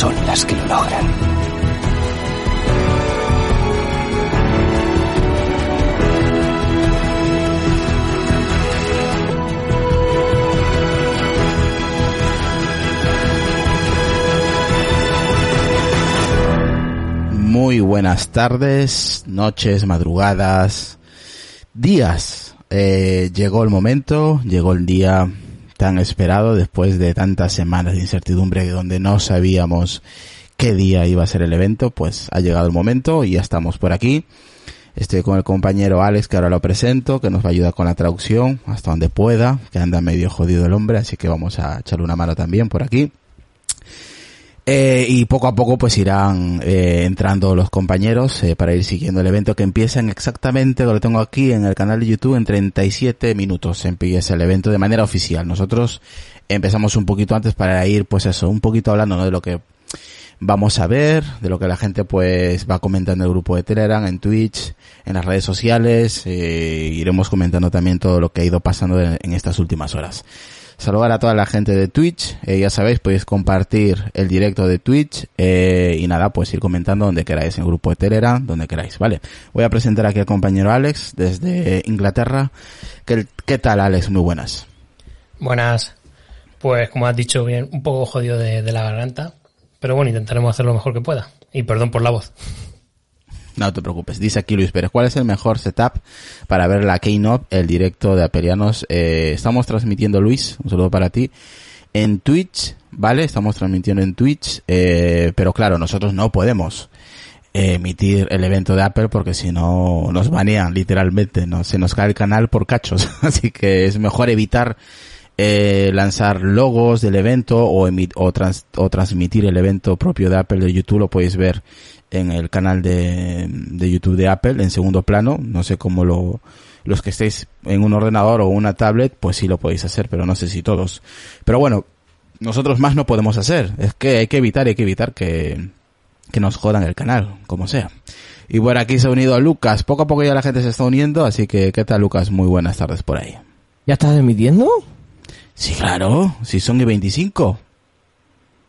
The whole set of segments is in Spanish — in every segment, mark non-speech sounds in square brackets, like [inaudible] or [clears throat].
son las que lo logran. Muy buenas tardes, noches, madrugadas, días. Eh, llegó el momento, llegó el día tan esperado después de tantas semanas de incertidumbre donde no sabíamos qué día iba a ser el evento, pues ha llegado el momento y ya estamos por aquí. Estoy con el compañero Alex, que ahora lo presento, que nos va a ayudar con la traducción hasta donde pueda, que anda medio jodido el hombre, así que vamos a echarle una mano también por aquí. Eh, y poco a poco pues irán eh, entrando los compañeros eh, para ir siguiendo el evento que empieza en exactamente, lo tengo aquí en el canal de YouTube, en 37 minutos empieza el evento de manera oficial. Nosotros empezamos un poquito antes para ir pues eso, un poquito hablando ¿no? de lo que vamos a ver, de lo que la gente pues va comentando en el grupo de Telegram, en Twitch, en las redes sociales, eh, iremos comentando también todo lo que ha ido pasando en estas últimas horas saludar a toda la gente de Twitch. Eh, ya sabéis, podéis compartir el directo de Twitch eh, y nada, pues ir comentando donde queráis, en el grupo de Telegram, donde queráis, ¿vale? Voy a presentar aquí al compañero Alex desde Inglaterra. ¿Qué, qué tal, Alex? Muy buenas. Buenas. Pues como has dicho, bien, un poco jodido de la garganta, pero bueno, intentaremos hacer lo mejor que pueda. Y perdón por la voz. No te preocupes. Dice aquí Luis Pérez, ¿cuál es el mejor setup para ver la Keynote, el directo de Aperianos? Eh, estamos transmitiendo, Luis, un saludo para ti, en Twitch, ¿vale? Estamos transmitiendo en Twitch, eh, pero claro, nosotros no podemos emitir el evento de Apple porque si no nos banean literalmente, no se nos cae el canal por cachos, [laughs] así que es mejor evitar eh, lanzar logos del evento o, o, o transmitir el evento propio de Apple de YouTube, lo podéis ver en el canal de, de YouTube de Apple en segundo plano. No sé cómo lo, los que estéis en un ordenador o una tablet, pues sí lo podéis hacer, pero no sé si todos. Pero bueno, nosotros más no podemos hacer. Es que hay que evitar, hay que evitar que, que nos jodan el canal, como sea. Y bueno, aquí se ha unido Lucas. Poco a poco ya la gente se está uniendo, así que ¿qué tal Lucas? Muy buenas tardes por ahí. ¿Ya estás emitiendo? Sí, claro. Si son y 25.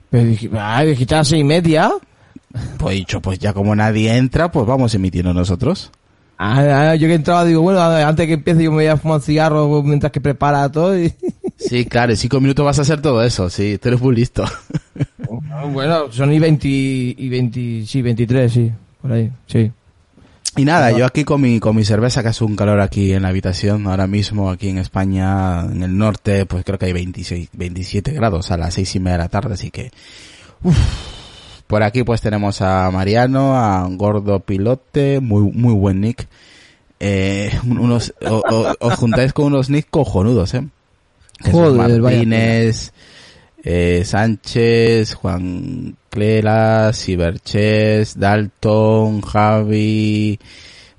Pero dijiste a las seis y media. Pues dicho, pues ya como nadie entra, pues vamos emitiendo nosotros. Ah, yo que entraba digo, bueno, antes que empiece yo me voy a fumar un cigarro mientras que prepara todo. Y... [laughs] Sí, claro, en cinco minutos vas a hacer todo eso, sí, tú eres muy listo. bueno, son y 20, y 20, sí, 23, sí, por ahí, sí. Y nada, yo aquí con mi, con mi cerveza, que hace un calor aquí en la habitación, ahora mismo aquí en España, en el norte, pues creo que hay 26, 27 grados a las seis y media de la tarde, así que, uff, por aquí pues tenemos a Mariano, a Gordo Pilote, muy, muy buen nick. Eh, unos, os juntáis con unos nick cojonudos, eh. Jesús Martínez, eh, Sánchez, Juan Clela, Ciberches, Dalton, Javi,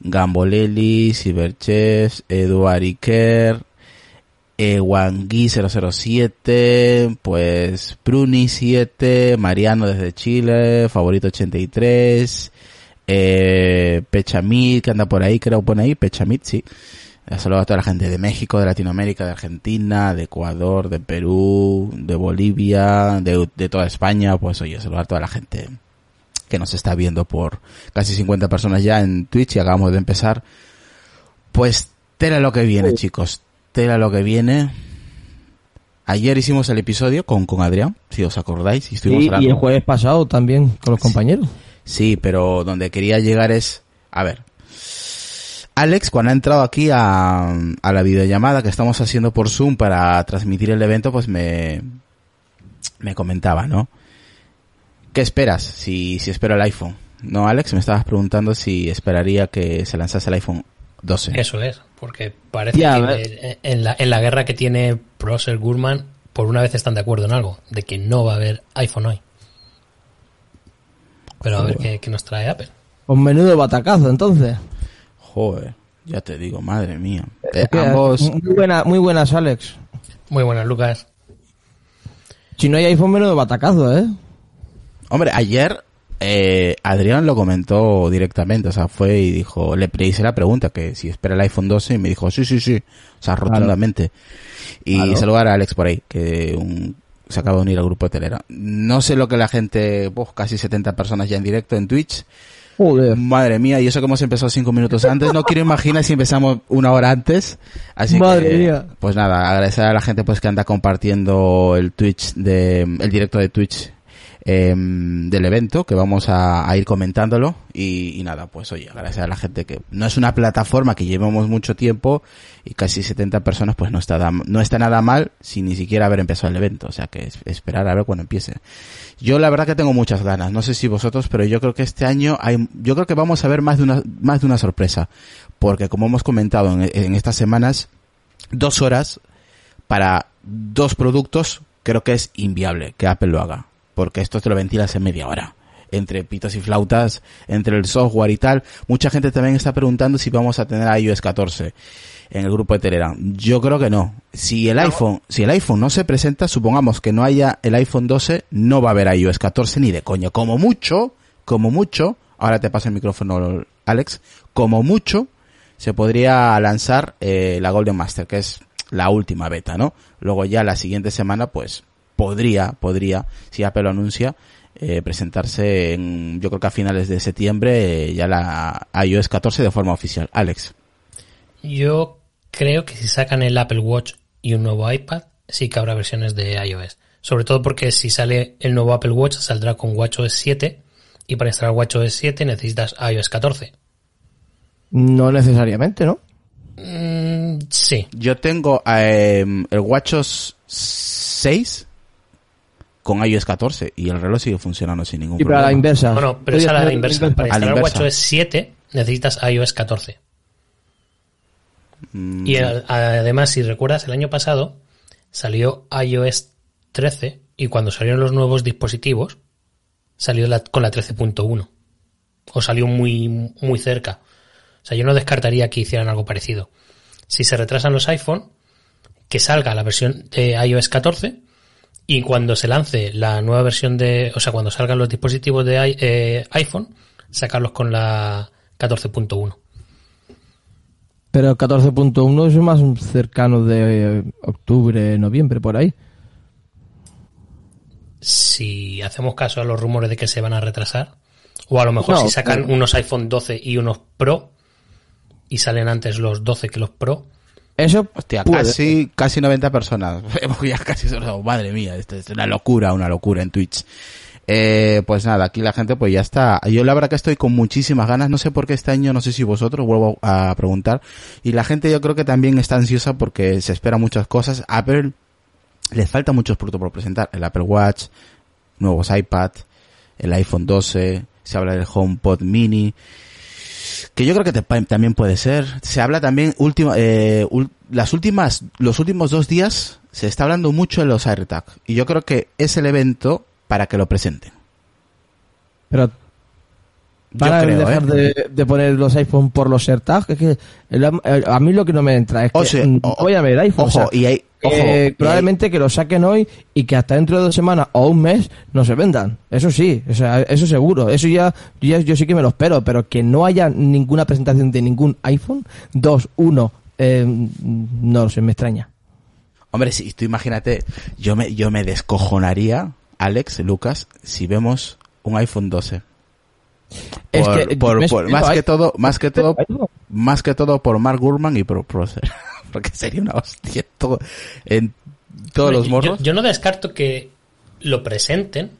Gambolelli, Ciberches, Eduard Iker, eh, Wangui 007, pues Bruni 7, Mariano desde Chile, Favorito 83, eh, Pechamit que anda por ahí, creo pone ahí, Pechamit, sí. Saludos a toda la gente de México, de Latinoamérica, de Argentina, de Ecuador, de Perú, de Bolivia, de, de toda España, pues oye, saludar a toda la gente que nos está viendo por casi 50 personas ya en Twitch y acabamos de empezar. Pues tela lo que viene, chicos tela lo que viene. Ayer hicimos el episodio con, con Adrián, si os acordáis. Y, estuvimos y el jueves pasado también con los compañeros. Sí, pero donde quería llegar es, a ver, Alex, cuando ha entrado aquí a, a la videollamada que estamos haciendo por Zoom para transmitir el evento, pues me, me comentaba, ¿no? ¿Qué esperas si, si espero el iPhone? No, Alex, me estabas preguntando si esperaría que se lanzase el iPhone 12. Eso es, porque parece que en la, en la guerra que tiene Prosser Gurman, por una vez están de acuerdo en algo, de que no va a haber iPhone hoy. Pero a ver qué, qué nos trae Apple. Un menudo batacazo, entonces. Joder, ya te digo, madre mía. Eh, ambos, Muy, buena, muy buenas, Alex. Muy buenas, Lucas. Si no hay iPhone, menudo batacazo, ¿eh? hombre, ayer eh, Adrián lo comentó directamente, o sea, fue y dijo, le hice la pregunta que si espera el iPhone 12 y me dijo, sí, sí, sí, o sea, rotundamente. Y saludar a Alex por ahí, que un, se acaba de unir al grupo de Telegram. No sé lo que la gente, pues, casi 70 personas ya en directo en Twitch. Joder. Madre mía, y eso que hemos empezado cinco minutos antes. No quiero imaginar si empezamos una hora antes. Así Madre que, mía. pues nada, agradecer a la gente pues que anda compartiendo el Twitch de, el directo de Twitch em, del evento, que vamos a, ir comentándolo. Y, nada, pues oye, agradecer a la gente que no es una plataforma que llevamos mucho tiempo y casi 70 personas pues no está, no está nada mal sin ni siquiera haber empezado el evento. O sea que es- esperar a ver cuando empiece. Yo la verdad que tengo muchas ganas, no sé si vosotros, pero yo creo que este año hay, yo creo que vamos a ver más de una, más de una sorpresa, porque como hemos comentado en, en estas semanas, dos horas para dos productos creo que es inviable que Apple lo haga, porque esto te lo ventilas en media hora. Entre pitos y flautas, entre el software y tal. Mucha gente también está preguntando si vamos a tener iOS 14 en el grupo de Telegram. Yo creo que no. Si el iPhone, si el iPhone no se presenta, supongamos que no haya el iPhone 12, no va a haber iOS 14 ni de coño. Como mucho, como mucho, ahora te paso el micrófono, Alex, como mucho, se podría lanzar eh, la Golden Master, que es la última beta, ¿no? Luego ya la siguiente semana, pues, podría, podría, si Apple lo anuncia, eh, presentarse en, yo creo que a finales de septiembre, eh, ya la iOS 14 de forma oficial. Alex. Yo creo que si sacan el Apple Watch y un nuevo iPad, sí que habrá versiones de iOS. Sobre todo porque si sale el nuevo Apple Watch, saldrá con WatchOS 7 y para instalar WatchOS 7 necesitas iOS 14. No necesariamente, ¿no? Mm, sí, Yo tengo eh, el WatchOS 6 con iOS 14 y el reloj sigue funcionando sin ningún Y para problema. la inversa. Bueno, pero es a la inversa. Para instalar inversa. WatchOS 7 necesitas iOS 14. Mm, Y además, si recuerdas, el año pasado salió iOS 13 y cuando salieron los nuevos dispositivos salió la- con la 13.1. O salió muy, muy cerca. O sea, yo no descartaría que hicieran algo parecido. Si se retrasan los iPhone, que salga la versión de iOS 14 y cuando se lance la nueva versión de, o sea, cuando salgan los dispositivos de i- eh, iPhone, sacarlos con la 14.1. Pero el 14.1 es más cercano de octubre, noviembre, por ahí. si hacemos caso a los rumores de que se van a retrasar, o a lo mejor No, si sacan pero- unos iPhone 12 y unos Pro, y salen antes los 12 que los Pro, Eso Hostia, puede. casi, casi 90 personas. [laughs] Hemos ya casi, oh, madre mía, esto es una locura, una locura en Twitch. Eh, pues nada, aquí la gente pues ya está. Yo la verdad que estoy con muchísimas ganas, no sé por qué este año, no sé si vosotros, vuelvo a preguntar. Y la gente yo creo que también está ansiosa porque se espera muchas cosas. Apple, le falta muchos productos por presentar. El Apple Watch, nuevos iPad, el iPhone 12, se habla del HomePod Mini que yo creo que te- también puede ser. Se habla también última, eh, ul- las últimas, los últimos dos días se está hablando mucho de los AirTag y yo creo que es el evento para que lo presenten. Pero Yo van a creo, dejar ¿eh? de, de poner los iPhone por los AirTags. Es que el- el- a mí lo que no me entra es que O sea, mm, o- voy a ver iPhone. Ojo, o sea, y hay, ojo, eh, y hay- probablemente que lo saquen hoy y que hasta dentro de dos semanas o un mes no se vendan. Eso sí, o sea, eso seguro. Eso ya, ya yo sí que me lo espero, pero que no haya ninguna presentación de ningún iPhone 2, 1, eh, no sé, me extraña. hombre, si tú imagínate, yo me, yo me descojonaría, Alex, Lucas, si vemos un iPhone 12. Es Por- que, por- me por- más que todo, más que todo, más que todo por Mark Gurman y por Procer. [laughs] Porque sería una hostia todo, en todos los morros. Yo, yo no descarto que lo presenten,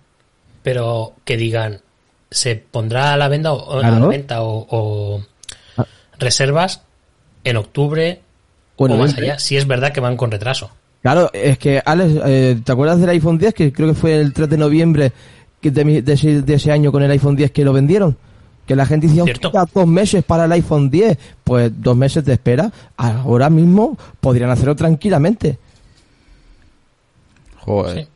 pero que digan se pondrá a la venta o, a la venta o, o Ah. reservas en octubre Bueno, o más allá, si es verdad que van con retraso. Claro, es que, Alex, eh, ¿te acuerdas del iPhone 10? Que creo que fue el 3 de noviembre de, mi- de ese, de ese año con el iPhone 10 que lo vendieron. Que la gente decía, Cierto. "Hostia, dos meses para el iPhone 10. Pues dos meses de espera. Ahora mismo podrían hacerlo tranquilamente. Joder. Sí.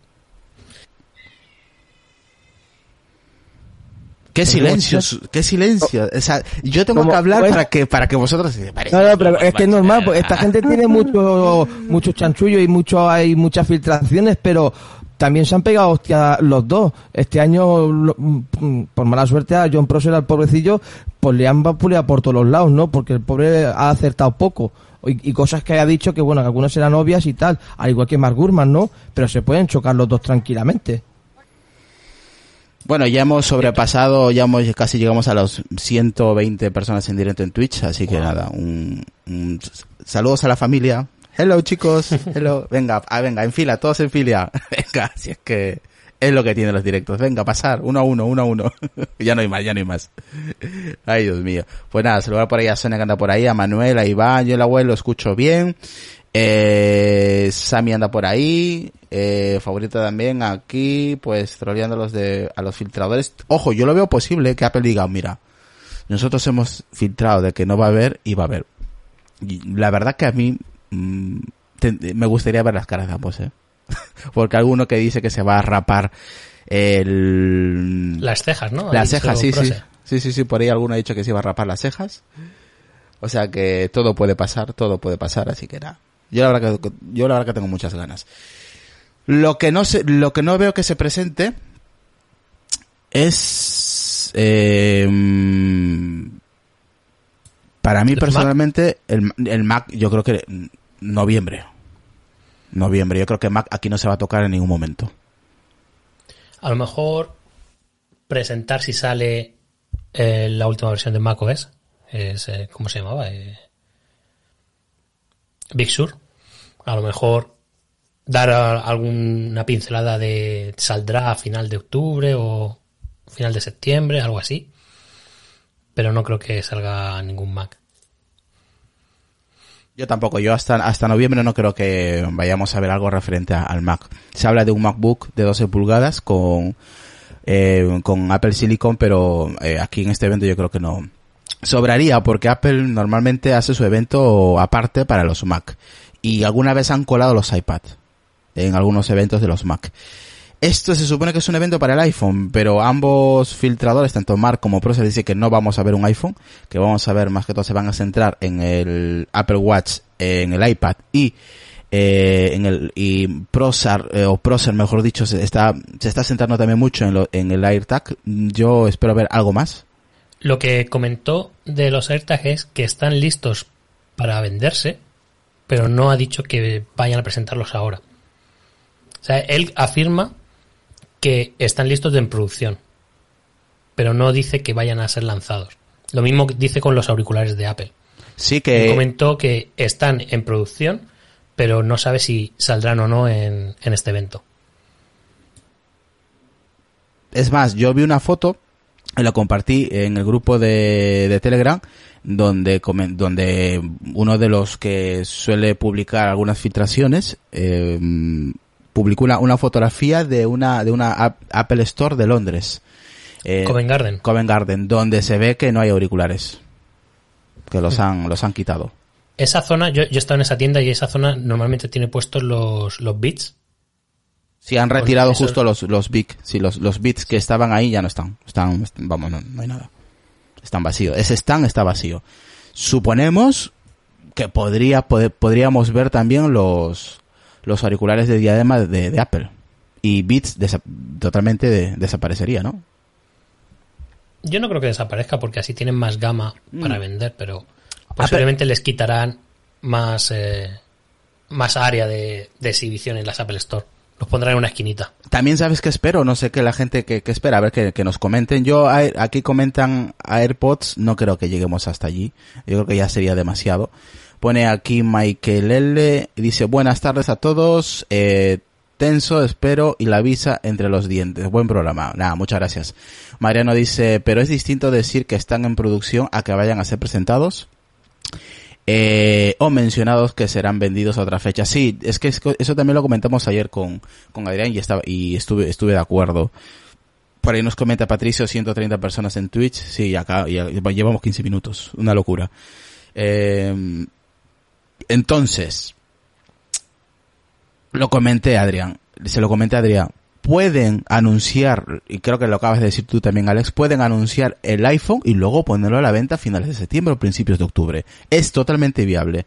Qué silencio, qué silencio. O sea, yo tengo Como- que hablar pues- para que, para que vosotros... No, no, pero es que es normal, pues Ah. esta gente tiene mucho, mucho chanchullo y mucho, hay muchas filtraciones, pero también se han pegado hostia los dos. Este año, lo- mm, por mala suerte, a John Prosser, al pobrecillo, pues le han vapuleado por todos los lados, ¿no? Porque el pobre ha acertado poco. Y, y cosas que haya dicho que, bueno, que algunas eran obvias y tal, al igual que Mark Gurman, ¿no? Pero se pueden chocar los dos tranquilamente. Bueno, ya hemos sobrepasado, ya hemos, casi llegamos a los 120 personas en directo en Twitch, así que nada, un, un- saludos a la familia. Hello chicos, hello, [laughs] venga, ah, venga, en fila, todos en fila. [laughs] Venga, si es que es lo que tienen los directos. Venga, pasar, uno a uno, uno a uno. [laughs] ya no hay más, ya no hay más. Ay, Dios mío. Pues nada, saludar por ahí a Sonia que anda por ahí, a Manuel, a Iván, yo el abuelo lo escucho bien. Eh, Sammy anda por ahí, eh, favorita también aquí, pues troleando los de, a los filtradores. Ojo, yo lo veo posible que Apple diga, mira, nosotros hemos filtrado de que no va a haber y va a haber. Y la verdad que a mí mm, te- me gustaría ver las caras de ambos, ¿eh? [laughs] Porque alguno que dice que se va a rapar el... Las cejas, ¿no? Las cejas, sí, sí. Prose. Sí, sí, sí, por ahí alguno ha dicho que se iba a rapar las cejas. O sea que todo puede pasar, todo puede pasar, así que nada. Yo la verdad que, yo la verdad que tengo muchas ganas. Lo que no se, lo que no veo que se presente es, eh, mm, para mí personalmente, el, el Mac, yo creo que noviembre. Noviembre, yo creo que Mac aquí no se va a tocar en ningún momento. A lo mejor presentar si sale eh, la última versión de macOS. Es, eh, ¿Cómo se llamaba? Eh, Big Sur. A lo mejor dar a- alguna pincelada de saldrá a final de octubre o final de septiembre, algo así. Pero no creo que salga ningún Mac. Yo tampoco, yo hasta, hasta noviembre no creo que vayamos a ver algo referente al Mac. Se habla de un MacBook de 12 pulgadas con, eh, con Apple Silicon, pero eh, aquí en este evento yo creo que no. Sobraría porque Apple normalmente hace su evento aparte para los Mac. Y alguna vez han colado los iPad en algunos eventos de los Mac. Esto se supone que es un evento para el iPhone, pero ambos filtradores, tanto Mark como Procer, dicen que no vamos a ver un iPhone, que vamos a ver más que todo se van a centrar en el Apple Watch, en el iPad y eh, en el y Procer eh, o Procer mejor dicho se está se está centrando también mucho en, lo, en el AirTag. Yo espero ver algo más. Lo que comentó de los AirTags es que están listos para venderse, pero no ha dicho que vayan a presentarlos ahora. O sea, él afirma que están listos de en producción, pero no dice que vayan a ser lanzados. Lo mismo dice con los auriculares de Apple. Sí que comentó que están en producción, pero no sabe si saldrán o no en, en este evento. Es más, yo vi una foto, y la compartí en el grupo de, de Telegram, donde, donde uno de los que suele publicar algunas filtraciones, eh, publicó una, una fotografía de una, de una App- Apple Store de Londres. Eh, Covent Garden. Covent Garden, donde se ve que no hay auriculares. Que los han, los han quitado. Esa zona, yo, yo he estado en esa tienda y esa zona normalmente tiene puestos los, los bits. Sí, han retirado justo los, los big, sí, los, los bits que estaban ahí ya no están. Están, vamos, no, no hay nada. Están vacíos. Ese stand está vacío. Suponemos que podría, podríamos ver también los, los auriculares de diadema de, de Apple. Y Beats desa- totalmente de- desaparecería, ¿no? Yo no creo que desaparezca porque así tienen más gama Mm. para vender, pero posiblemente les quitarán más, eh, más área de, de exhibición en las Apple Store. Los pondrán en una esquinita. También sabes que espero, no sé qué la gente que, que espera, a ver que, que nos comenten. Yo, a- aquí comentan AirPods, no creo que lleguemos hasta allí. Yo creo que ya sería demasiado. Pone aquí Michael L. Dice, buenas tardes a todos. Eh, tenso, espero y la visa entre los dientes. Buen programa. Nada, muchas gracias. Mariano dice, pero es distinto decir que están en producción a que vayan a ser presentados. Eh, o mencionados que serán vendidos a otra fecha. Sí, es que eso también lo comentamos ayer con, con Adrián y estaba, y estuve, estuve de acuerdo. Por ahí nos comenta Patricio, 130 personas en Twitch. Sí, acá llevamos 15 minutos. Una locura. Eh, entonces, lo comenté Adrián, se lo comenté a Adrián, pueden anunciar, y creo que lo acabas de decir tú también Alex, pueden anunciar el iPhone y luego ponerlo a la venta a finales de septiembre o principios de octubre. Es totalmente viable.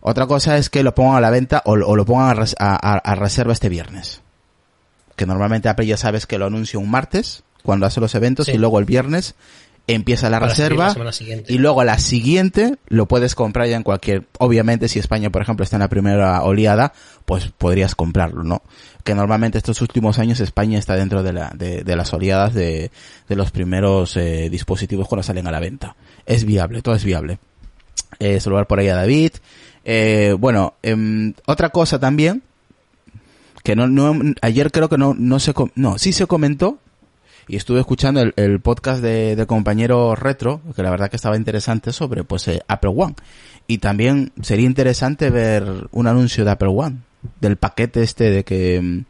Otra cosa es que lo pongan a la venta o, lo pongan a, reserva este viernes. Que normalmente Apple ya sabes que lo anuncia un martes, cuando hace los eventos, y luego el viernes empieza la reserva y luego a la siguiente lo puedes comprar ya en cualquier, obviamente si España por ejemplo está en la primera oleada, pues podrías comprarlo, ¿no? Que normalmente estos últimos años España está dentro de, la, de, de las oleadas de, de los primeros eh, dispositivos cuando salen a la venta. Es viable, todo es viable. Eh, saludar por ahí a David. Eh, bueno, em, otra cosa también, que no, no, ayer creo que no, no se, no, sí se comentó, y estuve escuchando el, podcast de, de, compañero Retro, que la verdad que estaba interesante sobre pues eh, Apple One. Y también sería interesante ver un anuncio de Apple One, del paquete este de que mm,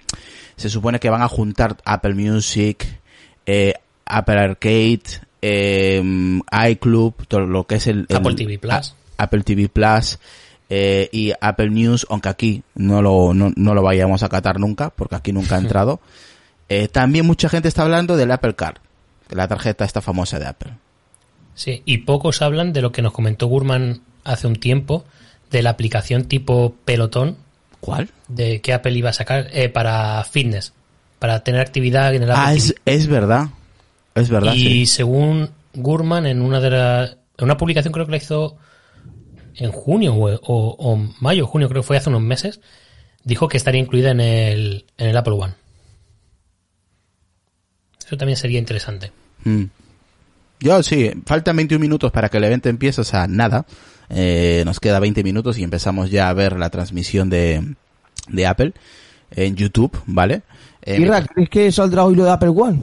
se supone que van a juntar Apple Music, eh, Apple Arcade, eh, iClub, todo lo que es el, Apple TV Plus. Apple TV Plus. Eh, y Apple News, aunque aquí no lo, no, no lo vayamos a catar nunca, porque aquí nunca ha entrado. [laughs] Eh, también mucha gente está hablando del Apple Card, la tarjeta esta famosa de Apple. Sí, y pocos hablan de lo que nos comentó Gurman hace un tiempo, de la aplicación tipo pelotón. ¿Cuál? De que Apple iba a sacar eh, para fitness, para tener actividad en el Apple Ah, es, es, verdad. Es verdad. Y según Gurman, en una de las. una publicación creo que la hizo en junio o, o, o mayo, junio, creo que fue hace unos meses, dijo que estaría incluida en el, en el Apple One. Eso también sería interesante. Mm. Yo sí, faltan 21 minutos para que el evento empiece, o sea, nada. Eh, nos queda 20 minutos y empezamos ya a ver la transmisión de, de Apple en YouTube, ¿vale? Eh, ¿Y ¿crees que saldrá hoy lo de Apple One?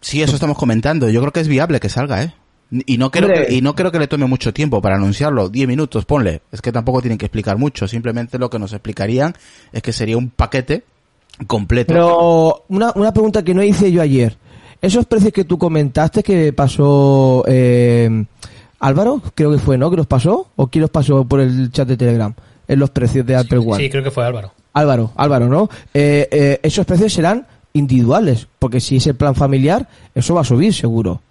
Sí, eso estamos comentando. Yo creo que es viable que salga, ¿eh? Y no creo que, y no creo que le tome mucho tiempo para anunciarlo. 10 minutos, ponle. Es que tampoco tienen que explicar mucho. Simplemente lo que nos explicarían es que sería un paquete completo. Pero una, una pregunta que no hice yo ayer. Esos precios que tú comentaste que pasó eh, Álvaro, creo que fue, ¿no? Que los pasó. ¿O quién los pasó por el chat de Telegram? En los precios de Apple One. Sí, creo que fue Álvaro. Álvaro, Álvaro, ¿no? Eh, eh, esos precios serán individuales, porque si es el plan familiar, eso va a subir seguro.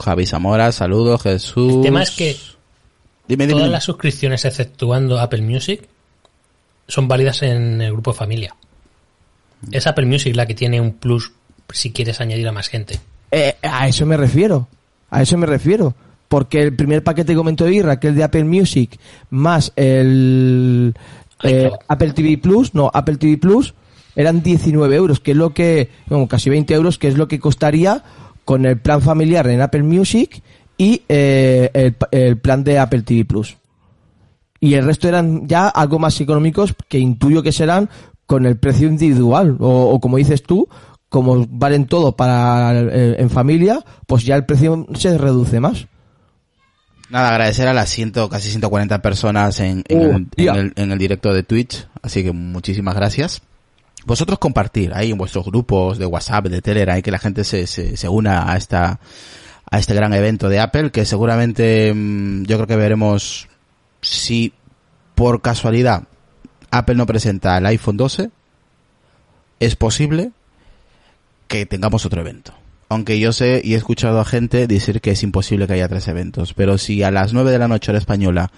Javi Zamora, saludos, Jesús. El tema es que todas las suscripciones, exceptuando Apple Music, son válidas en el grupo familia. Es Apple Music la que tiene un plus si quieres añadir a más gente. Eh, a eso me refiero. A eso me refiero. Porque el primer paquete que comentó Irra, que es de Apple Music, más el eh, Apple TV Plus, no, Apple TV Plus, eran 19 euros, que es lo que, bueno, casi 20 euros, que es lo que costaría con el plan familiar en Apple Music y eh, el, plan de Apple TV Plus. Y el resto eran ya algo más económicos que intuyo que serán con el precio individual, o como dices tú, como valen todo para eh, en familia, pues ya el precio se reduce más. Nada, agradecer a las ciento, casi 140 personas en, en, el, en, el, directo de Twitch, así que muchísimas gracias. Vosotros compartir ahí en vuestros grupos de WhatsApp, de Telegram, y que la gente se, se, se una a esta, a este gran evento de Apple, que seguramente mm, yo creo que veremos si por casualidad Apple no presenta el iPhone 12, es posible, que tengamos otro evento. Aunque yo sé y he escuchado a gente decir que es imposible que haya tres eventos. Pero si a las 9 de la noche hora española,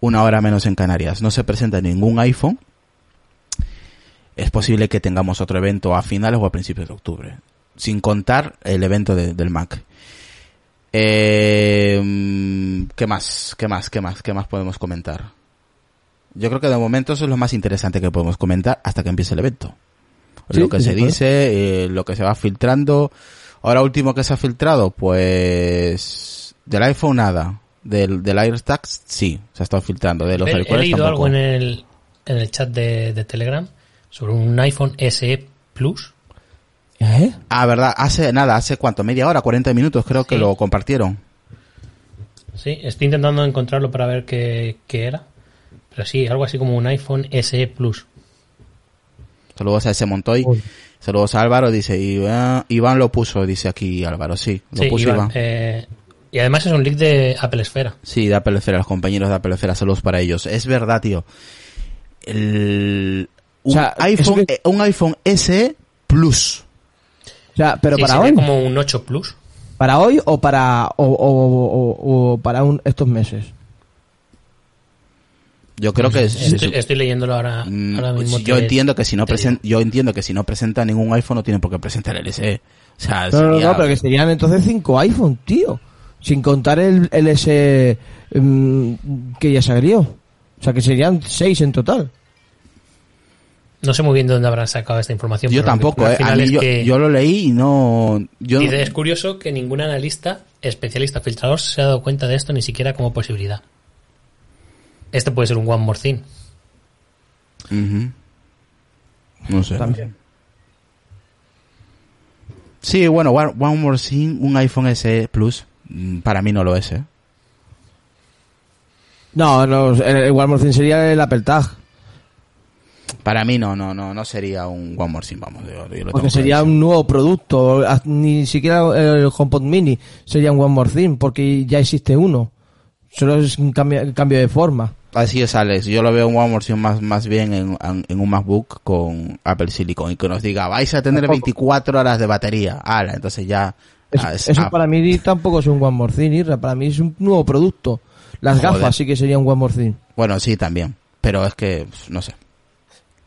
una hora menos en Canarias, no se presenta ningún iPhone, es posible que tengamos otro evento a finales o a principios de octubre. Sin contar el evento del Mac. Eh, ¿Qué más? ¿Qué más? ¿Qué más? ¿Qué más podemos comentar? Yo creo que de momento eso es lo más interesante que podemos comentar hasta que empiece el evento lo que se dice, eh, lo que se va filtrando. Ahora último que se ha filtrado, pues del iPhone nada, del, del AirTags sí, se ha estado filtrando, de los he, he leído algo en el en el chat de, de Telegram sobre un iPhone SE Plus. ¿Eh? Ah, verdad, hace nada, hace cuánto, media hora, 40 minutos creo que lo compartieron. Sí, estoy intentando encontrarlo para ver qué, qué era. Pero sí, algo así como un iPhone SE Plus. Saludos a ese Montoy. Uy. Saludos a Álvaro, dice Iván, Iván lo puso, dice aquí Álvaro, sí, lo Sí, puso Iván, Iván. eh, y además es un link de Apple Esfera. Sí, de Apple Esfera, los compañeros de Apple Esfera, saludos para ellos. Es verdad, tío. El, un, O sea, iPhone, que- eh, un iPhone SE Plus. O sea, pero Sí, para hoy, como un 8 Plus. para hoy o para o, o- o- o para un, estos meses. Yo creo que es- Estoy, estoy leyéndolo ahora, Mm, ahora mismo. yo entiendo que si no presenta, yo entiendo que si no presenta ningún iPhone no tiene por qué presentar el SE. O sea, No, no, sería- no, pero que serían entonces cinco iPhone, tío. Sin contar el, el S mm, que ya salió. O sea, que serían seis en total. No sé muy bien de dónde habrán sacado esta información. yo pero tampoco, al eh. A mí es yo, que- yo lo leí y no, yo Dice, es curioso que ningún analista, especialista, filtrador se ha dado cuenta de esto ni siquiera como posibilidad. Este puede ser un One More Thing. No sé. También. Sí, bueno, One One More Thing, un iPhone SE Plus, mm, para mí no lo es, ¿eh? No, no, el, el One More Thing sería el Apple Tag. Para mí no, no, no, no sería un One More Thing, vamos. yo- yo lo Porque sería un nuevo producto. Ni siquiera el HomePod Mini sería un One More Thing, porque ya existe uno. Solo es un cambio, cambio de forma. Así es, Alex. Yo lo veo un One More Thing más, más bien en, en- en un MacBook con Apple Silicon y que nos diga, vais a tener Tampoco. 24 horas de batería. Ala, entonces ya... Eso, ah, es eso Apple. para mí tampoco es un One More Thing, Irra. Para mí es un nuevo producto. Las Joder. gafas sí que serían One More Thing. Bueno, sí, también. Pero es que, pf, no sé.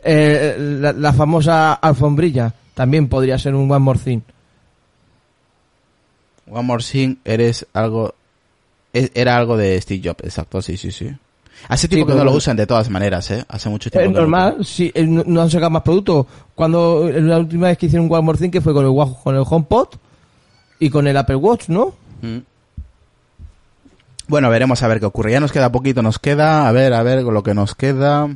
Eh, la, la famosa alfombrilla también podría ser un One More Thing. One More Thing eres algo... Era algo de Steve Jobs, exacto, sí, sí, sí. Hace tiempo que pero no lo usan de todas maneras, ¿eh? Hace mucho tiempo Es que no lo normal, sí, eh, no, no han sacado más productos. Cuando la última vez que hicieron un One More Thing que fue con el, con el HomePod y con el Apple Watch, ¿no? Mm. Bueno, veremos a ver qué ocurre. Ya nos queda poquito, nos queda, a ver, a ver lo que nos queda.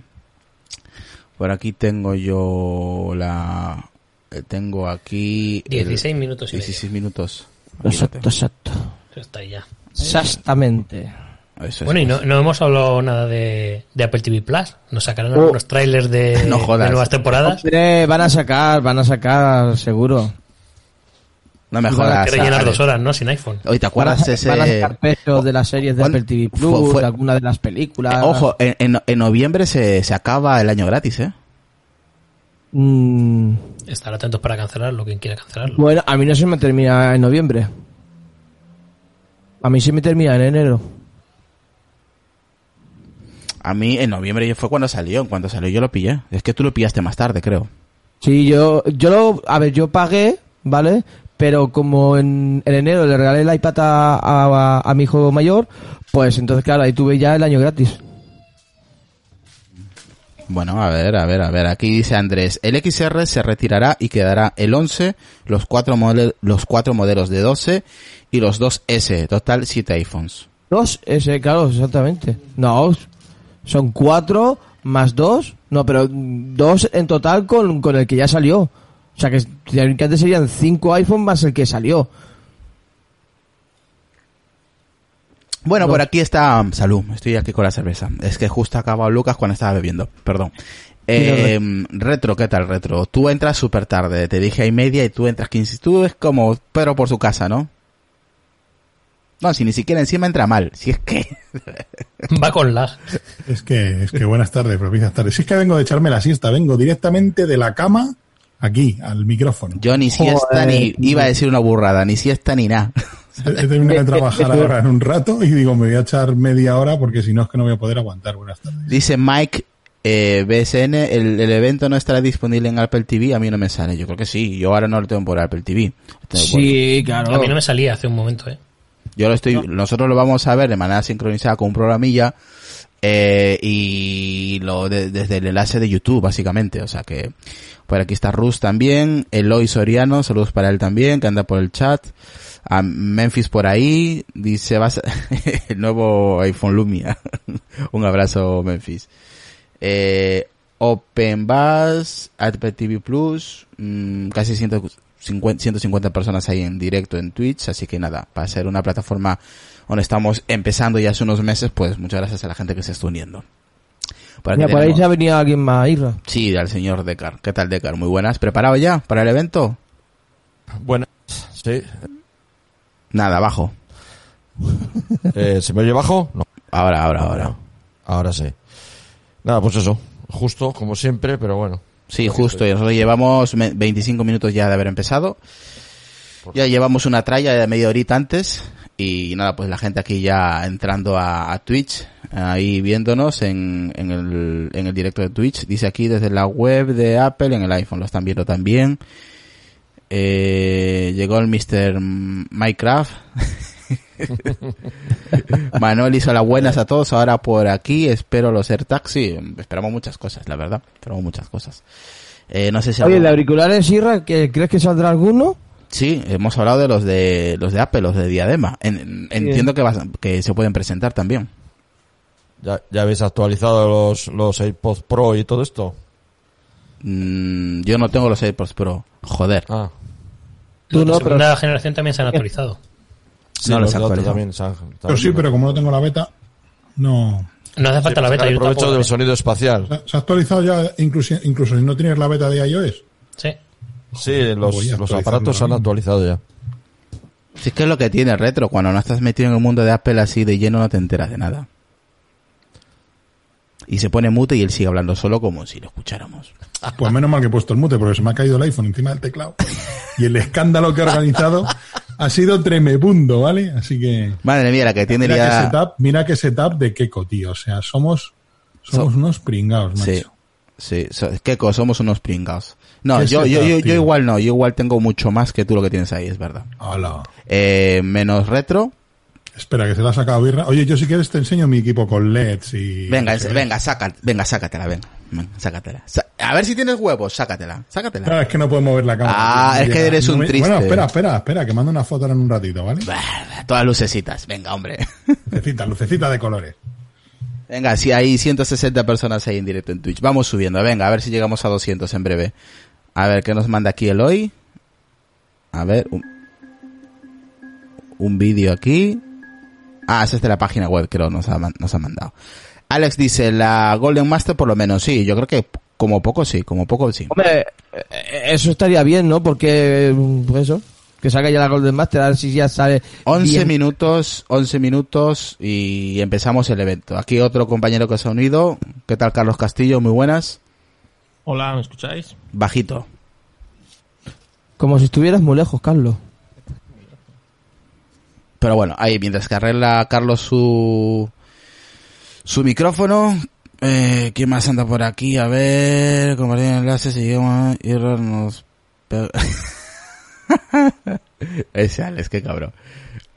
Por aquí tengo yo la... eh, Tengo aquí... el- 16 minutos y 16 minutos. Exacto, exacto. Eso está ahí ya. Exactamente. Eso es. Bueno, y no, no hemos hablado nada de, de Apple TV Plus. Nos sacarán Oh. algunos trailers de, [laughs] No jodas. de nuevas temporadas. Hombre, van a sacar, van a sacar, seguro. No me jodas. que rellenar dos horas, ¿no? Sin iPhone. Hoy te Van a, acuerdas ese... van a sacar peso de las series de ¿Cuándo- Apple TV Plus, fue- de alguna de las películas. Eh, ojo, en, en, en noviembre se, se acaba el año gratis, ¿eh? Mm, Estar atentos para cancelarlo, quien quiera cancelarlo. bueno, a mí no se me termina en noviembre. A mí sí me termina en enero. A mí en noviembre fue cuando salió. En cuanto salió yo lo pillé. Es que tú lo pillaste más tarde, creo. Sí, yo, yo lo, a ver, yo pagué, ¿vale? Pero como en, en enero le regalé el iPad a, a, a mi hijo mayor, pues entonces claro, ahí tuve ya el año gratis. Bueno, a ver, a ver, a ver. Aquí dice Andrés, el XR se retirará y quedará el 11, los cuatro, los cuatro modelos de 12 y los dos S. Total, siete iPhones. Dos, ese, claro, exactamente. No, son cuatro más dos, no, pero dos en total con, con el que ya salió. O sea que teóricamente serían cinco iPhone más el que salió. Bueno, No. por aquí está um, Salud. Estoy aquí con la cerveza. Es que justo ha acabado Lucas cuando estaba bebiendo. Perdón. Eh, retro, ¿qué tal, Retro? Tú entras súper tarde. Te dije a y media y tú entras 15. Tú es como pero por su casa, ¿no? No, si ni siquiera encima entra mal. Si es que... [laughs] Va con lag. Es que, es que buenas tardes, propicias tardes. Si es que vengo de echarme la siesta, vengo directamente de la cama aquí, al micrófono. Yo ni siesta ni... Joder. Iba a decir una burrada. Ni siesta ni nada. He terminado de trabajar [laughs] ahora en un rato y digo, me voy a echar media hora porque si no es que no voy a poder aguantar. Buenas tardes. Dice Mike eh, BSN, el, el evento no estará disponible en Apple TV, a mí no me sale. Yo creo que sí, yo ahora no lo tengo por Apple TV. Por- Sí, claro. A mí no me salía hace un momento, ¿eh? Yo lo estoy, nosotros lo vamos a ver de manera sincronizada con un programilla eh, y lo de- desde el enlace de YouTube básicamente, o sea que por aquí está Rus también, Eloy Soriano, saludos para él también, que anda por el chat, a Memphis por ahí, dice vas a- [laughs] el nuevo iPhone Lumia, [laughs] un abrazo Memphis. Eh, OpenBus, Apple TV Plus, mm, casi 150, 150 personas ahí en directo en Twitch, así que nada, para ser una plataforma donde estamos empezando ya hace unos meses, pues muchas gracias a la gente que se está uniendo. Por, Mira, por ahí ya venía alguien más, Irra. Sí, al señor Decar. ¿Qué tal, Decar? Muy buenas. ¿Preparado ya para el evento? Buenas. Sí. Nada, abajo. [laughs] Eh, ¿Se me oye bajo? No. Ahora, ahora, ahora. Ahora sí. Nada, pues eso. Justo, como siempre, pero bueno. Sí, justo. Y nosotros llevamos me- 25 minutos ya de haber empezado. Ya llevamos una tralla de media horita antes. Y nada, pues la gente aquí ya entrando a, a Twitch, ahí viéndonos en, en, el, en el directo de Twitch. Dice aquí desde la web de Apple, en el iPhone lo están viendo también. Eh, llegó el Mr. Minecraft. [laughs] Manuel hizo las buenas a todos. Ahora por aquí espero los AirTags. Sí, esperamos muchas cosas, la verdad. Esperamos muchas cosas. Eh, no sé si Oye, algo- de auriculares, Irra, ¿que- ¿crees que saldrá alguno? Sí, hemos hablado de los de los de Apple, los de Diadema. En- en- entiendo que, vas- que se pueden presentar también. ¿Ya, ya habéis actualizado los, los AirPods Pro y todo esto? Mm, yo no tengo los AirPods Pro. Joder. Ah. Tú Los de no, segunda generación también se han actualizado. Sí, No los los actualizado. también. se han- Pero sí, pero como no tengo la beta, no. No hace falta la beta. Yo provecho tampoco- del sonido espacial. ¿Se se ha actualizado ya incluso, incluso si no tienes la beta de iOS? Sí. Sí, los, los aparatos se han actualizado ya. Si es que es lo que tiene retro. Cuando no estás metido en el mundo de Apple así de lleno no te enteras de nada. Y se pone mute y él sigue hablando solo como si lo escucháramos. Pues menos mal que he puesto el mute, porque se me ha caído el iPhone encima del teclado. Y el escándalo que he organizado ha sido tremebundo, ¿vale? Así que. Madre mía, la que tiene Mira ya... que setup, mira que setup de Keiko, tío. O sea, somos, somos So- unos pringados, macho. Sí, sí, so- Keiko, somos unos pringados. No, ¿Qué yo, yo, setup, yo, yo tío? igual no, yo igual tengo mucho más que tú lo que tienes ahí, es verdad. Hala. Eh, menos retro. Espera, que se la ha sacado birra. Oye, yo si quieres te enseño mi equipo con LEDs y... Venga, no ese- sé. venga, saca, venga, sácatela, venga, venga, sácatela. Sa- a ver si tienes huevos, sácatela, sácatela. Claro, es que no puedo mover la cámara. Ah, es que eres un me- triste. Bueno, espera, espera, espera, que mando una foto ahora en un ratito, ¿vale? Bah, Todas lucecitas, venga, hombre. Lucecita, lucecita de colores. Venga, si hay 160 personas ahí en directo en Twitch. Vamos subiendo, venga, a ver si llegamos a 200 en breve. A ver, ¿qué nos manda aquí Eloy? A ver, un, un vídeo aquí. Ah, ese es de la página web, creo, nos ha, nos ha mandado. Alex dice, la Golden Master por lo menos, sí, yo creo que como poco sí, como poco sí. Hombre, eh, eso estaría bien, ¿no? Porque, pues eso, que salga ya la Golden Master, a ver si ya sale 11 bien. minutos, 11 minutos y empezamos el evento. Aquí otro compañero que se ha unido. ¿Qué tal, Carlos Castillo? Muy buenas. Hola, ¿me escucháis? Bajito. Como si estuvieras muy lejos, Carlos. Pero bueno, ahí mientras que arregla Carlos su su micrófono, eh, ¿quién más anda por aquí? A ver, compartir enlaces y llegamos y nos pe- [laughs] Ese Alex, qué cabrón.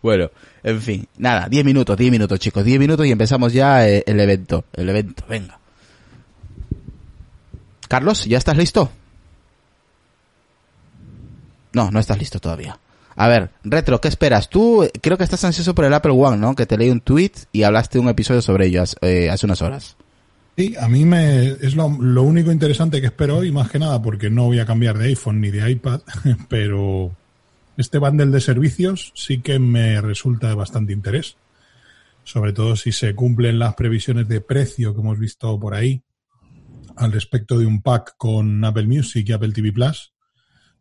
Bueno, en fin, nada, 10 minutos, 10 minutos chicos, 10 minutos y empezamos ya eh, el evento, el evento, venga. Carlos, ¿ya estás listo? No, no estás listo todavía. A ver, Retro, ¿qué esperas? Tú creo que estás ansioso por el Apple One, ¿no? Que te leí un tweet y hablaste un episodio sobre ello hace, eh, hace unas horas. Sí, a mí me es lo, lo único interesante que espero hoy, más que nada, porque no voy a cambiar de iPhone ni de iPad, [laughs] pero este bundle de servicios sí que me resulta de bastante interés. Sobre todo si se cumplen las previsiones de precio que hemos visto por ahí al respecto de un pack con Apple Music y Apple TV Plus,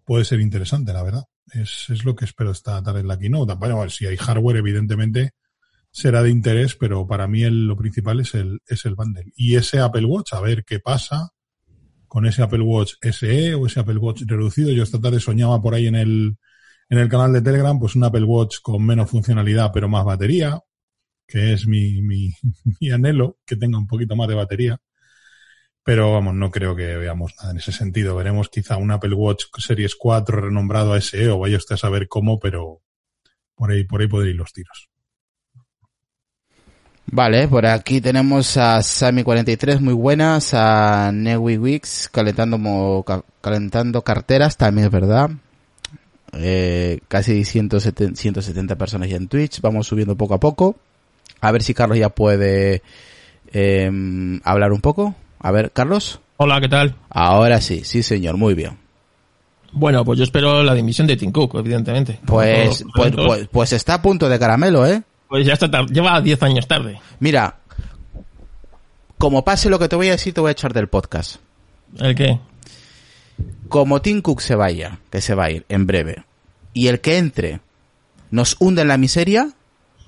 puede ser interesante, la verdad. Es, es lo que espero esta tarde en la keynote. Bueno, si hay hardware, evidentemente, será de interés, pero para mí el- lo principal es el, es el bundle. Y ese Apple Watch, a ver qué pasa con ese Apple Watch SE o ese Apple Watch reducido. Yo esta tarde soñaba por ahí en el, en el canal de Telegram, pues un Apple Watch con menos funcionalidad, pero más batería, que es mi, mi, [laughs] mi anhelo, que tenga un poquito más de batería. Pero vamos, no creo que veamos nada en ese sentido. Veremos quizá un Apple Watch Series 4 renombrado a SE o vaya usted a saber cómo, pero por ahí, por ahí podría ir los tiros. Vale, por aquí tenemos a Sammy43, muy buenas, a Newi calentando, mo- ca- calentando carteras, también es verdad. Eh, casi 170, 170 personas ya en Twitch, vamos subiendo poco a poco. A ver si Carlos ya puede em, hablar un poco. A ver, Carlos, Hola, ¿qué tal? Ahora sí, sí señor, muy bien. Bueno, pues yo espero la dimisión de Tim Cook, evidentemente. Pues, pues, pues, pues está a punto de caramelo, ¿eh? Pues ya está, tar- lleva 10 años tarde. Mira, como pase lo que te voy a decir, te voy a echar del podcast. ¿El qué? Como Tim Cook se vaya, que se va a ir en breve, y el que entre nos hunde en la miseria,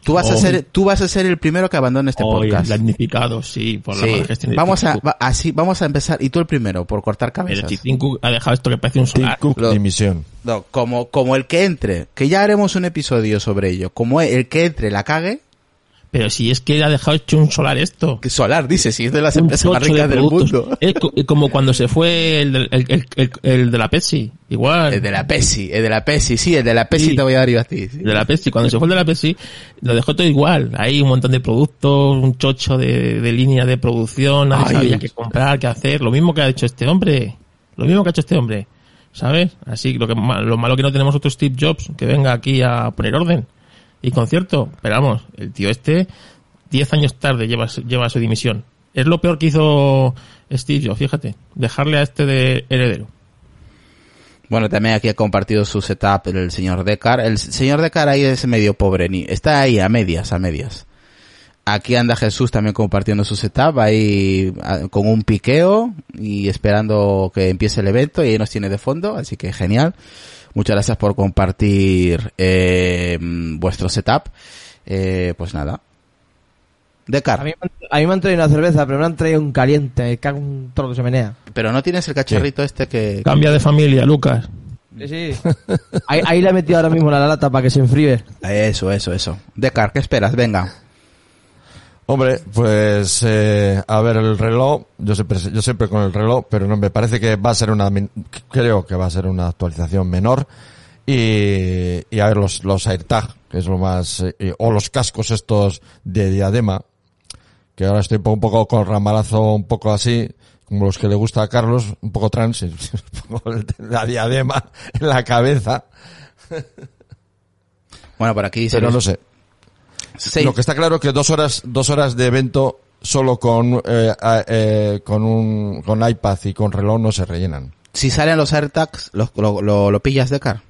tú vas a Oh. ser, tú vas a ser el primero que abandone este Hoy, podcast. damnificado, sí, por la Sí, gestión vamos a, va- así, vamos a empezar, y tú el primero, por cortar Pero cabezas. si Tim Cook ha dejado esto que parece un Tim solar. Cook, Lo- dimisión. No, como, como el que entre, que ya haremos un episodio sobre ello, como el que entre la cague, Pero si es que ha dejado hecho un solar esto. que Solar dice, si es de las Un empresas más tocho de ricas del mundo. Es co- como cuando se fue el, el, el- de la Pepsi. Igual. El de la Pepsi, el de la Pepsi, sí, el de la Pepsi Sí. te voy a dar yo a ti. sí. de la Pepsi, cuando se fue el de la Pepsi, lo dejó todo igual. Hay un montón de productos, un chocho de, de línea de producción, nadie Ay. sabía qué comprar, qué hacer. Lo mismo que ha hecho este hombre. Lo mismo que ha hecho este hombre. ¿Sabes? Así, lo que lo malo que no tenemos otro Steve Jobs que venga aquí a poner orden. Y concierto. Pero vamos, el tío este, 10 años tarde lleva, lleva su dimisión. Es lo peor que hizo Steve fíjate. Dejarle a este de heredero. Bueno, también aquí ha compartido su setup el señor Decar. El señor Decar ahí es medio pobre, ni, está ahí a medias, a medias. Aquí anda Jesús también compartiendo su setup, ahí ah, con un piqueo y esperando que empiece el evento y ahí nos tiene de fondo, así que genial. Muchas gracias por compartir eh, vuestro setup. Eh, pues nada. Decar, A mí, me han- a mí me han traído una cerveza, pero me han traído un caliente. Cago un trozo se menea. pero no tienes el cacharrito este que... Cambia de familia, Lucas. Sí, sí. ahí, ahí le he metido ahora mismo la lata para que se enfríe. Eso, eso, eso. Decar, ¿qué esperas? Venga. Hombre, pues eh, a ver el reloj, yo siempre, yo siempre con el reloj, pero no me parece que va a ser una, creo que va a ser una actualización menor y, y a ver los, los AirTag, que es lo más, eh, o los cascos estos de diadema, que ahora estoy un poco con ramalazo un poco así, como los que le gusta a Carlos, un poco trans, [laughs] la diadema en la cabeza, Bueno, por aquí pero se no sé. Sí. Lo que está claro es que dos horas, dos horas de evento solo con, eh, eh, con un, con iPad y con reloj no se rellenan. Si salen los AirTags, ¿lo, lo, lo, lo pillas de car?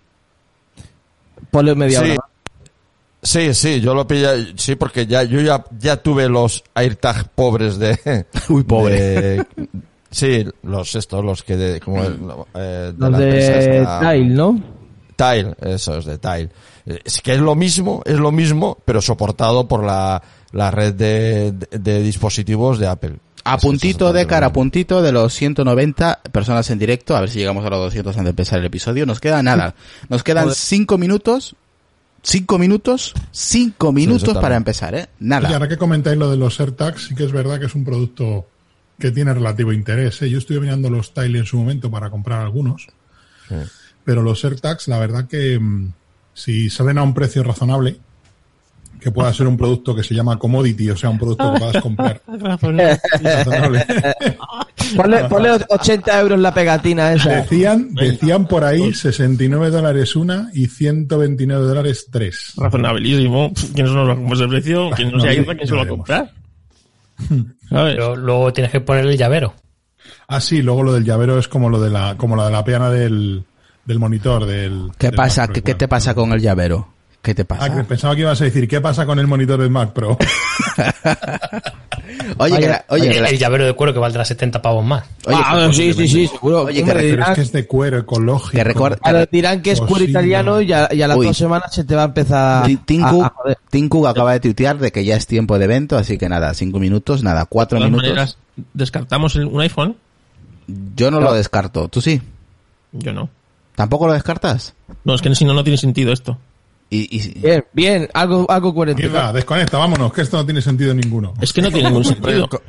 Ponle media Sí. hora. Sí, sí, yo lo pillé, sí, porque ya, yo ya, ya tuve los AirTag pobres de, [laughs] Uy, pobre. de- sí, los estos, los que de, como, eh, de Los la empresa de esta- Tile, ¿no? Tile, eso es de Tile. Es que es lo mismo, es lo mismo, pero soportado por la, la red de, de, de dispositivos de Apple. A puntito de cara, a puntito de los 190 personas en directo, a ver si llegamos a los 200 antes de empezar el episodio. Nos queda nada. [laughs] Nos quedan Joder. 5 minutos. 5 minutos. 5 minutos para empezar, ¿eh? Y Nada. ahora que comentáis lo de los AirTags, sí que es verdad que es un producto que tiene relativo interés. ¿eh? Yo estuve mirando los Tile en su momento para comprar algunos, pero los AirTags, la verdad que mm, si salen a un precio razonable, que pueda ser un producto que se llama commodity, o sea, un producto que puedas comprar [laughs] razonable. Ponle, ponle 80 euros la pegatina esa. Decían, decían por ahí 69 dólares una y 129 dólares tres. Razonabilísimo. ¿Quién no lo ese precio? ¿Quién no se ayuda? ¿Quién se lo va a comprar? ¿Sabes? Pero luego tienes que poner el llavero. Ah, sí, luego lo del llavero es como lo de la, como la de la peana del, del monitor del. ¿Qué del pasa? Mac Pro ¿Qué, qué te pasa con el llavero? ¿Qué te Ah, que pasa? pensaba que ibas a decir, ¿qué pasa con el monitor del Mac Pro? [laughs] Oye, que la- oye, el, la- el llavero de cuero que valdrá 70 pavos más. oye, ah, que- sí, sí, sí, seguro. Oye, que re- Pero es dirán, que es de cuero ecológico. Que recuerda- ahora dirán que es cuero italiano y a, y a las Uy. dos semanas se te va a empezar Ti- Tim a- Cook- acaba de tuitear de que ya es tiempo de evento, así que nada, 5 minutos, nada, 4 De todas minutos. maneras, descartamos un iPhone. Yo no lo descarto. ¿Tú sí? Yo no. ¿Tampoco lo descartas? No, es que si no, no tiene sentido esto. Y, y- Bien, bien, algo, algo coherente. Mierda, desconecta, vámonos, que esto no tiene sentido ninguno. Es que no tiene ningún [laughs] sentido. Co-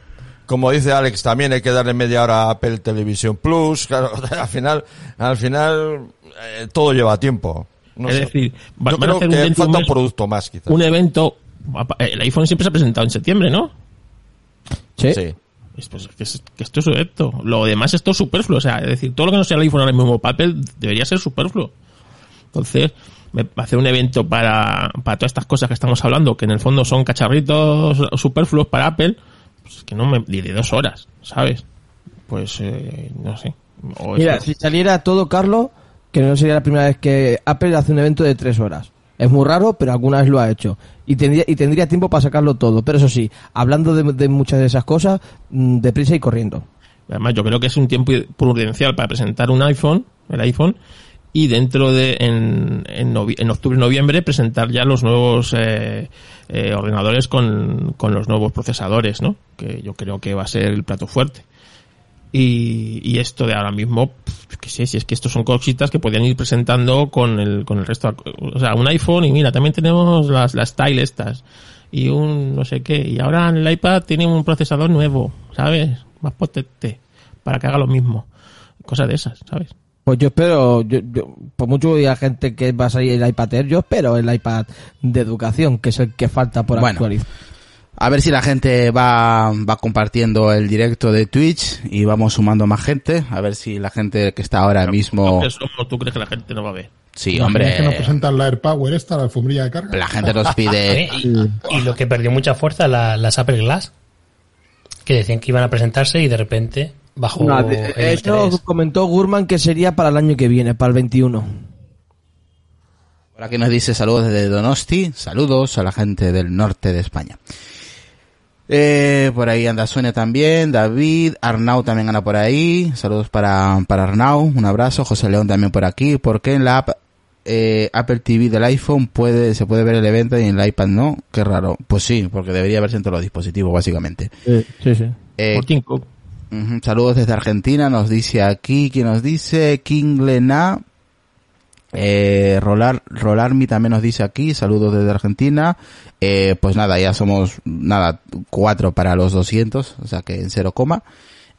Como dice Alex, también hay que darle media hora a Apple Television Plus. Claro, [laughs] al final, al final, eh, todo lleva tiempo. No es sé. decir, va- Yo van a creo que un falta un mes producto más, quizás. un evento. El iPhone siempre se ha presentado en septiembre, ¿no? Sí. Sí. Es, pues, que, es- que esto es esto. Lo demás es todo superfluo. O sea, es decir, todo lo que no sea el iPhone ahora mismo papel debería ser superfluo. Entonces, hacer un evento para, para todas estas cosas que estamos hablando, que en el fondo son cacharritos superfluos para Apple, pues es que no me, ni de dos horas, ¿sabes? pues eh, no sé. O Mira, si saliera todo, Carlos, que no sería la primera vez que Apple hace un evento de tres horas. Es muy raro, pero alguna vez lo ha hecho. Y tendría, y tendría tiempo para sacarlo todo. Pero eso sí, hablando de, muchas de esas cosas, mm, deprisa y corriendo. Además, yo creo que es un tiempo prudencial para presentar un iPhone, el iPhone, y dentro de, en, en, en octubre, noviembre, presentar ya los nuevos eh, eh, ordenadores con, con los nuevos procesadores, ¿no? Que yo creo que va a ser el plato fuerte. Y, y esto de ahora mismo, pf, qué sé, si es que estos son cositas que podían ir presentando con el, con el resto, o sea, un iPhone y mira, también tenemos las, las Style estas y un no sé qué, y ahora el iPad tiene un procesador nuevo, ¿sabes? Más potente, para que haga lo mismo. Cosas de esas, ¿sabes? Pues yo espero, yo, yo- por mucho que haya gente que va a salir el iPad Air, yo espero el iPad de educación, que es el que falta por Bueno. actualizar. A ver si la gente va, va compartiendo el directo de Twitch y vamos sumando más gente. A ver si la gente que está ahora mismo... ¿Qué somos? ¿Tú crees que la gente no va a ver? Sí, ¿Imaginas hombre. que nos presentan la AirPower esta, la alfombrilla de carga? La gente nos Eh, pide... [laughs] y, y lo que perdió mucha fuerza, la- las Apple Glass, que decían que iban a presentarse y de repente bajó No, interés. comentó Gurman que sería para el año que viene, para el 21. Por aquí nos dice saludos desde Donosti. Saludos a la gente del norte de España. Eh, por ahí anda Sonia también, David, Arnau también anda por ahí. Saludos para, para Arnau, un abrazo. José León también por aquí. porque en la app eh, Apple TV del iPhone puede se puede ver el evento y en el iPad no? Qué raro. Pues sí, porque debería verse en todos los dispositivos, básicamente. Sí, sí. sí. Eh, Por Cook. Ujú, Saludos desde Argentina, nos dice aquí, ¿quién nos dice? King Lena. Eh, Rolar, Rolarmi también nos dice aquí, saludos desde Argentina. Eh, pues nada, ya somos, nada, cuatro para los 200, o sea que en cero coma.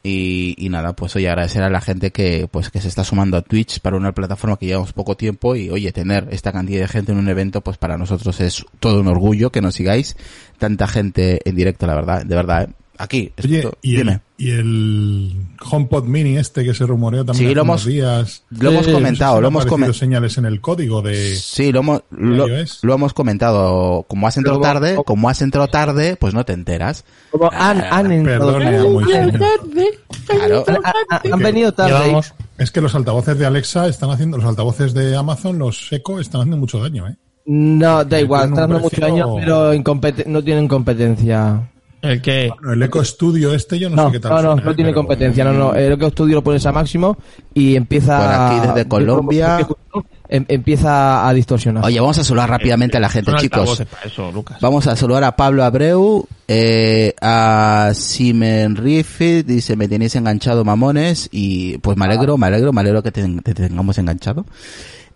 Y, y nada, pues oye, agradecer a la gente que, pues que se está sumando a Twitch para una plataforma que llevamos poco tiempo y oye, tener esta cantidad de gente en un evento, pues para nosotros es todo un orgullo que nos sigáis. Tanta gente en directo, la verdad, de verdad, ¿eh? Aquí, Oye, esto- y dime. el, y el HomePod Mini este que se rumoreó también Sí, hace lo hemos- días. lo hemos Eh, comentado, no sé si lo hemos aparecido comen- señales en el código de... Sí, lo hemos, lo, hemos comentado. Como has entrado Luego- tarde, como has entrado tarde, pues no te enteras. Como han, han entrado- Moisés. Claro. han, han- han venido tarde. Llevamos, Es que los altavoces de Alexa están haciendo, los altavoces de Amazon, los Echo, están haciendo mucho daño, ¿eh? No, da igual, están muchos precio- años, pero no tienen competencia. El que... Bueno, el Echo Studio este yo no, No, sé qué tal. no, no, suena, no tiene Pero- competencia, no, no. El que estudio lo pones a máximo y empieza Por aquí desde Colombia. em- empieza a distorsionar. Oye, vamos a saludar rápidamente a la gente, chicos. eso, Lucas. Vamos a saludar a Pablo Abreu, eh, a Simen Riffit, dice, me tenéis enganchado mamones, y pues me alegro, me alegro, me alegro que te, te tengamos enganchado.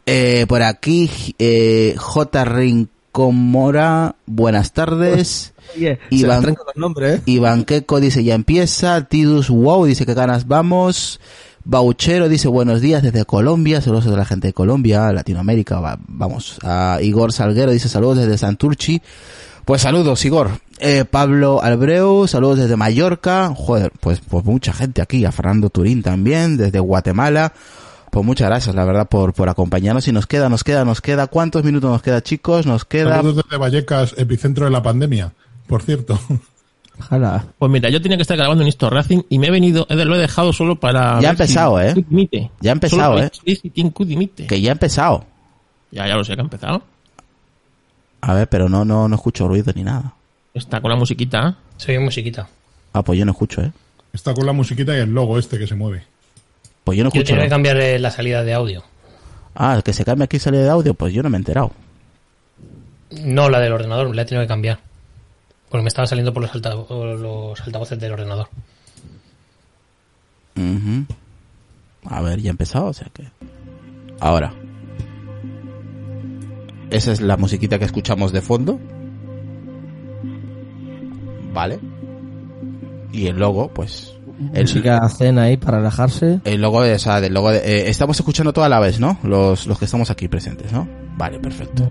Eh, por aquí, eh, J. Rincomora, buenas tardes. Oye, se Iván- los nombres, ¿eh? Iván Queco dice ya empieza. Tidus Wow dice que ganas vamos. Bauchero dice buenos días desde Colombia. Saludos a la gente de Colombia, Latinoamérica. va- vamos. A Igor Salguero dice saludos desde Santurchi. Pues saludos, Igor. Eh, Pablo Albreu, saludos desde Mallorca. Joder, pues, pues mucha gente aquí. A Fernando Turín también, desde Guatemala. Pues muchas gracias, la verdad, por, por acompañarnos. Y nos queda, nos queda, nos queda. ¿Cuántos minutos nos queda, chicos? Nos queda... Saludos desde Vallecas, epicentro de la pandemia, por cierto. Ojalá. Pues mira, yo tenía que estar grabando en Esto Racing y me he venido, lo he dejado solo para... Ya ha si empezado, ¿eh? Dimite. Ya ha empezado, ¿eh? Si dimite. Que ya ha empezado. Ya, ya lo sé que ha empezado. A ver, pero no, no, no escucho ruido ni nada. Está con la musiquita. se oye musiquita. Ah, pues yo no escucho, ¿eh? Está con la musiquita y el logo este que se mueve. Pues yo no Yo escucho. tengo que cambiar la salida de audio. Ah, que se cambie aquí sale de audio, pues yo no me he enterado. No la del ordenador, la he tenido que cambiar. Porque me estaba saliendo por los, altavoces del ordenador. Ujú. A ver, ya ha empezado, o sea que... Ahora. Esa es la musiquita que escuchamos de fondo. Vale. Y el logo, pues... El, Música cena ahí para relajarse. el logo de esa, del logo de, eh, estamos escuchando toda la vez, ¿no? Los, los que estamos aquí presentes, ¿no? Vale, perfecto.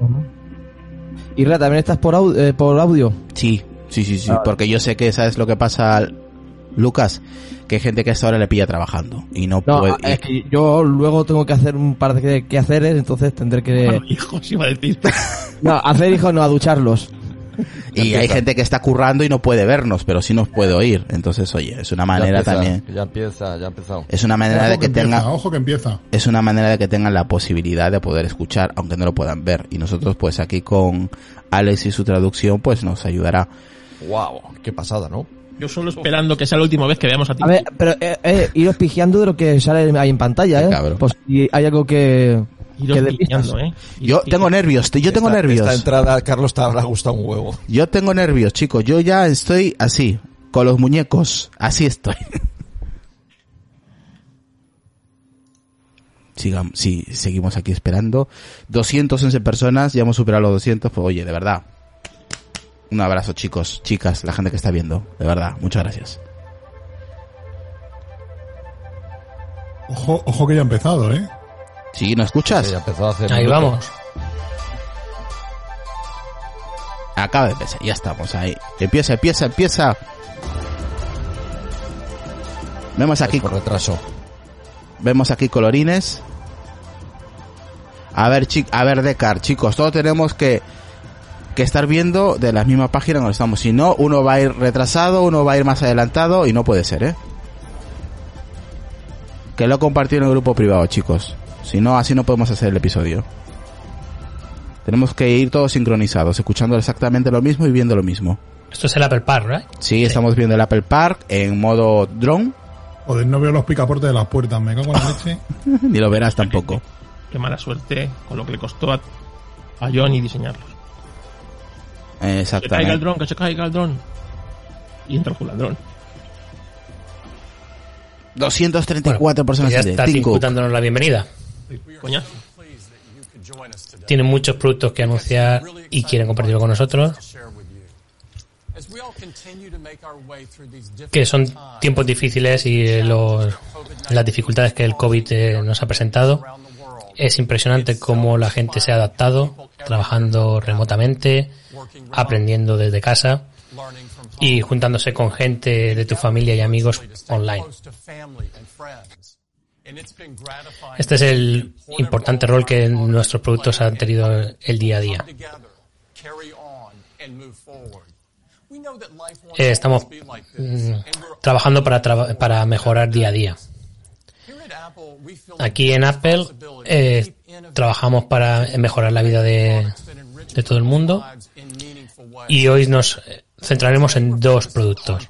Y Ra, ¿también estás por, au- eh, por audio? Sí, sí, sí, sí, porque yo sé que sabes lo que pasa, Lucas, que hay gente que a esta hora le pilla trabajando y no, No, puede... es que yo luego tengo que hacer un par de quehaceres, entonces tendré que... [laughs] Hijos, iba a decir. [laughs] No, hacer hijos no, a ducharlos. Y hay gente que está currando y no puede vernos, pero sí nos puede oír. Entonces, oye, es una Ya manera empieza, también. Ya empieza, ya ha empezado. Es una manera Ojo de que empieza, tenga, Ojo que empieza. es una manera de que tengan la posibilidad de poder escuchar, aunque no lo puedan ver. Y nosotros, pues aquí con Alex y su traducción, pues nos ayudará. Wow, qué pasada, ¿no? Yo solo esperando que sea la última vez que veamos a ti. A ver, pero eh, eh, iros pigiando de lo que sale ahí en pantalla, ¿eh? cabrón. Pues si hay algo que... Iros pillando. ¿eh? Yo tengo nervios, yo tengo Esta- nervios. Esta entrada, Carlos, te habrá gustado un huevo. Yo tengo nervios, chicos. Yo ya estoy así, con los muñecos. Así estoy. [laughs] Sigam, sí, seguimos aquí esperando. 211 personas, ya hemos superado los 200. Pues oye, de verdad. Un abrazo, chicos, chicas, la gente que está viendo. De verdad, muchas gracias. Ojo, ojo que ya ha empezado, ¿eh? Sí, ¿no escuchas? Sí, ya empezó a hacer Ahí vamos. Acaba de empezar, ya estamos ahí. Empieza, empieza, empieza. Vemos aquí Por retraso. Vemos aquí colorines. A ver, chi a ver, Decar, chicos, todos tenemos que, que estar viendo de la misma página donde estamos. Si no, uno va a ir retrasado, uno va a ir más adelantado y no puede ser, ¿eh? Que lo compartido en el grupo privado, chicos. Si no, así no podemos hacer el episodio. Tenemos que ir todos sincronizados, escuchando exactamente lo mismo y viendo lo mismo. Esto es el Apple Park, ¿right? Sí, estamos viendo el Apple Park en modo drone. Joder, no veo los picaportes de las puertas, me cago en la [laughs] leche. Ni lo verás tampoco. Qué mala suerte con lo que le costó a, a Johnny diseñarlos. Que caiga el Exactamente. dron, que se caiga el dron. Y entra el dron. 234 personas ya en está dándonos la bienvenida. Tienen muchos productos que anunciar y quieren compartirlo con nosotros. Que son tiempos difíciles y eh, los, las dificultades que el COVID eh, nos ha presentado. Es impresionante cómo la gente se ha adaptado, trabajando remotamente, aprendiendo desde casa y juntándose con gente de tu familia y amigos online. Este es el importante rol que nuestros productos han tenido el día a día. Eh, estamos mm, trabajando para, para mejorar día a día. Aquí en Apple eh, trabajamos para mejorar la vida de, de todo el mundo y hoy nos eh, centraremos en dos productos,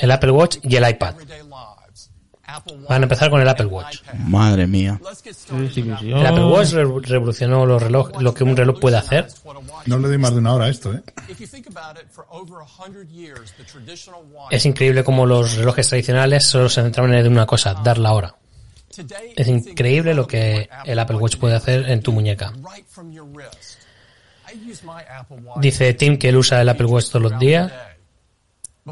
el Apple Watch y el iPad. Van a empezar con el Apple Watch. Madre mía. El Apple Watch re- revolucionó los reloj, lo que un reloj puede hacer. No le doy más de una hora a esto, ¿eh? Es increíble cómo los relojes tradicionales solo se centraban en una cosa, dar la hora. Es increíble lo que el Apple Watch puede hacer en tu muñeca. Dice Tim que él usa el Apple Watch todos los días.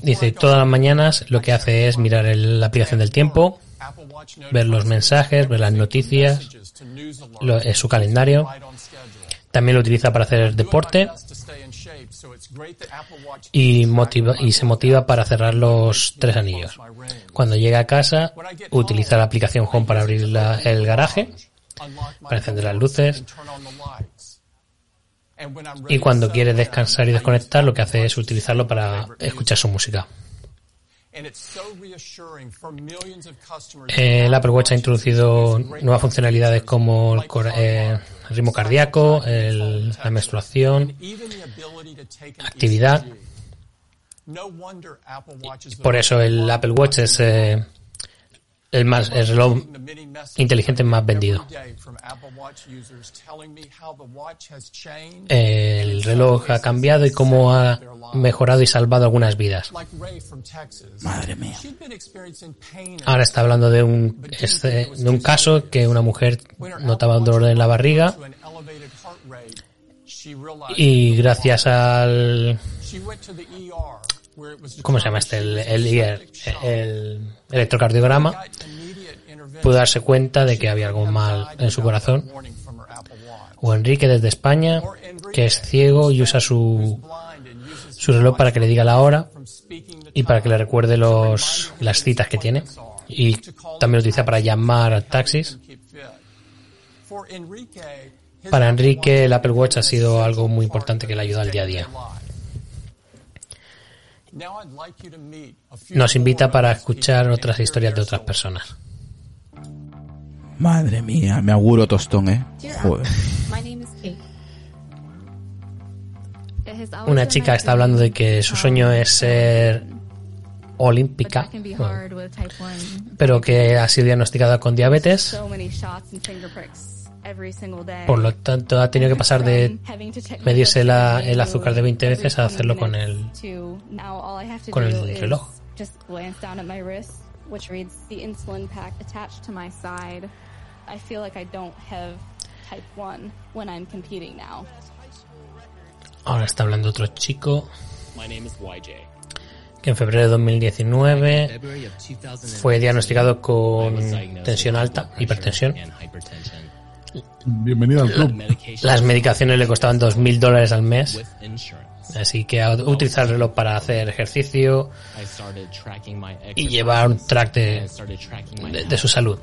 Dice, todas las mañanas lo que hace es mirar la aplicación del tiempo, ver los mensajes, ver las noticias, su calendario. También lo utiliza para hacer deporte y, se motiva para cerrar los tres anillos. Cuando llega a casa, utiliza la aplicación Home para abrir el garaje, para encender las luces. Y cuando quiere descansar y desconectar, lo que hace es utilizarlo para escuchar su música. El Apple Watch ha introducido nuevas funcionalidades como el, eh, el ritmo cardíaco, el- la menstruación, actividad. Por eso el Apple Watch es eh, el más el reloj inteligente más vendido. El reloj ha cambiado y cómo ha mejorado y salvado algunas vidas. Madre mía. Ahora está hablando de un este- de un caso que una mujer notaba un dolor en la barriga y gracias al ¿cómo se llama este? El, el, el electrocardiograma pudo darse cuenta de que había algo mal en su corazón. O Enrique desde España, que es ciego y usa su, su reloj para que le diga la hora y para que le recuerde los, las citas que tiene. Y también lo utiliza para llamar a taxis. Para Enrique, el Apple Watch ha sido algo muy importante que le ayuda al día a día. Nos invita para escuchar otras historias de otras personas. Madre mía, me auguro tostón, ¿eh? Joder. Una chica está hablando de que su sueño es ser olímpica, pero que ha sido diagnosticada con diabetes. Por lo tanto, ha tenido que pasar de medirse la- el azúcar de 20 veces a hacerlo con el, con el reloj. Just glance down at my wrist, which reads the insulin pack attached to my side. I feel like I don't have type 1 when I'm competing now. Ahora está hablando otro chico que en febrero de 2019 February of 2000 fue diagnosticado con tensión with alta, hipertensión. Bienvenido al club. Las medicaciones le costaban 2.000 dólares al mes, así que a utilizar el reloj para hacer ejercicio y llevar un track de, de, de su salud.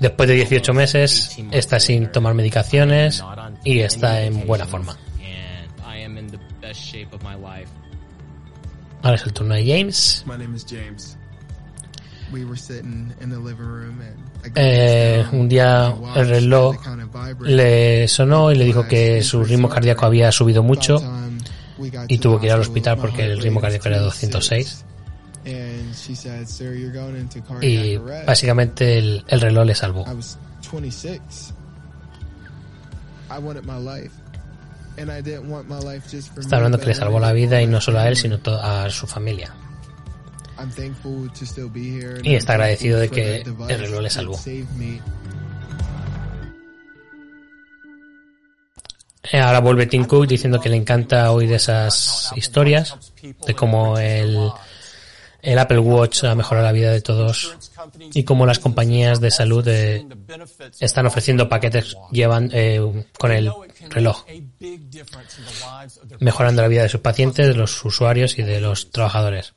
Después de 18 meses está sin tomar medicaciones y está en buena forma. Ahora es el turno de James. Eh, un día el reloj le sonó y le dijo que su ritmo cardíaco había subido mucho y tuvo que ir al hospital, porque el ritmo cardíaco era was 206 And she said, "Sir, you're going into cardiac y arrest." básicamente el, el reloj le salvó. I was 26. I wanted my life. And I didn't want my life just for Está hablando que le salvó la vida y no solo a él, sino a su familia. Y está agradecido de que el reloj le salvó. Eh, Ahora vuelve Tim Cook diciendo que le encanta oír esas historias de cómo el, el Apple Watch ha mejorado la vida de todos y cómo las compañías de salud eh, están ofreciendo paquetes llevan, eh, con el reloj, mejorando la vida de sus pacientes, de los usuarios y de los trabajadores.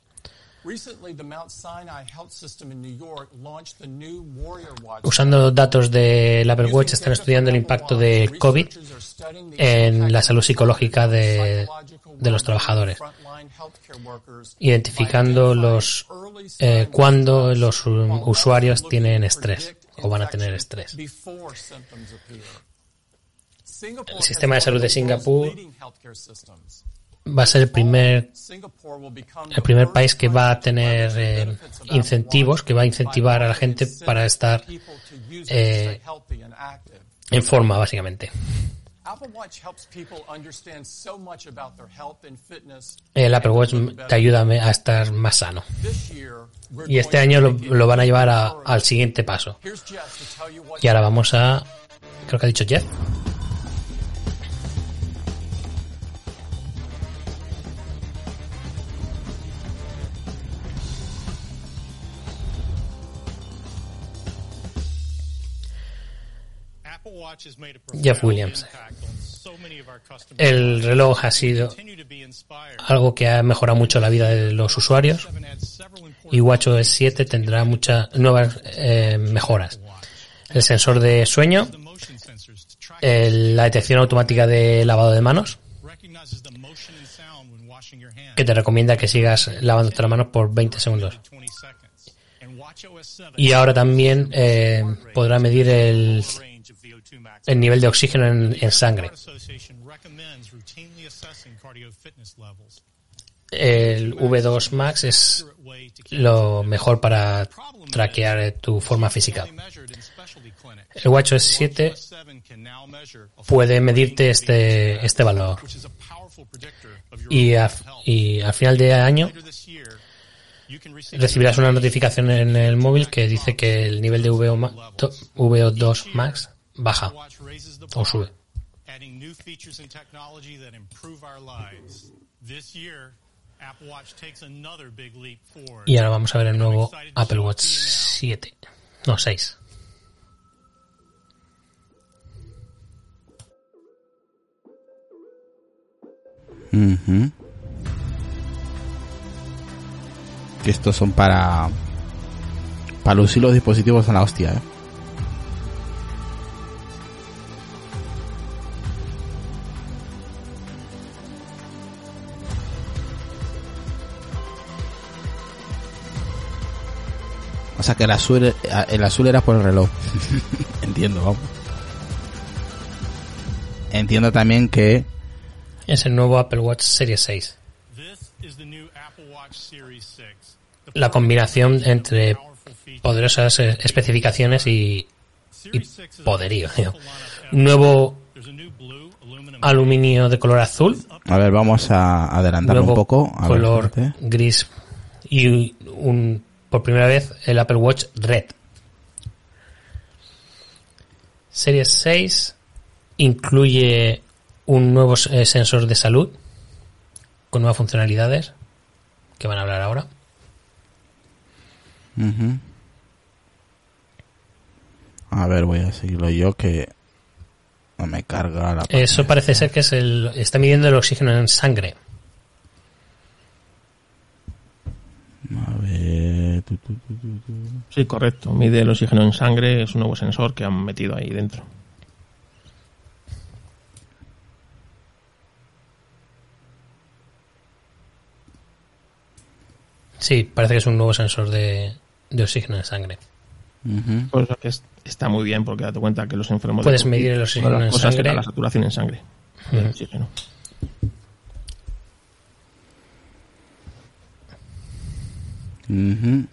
Usando datos del Apple Watch están estudiando el impacto del COVID en la salud psicológica de, de los trabajadores, identificando los eh, cuándo los usuarios tienen estrés o van a tener estrés. El sistema de salud de Singapur va a ser el primer el primer país que va a tener eh, incentivos, que va a incentivar a la gente para estar eh, en forma, básicamente. El Apple Watch te ayuda a estar más sano. Y este año lo, lo van a llevar a- al siguiente paso. Y ahora vamos a... Creo que ha dicho Jeff. Jeff Williams. El reloj ha sido algo que ha mejorado mucho la vida de los usuarios y WatchOS 7 tendrá muchas nuevas eh, mejoras. El sensor de sueño, el- la detección automática de lavado de manos, que te recomienda que sigas lavándote las manos por 20 segundos. Y ahora también eh, podrá medir el, el nivel de oxígeno en, en sangre. El V2 Max es lo mejor para traquear tu forma física. El WatchOS 7 puede medirte este, este valor. Y, a- y al final de año recibirás una notificación en el móvil que dice que el nivel de VO ma- to- VO2 Max baja o sube. Y ahora vamos a ver el nuevo Apple Watch 7. No, 6. Ujú. que estos son para para lucir los dispositivos a la hostia. ¿eh? O sea que el azul, era por el reloj. [laughs] Entiendo, vamos. Entiendo también que... Es el nuevo Apple Watch Series Apple Watch Series 6. La combinación entre poderosas eh, especificaciones y, y poderío. [laughs] tío. Nuevo aluminio de color azul, A ver, vamos a adelantar un poco. A color gris y un por primera vez el Apple Watch Red. Series 6 incluye un nuevo eh, sensor de salud con nuevas funcionalidades que van a hablar ahora. Ujú. A ver, voy a seguirlo yo que no me carga la... Eso parece ser que es el está midiendo el oxígeno en sangre. A ver... tu, tu, tu, tu, tu. Sí, correcto. Mide el oxígeno en sangre, es un nuevo sensor que han metido ahí dentro. Sí, parece que es un nuevo sensor de, de oxígeno en sangre. Pues que es- está muy bien porque date cuenta que los enfermos... de Puedes COVID, medir el oxígeno en cosas sangre. la saturación en sangre. oxígeno.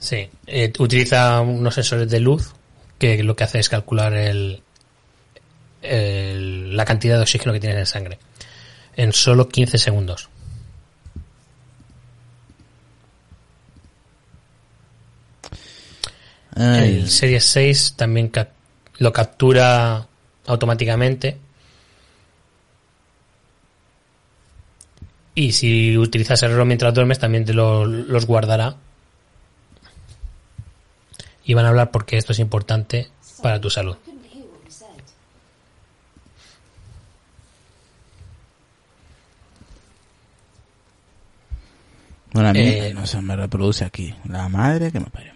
Sí, eh, utiliza unos sensores de luz que lo que hace es calcular el, el- la cantidad de oxígeno que tienes en sangre en solo 15 segundos. Ay, El Series 6 también cap- lo captura automáticamente. Y si utilizas el reloj mientras duermes, también te lo- los guardará. Y van a hablar porque esto es importante para tu salud. Bueno, a mí Eh, no se me reproduce aquí. La madre que me parió.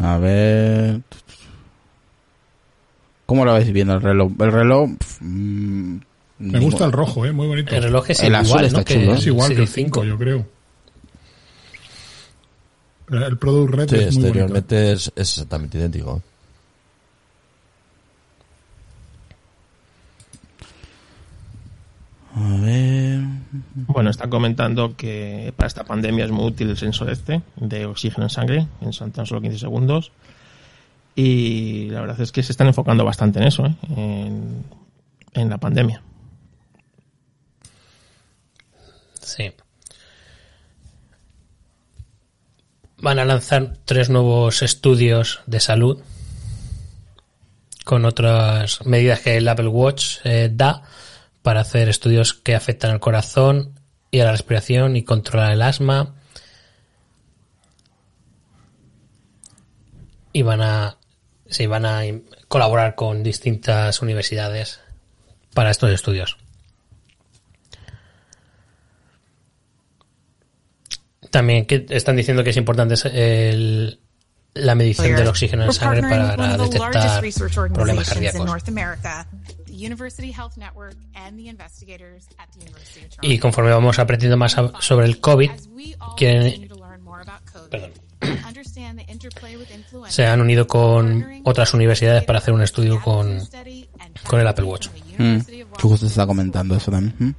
A ver... ¿Cómo lo vais viendo el reloj? El reloj... mm, Me gusta el rojo, ¿eh? Muy bonito. El reloj es El igual, azul ¿no? está que chulo. Es igual que el Series 5, yo creo. El Product Red Sí, es muy bonito. exteriormente es, es exactamente idéntico. A ver... Bueno, están comentando que para esta pandemia es muy útil el sensor este de oxígeno en sangre, en tan solo 15 segundos. Y la verdad es que se están enfocando bastante en eso, ¿eh? en, en la pandemia. Sí. Van a lanzar tres nuevos estudios de salud con otras medidas que el Apple Watch eh, da para hacer estudios que afectan al corazón y a la respiración y controlar el asma. Y van a, sí, van a colaborar con distintas universidades para estos estudios. También que están diciendo que es importante el- la medición del oxígeno en sangre para detectar problemas cardíacos. North America, the University Health Network and the investigators at the University of Toronto. Y conforme vamos aprendiendo más a- sobre el COVID, quieren, perdón, Understand the interplay with influenza. se han unido con otras universidades para hacer un estudio con, con el Apple Watch. Mm, que justo se está comentando eso también. Mm.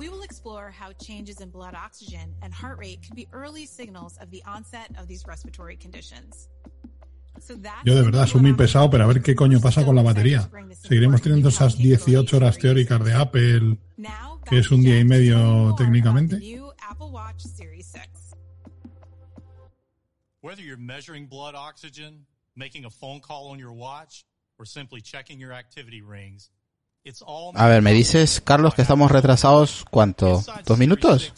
We will explore how changes in blood oxygen and heart rate can be early signals of the onset of these respiratory conditions. Yo de verdad soy muy pesado, pero a ver qué coño pasa con la batería. Seguiremos teniendo esas 18 horas teóricas de Apple, que es un día y medio técnicamente. new Apple Watch Series 6. Whether you're measuring blood oxygen, making a phone call on your watch, or simply checking your activity rings, it's all A ver, me dices, Carlos, que estamos retrasados, ¿cuánto? ¿Dos minutos?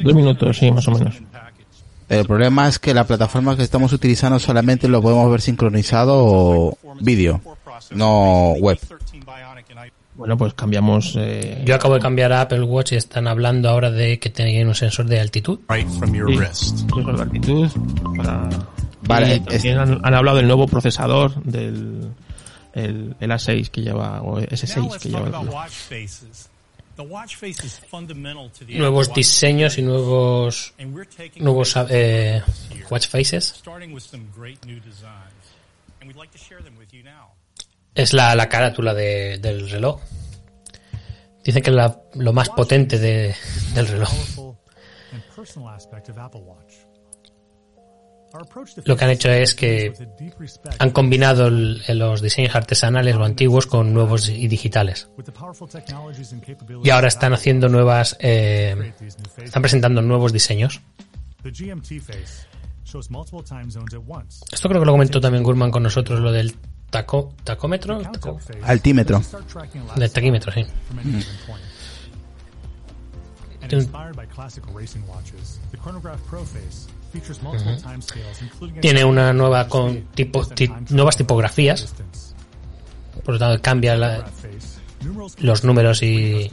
Dos minutos, sí, más o menos. El problema es que la plataforma que estamos utilizando solamente lo podemos ver sincronizado o vídeo, no web. Bueno, pues cambiamos. eh, Yo acabo de cambiar a Apple Watch y están hablando ahora de que tienen un sensor de altitud. from your Sí, wrist. sensor de altitud para- Vale, y han, han hablado del nuevo procesador del el, el A6 que lleva o Now S6 let's que lleva el about reloj. watch faces. The watch face is fundamental to the nuevos diseños y nuevos nuevos eh, watch faces. starting with some great new designs. And we'd like to share them with you now. Es la, la carátula de- del reloj. Dicen que es la- lo más potente de- del reloj. Lo que han hecho es que han combinado el- los diseños artesanales o antiguos con nuevos y digitales. Y ahora están haciendo nuevas, eh, están presentando nuevos diseños. The GMT face shows multiple time zones at once. Esto creo que lo comentó también Gurman con nosotros, lo del taco, tacómetro, taco- Altímetro. del taquímetro, sí. from Tiene una nueva con tipo, ti- nuevas tipografías, por lo tanto cambia la- los números y,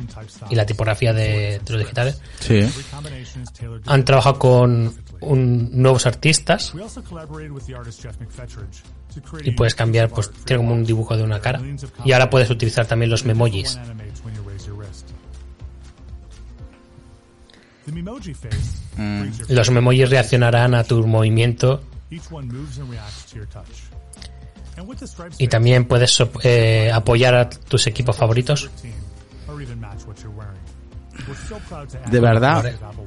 y la tipografía de, de los digitales. Sí. Han trabajado con un- nuevos artistas y puedes cambiar, pues tiene como un dibujo de una cara. Y ahora puedes utilizar también los memojis. Your Los memojis reaccionarán a tu movimiento y también puedes so- eh, apoyar a tus equipos favoritos. De verdad,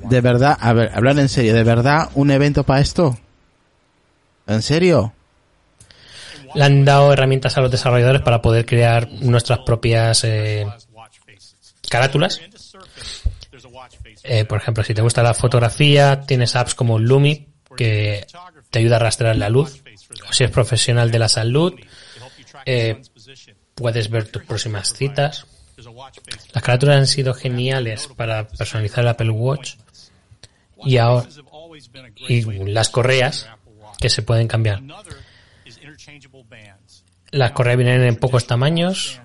de verdad, a ver, hablar en serio, ¿de verdad un evento para esto? ¿En serio? Le han dado herramientas a los desarrolladores para poder crear nuestras propias eh, carátulas. Eh, por ejemplo, si te gusta la fotografía, tienes apps como Lumi que te ayuda a rastrear la luz. O si eres profesional de la salud, eh, puedes ver tus próximas citas. Las carátulas han sido geniales para personalizar el Apple Watch y ahora y las correas que se pueden cambiar. Las correas vienen en pocos tamaños,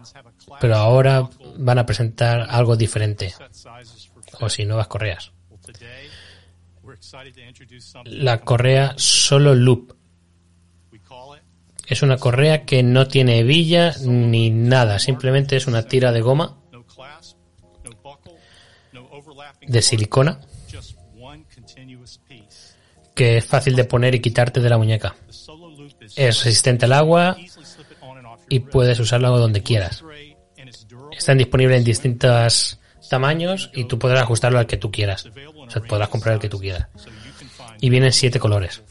pero ahora van a presentar algo diferente. O si nuevas correas. La correa solo loop. Es una correa que no tiene hebilla ni nada, simplemente es una tira de goma de silicona que es fácil de poner y quitarte de la muñeca. Es resistente al agua y puedes usarlo donde quieras. Están disponibles en distintos tamaños y tú podrás ajustarlo al que tú quieras. O sea, podrás comprar el que tú quieras. Y vienen siete colores.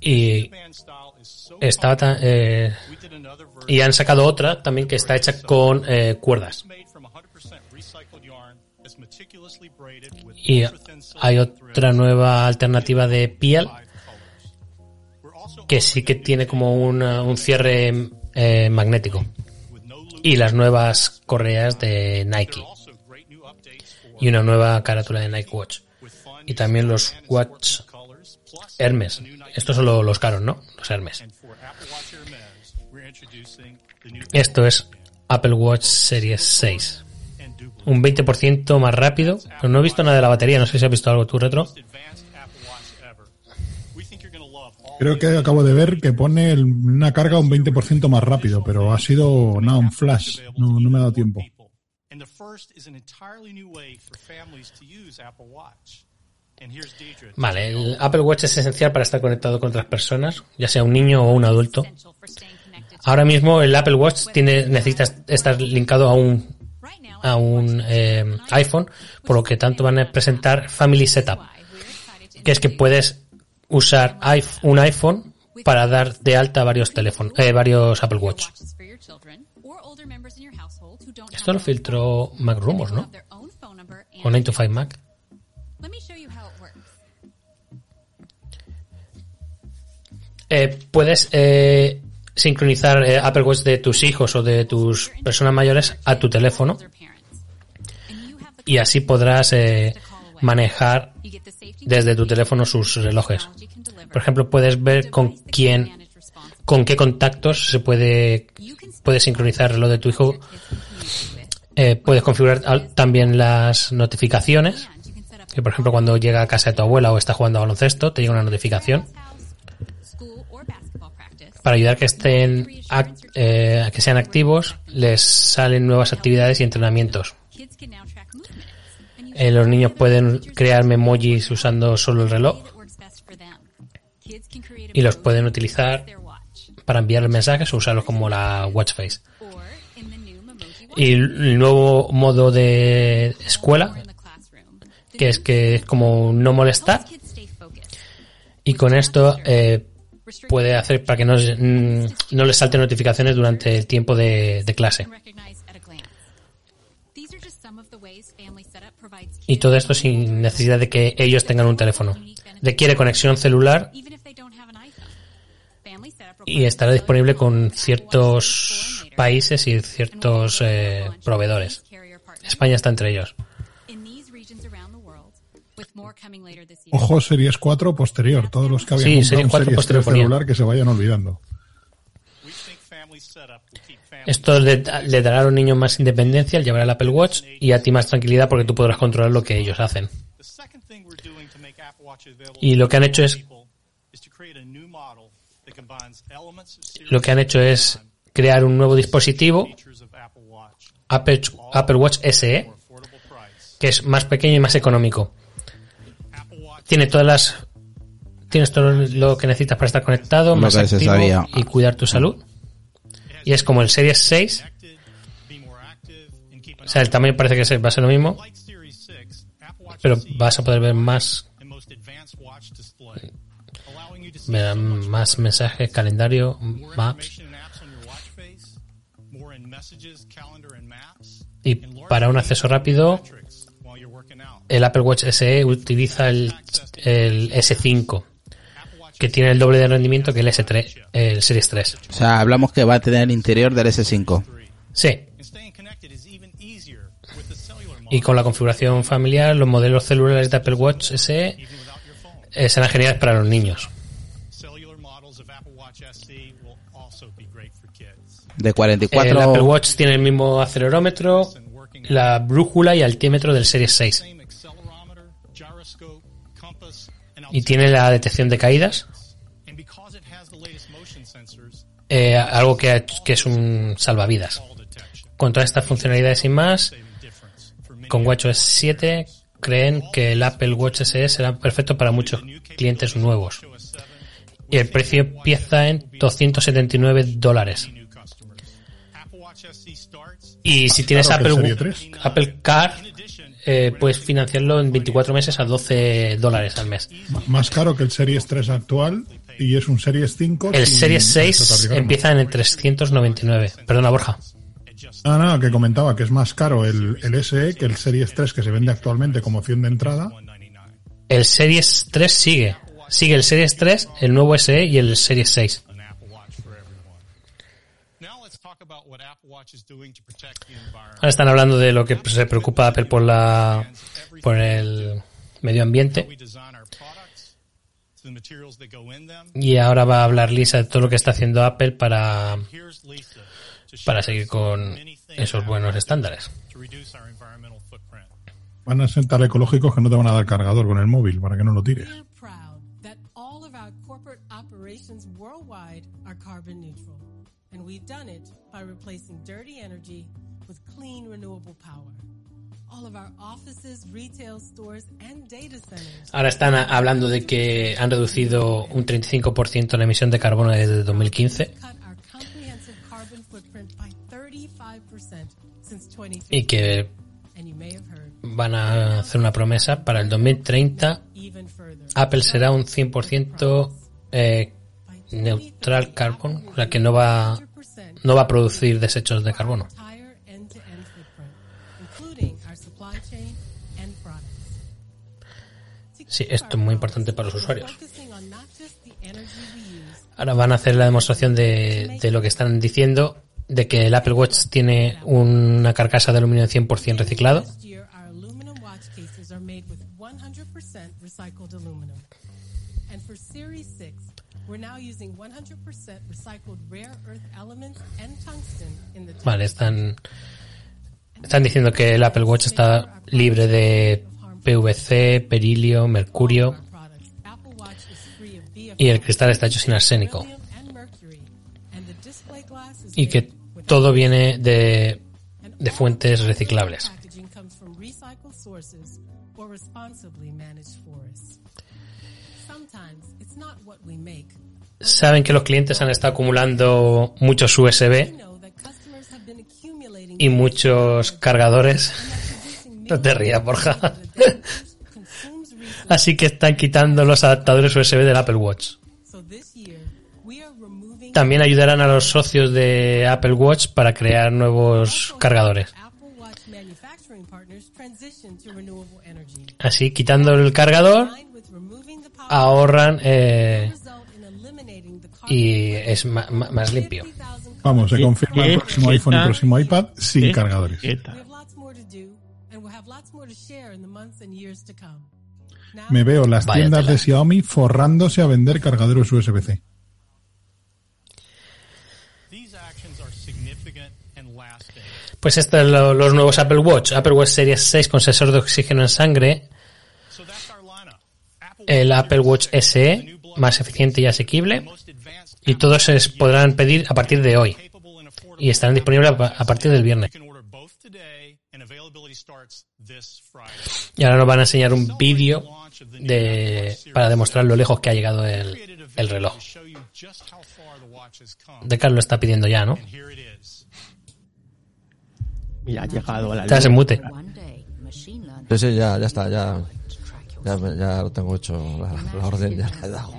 Y estaba tan- eh, y han sacado otra también que está hecha con eh, cuerdas. Y hay otra nueva alternativa de piel que sí que tiene como una- un cierre eh, magnético. Y las nuevas correas de Nike. Y una nueva carátula de Nike Watch. Y también los Watch Hermes. Estos son lo- los caros, ¿no? Los Hermes. Esto es Apple Watch Series 6. Un 20% más rápido. Pero no he visto nada de la batería. No sé si has visto algo tú, Retro. Creo que acabo de ver que pone una carga un 20% más rápido, pero ha sido nada, un flash. No, no me ha dado tiempo. And the first is an entirely new way for families to use Apple Watch. And here's Deidre. Vale, el Apple Watch es esencial para estar conectado con otras personas, ya sea un niño o un adulto. Ahora mismo el Apple Watch tiene necesita estar linkado a un a un eh, iPhone, por lo que tanto van a presentar Family Setup, que es que puedes usar un iPhone para dar de alta varios teléfonos, eh, varios Apple Watch. Esto lo filtró Mac Rumors, ¿no? O 9 to 5 Mac. Eh, puedes eh, sincronizar eh, Apple Watch de tus hijos o de tus personas mayores a tu teléfono y así podrás eh, manejar desde tu teléfono sus relojes. Por ejemplo, puedes ver con quién, con qué contactos se puede, sincronizar el reloj de tu hijo. Eh, puedes configurar también las notificaciones. Que por ejemplo cuando llega a casa de tu abuela o está jugando a baloncesto, te llega una notificación. para ayudar que estén eh, a que sean activos, les salen nuevas actividades y entrenamientos. Eh, los niños pueden crear memojis usando solo el reloj y los pueden utilizar para enviar mensajes o usarlos como la watch face. Y el nuevo modo de escuela, que es que como no molestar, y con esto eh, puede hacer para que no, mm, no les salten notificaciones durante el tiempo de clase. Y todo esto sin necesidad de que ellos tengan un teléfono. Requiere conexión celular y estará disponible con ciertos países y ciertos eh, proveedores. España está entre ellos. Ojo, Series 4 posterior. Todos los que habían Sí, Series un 4 Series posterior 3 ponía. celular que se vayan olvidando. Esto le, le dará a los niños más independencia al llevar el Apple Watch y a ti más tranquilidad porque tú podrás controlar lo que ellos hacen. Y lo que han hecho es lo que han hecho es crear un nuevo dispositivo Apple, Apple Watch SE que es más pequeño y más económico. Tiene todas las tienes todo lo que necesitas para estar conectado, Lo más activo y cuidar tu salud. Y es como el Series 6. O sea, el tamaño parece que va a ser lo mismo. Pero vas a poder ver más ver más mensajes, calendario, maps. Y para un acceso rápido, el Apple Watch SE utiliza el, el S5, que tiene el doble de rendimiento que el S3, el Series 3. O sea, hablamos que va a tener el interior del S5. Sí. Y con la configuración familiar, los modelos celulares de Apple Watch SE eh, serán geniales para los niños. De El 44... Apple Watch tiene el mismo acelerómetro, la brújula y altímetro del Series 6. Y tiene la detección de caídas. Eh, algo que, que es un salvavidas. Con todas estas funcionalidades y más, con WatchOS 7 creen que el Apple Watch SE será perfecto para muchos clientes nuevos. Y el precio empieza en 279 dólares. Y si tienes Apple, Serie 3. Apple Car, eh, puedes financiarlo en 24 meses a 12 dólares al mes. Más caro que el Series 3 actual y es un Series 5. El Series 6 descargar empieza en el 399. Perdona, Borja. Ah, no, que comentaba que es más caro el, el SE que el Series 3 que se vende actualmente como opción de entrada. El Series 3 sigue. Sigue el Series 3, el nuevo SE y el Series 6. Ahora están hablando de lo que se preocupa Apple por la por el medio ambiente y ahora va a hablar Lisa de todo lo que está haciendo Apple para para seguir con esos buenos estándares. Van a ser tan ecológicos que no te van a dar cargador con el móvil para que no lo tires. By replacing dirty energy with clean renewable power. All of our offices, retail stores, and data centers Ahora están hablando de que han reducido un 35% la emisión de carbono desde 2015 cut our comprehensive carbon footprint by 35% since 2015. y que van a hacer una promesa para el 2030 even further. Apple será un 100% eh, neutral carbon, o sea que no va no va a producir desechos de carbono. Sí, esto es muy importante para los usuarios. Ahora van a hacer la demostración de, de lo que están diciendo, de que el Apple Watch tiene una carcasa de aluminio 100% reciclado. Last year, our aluminum watch cases are made with 100% recycled aluminum. And for Series 6, we're now using 100% recycled rare earth elements and tungsten in the Vale, están, están diciendo que el Apple Watch está libre de PVC, berilio, mercurio. Y el cristal está hecho sin arsénico. y que todo viene de, de fuentes reciclables. Saben que los clientes han estado acumulando muchos USB y muchos cargadores. [laughs] No te rías, Borja. Así que están quitando los adaptadores USB del Apple Watch. También ayudarán a los socios de Apple Watch para crear nuevos cargadores. Así, quitando el cargador, ahorran eh, y es más limpio. Vamos, se confirma el próximo iPhone y el próximo iPad sin ¿Qué? cargadores. Me veo las Vaya tiendas tela. de Xiaomi forrándose a vender cargadores USB-C. These actions are significant and lasting. Pues estos son lo- los nuevos Apple Watch. Apple Watch Series 6 con sensor de oxígeno en sangre. El Apple Watch SE, más eficiente y asequible. Y todos se podrán pedir a partir de hoy. Y estarán disponibles a pa- a partir del viernes. Y ahora nos van a enseñar un vídeo de, para demostrar lo lejos que ha llegado el, el reloj. De Carlos lo está pidiendo ya, ¿no? Mira, ha llegado a la Estás en mute. Sí, sí, ya, ya está, ya, ya, me- ya lo tengo hecho, la, la orden ya la he dado.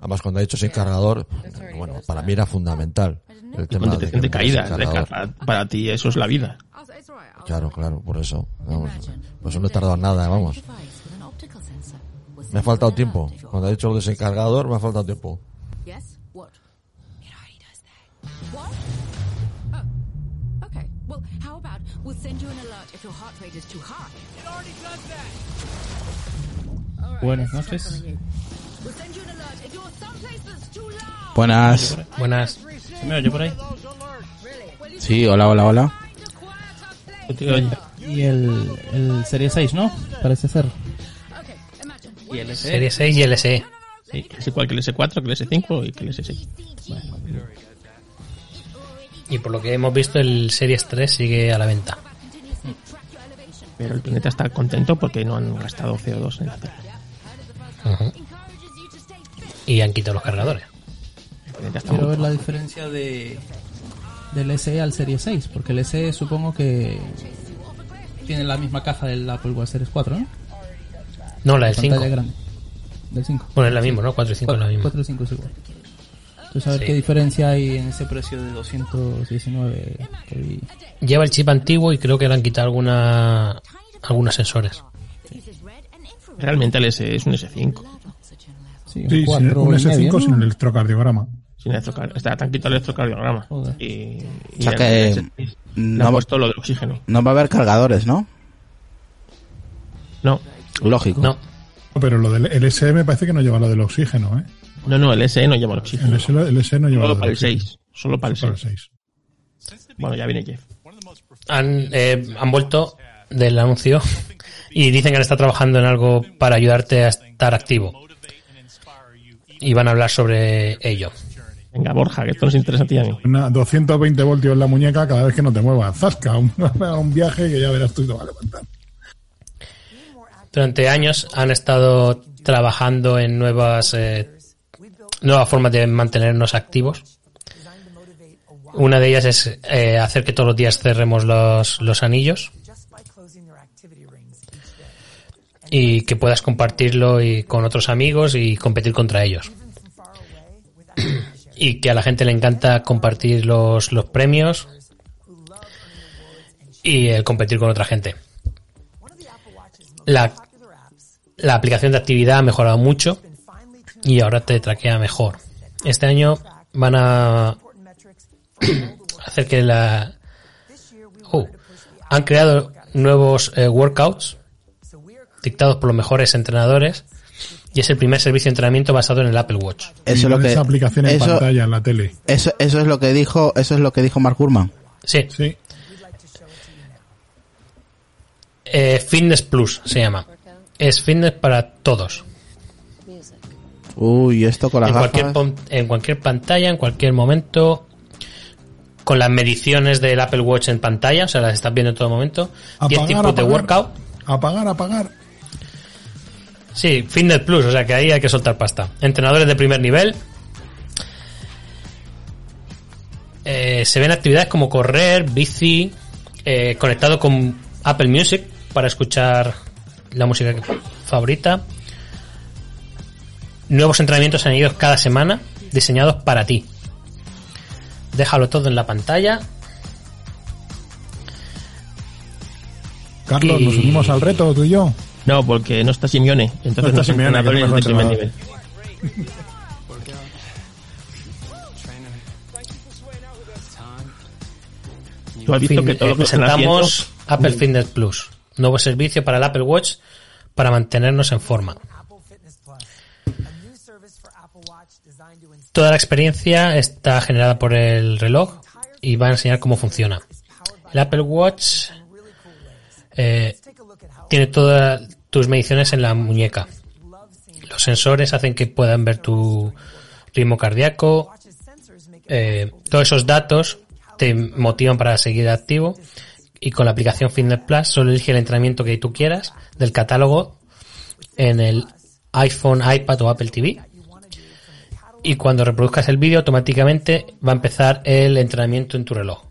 Además, cuando ha dicho sin cargador, bueno, para mí era fundamental. El tema de carga- para ti eso es la vida. Claro, claro, por eso. Vamos, pues no he tardado nada, vamos. Me ha faltado tiempo. Cuando ha dicho lo de sin cargador, me ha faltado tiempo. We'll send you an alert if your heart rate is too high. It already does that. Buenas noches. Buenas. Buenas. ¿Se me oye por ahí? Sí, hola, hola, hola. Y el, el Serie 6, ¿no? Parece ser. Y el SE. Serie 6 y el SE. Sí, es igual que el S4, que el S5 y que el S6. Y por lo que hemos visto, el Series 3 sigue a la venta. Pero el planeta está contento porque no han gastado CO2 en la Tierra. Ujú. Y han quitado los cargadores. Quiero ver la diferencia de del SE al Serie 6, porque el SE supongo que tiene la misma caja del Apple Watch Series 4, ¿no? No, la del Pantalla 5. grande. Del 5. Bueno, es la misma, ¿no? 4 y 5 es la misma. 4 y 5 es igual. Entonces, a ver Sí. qué diferencia hay en ese precio de 219 que vi. Lleva el chip antiguo y creo que le han quitado alguna, algunos sensores. Realmente el S es un S5. Sí, Sí, sin- un S5 sin electrocardiograma. Sin electrocar- está tan quitado el electrocardiograma. Y, y O sea el que S6 le no, han puesto lo del oxígeno. no va a haber cargadores, ¿no? No. Lógico. No. Pero lo del el SE me parece que no lleva lo del oxígeno, ¿eh? No, no, el SE no lleva el oxígeno. El SE, el SE no lleva Solo lo para el oxígeno. 6. Solo para el Para 6. Bueno, ya viene Jeff. Han, eh, han vuelto del anuncio y dicen que han estado trabajando en algo para ayudarte a estar activo. Y van a hablar sobre ello. Venga, Borja, que esto nos interesa a ti a mí. Una 220 voltios en la muñeca cada vez que no te muevas. Zasca, un, [laughs] un viaje que ya verás tú y te va a levantar. Durante años han estado trabajando en nuevas, eh, nuevas formas de mantenernos activos. Una de ellas es eh, hacer que todos los días cerremos los, los anillos y que puedas compartirlo y con otros amigos y competir contra ellos. [clears throat] y que a la gente le encanta compartir los, los premios y el competir con otra gente. La, la aplicación de actividad ha mejorado mucho y ahora te traquea mejor. Este año van a [clears throat] hacer que la... Oh, han creado nuevos eh, workouts dictados por los mejores entrenadores y es el primer servicio de entrenamiento basado en el Apple Watch. Eso es lo que Esa aplicación en eso, pantalla en la tele. eso, eso es lo que dijo, eso es lo que dijo Mark Gurman. Sí. Sí. Eh, Fitness Plus se llama. Es fitness para todos. Uy, esto con las en cualquier, gafas. en cualquier pantalla, en cualquier momento, con las mediciones del Apple Watch en pantalla, o sea, las estás viendo en todo momento. 10 Apagar, tipos de apagar. workout. Apagar, apagar. Sí, Fitness Plus, o sea que ahí hay que soltar pasta. Entrenadores de primer nivel. Eh, se ven actividades como correr, bici, eh, conectado con Apple Music para escuchar la música favorita. Nuevos entrenamientos añadidos cada semana, diseñados para ti. Déjalo todo en la pantalla. Carlos, nos unimos al reto, tú y yo. No, porque no está Simeone. Entonces No está no Simeone, que primer entrenador. nivel. Tú has visto que todo eh, lo que están presentamos Apple Fitness Plus, nuevo servicio para el Apple Watch para mantenernos en forma. Toda la experiencia está generada por el reloj y va a enseñar cómo funciona. El Apple Watch eh, tiene todas tus mediciones en la muñeca. Los sensores hacen que puedan ver tu ritmo cardíaco. eh, todos esos datos te motivan para seguir activo. Y con la aplicación Fitness Plus solo elige el entrenamiento que tú quieras del catálogo en el iPhone, iPad o Apple TV. Y cuando reproduzcas el vídeo, automáticamente va a empezar el entrenamiento en tu reloj.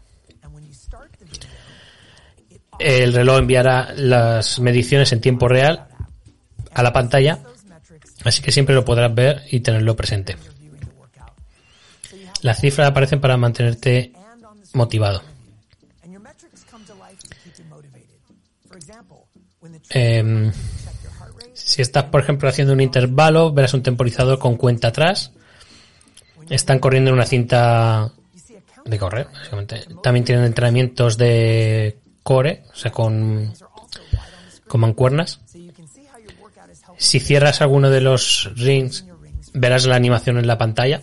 El reloj enviará las mediciones en tiempo real a la pantalla, así que siempre lo podrás ver y tenerlo presente. Las cifras aparecen para mantenerte motivado. Em, si estás, por ejemplo, haciendo un intervalo, verás un temporizador con cuenta atrás. Están corriendo en una cinta de correr, básicamente. También tienen entrenamientos de core, o sea, con, con mancuernas. Si cierras alguno de los rings, verás la animación en la pantalla.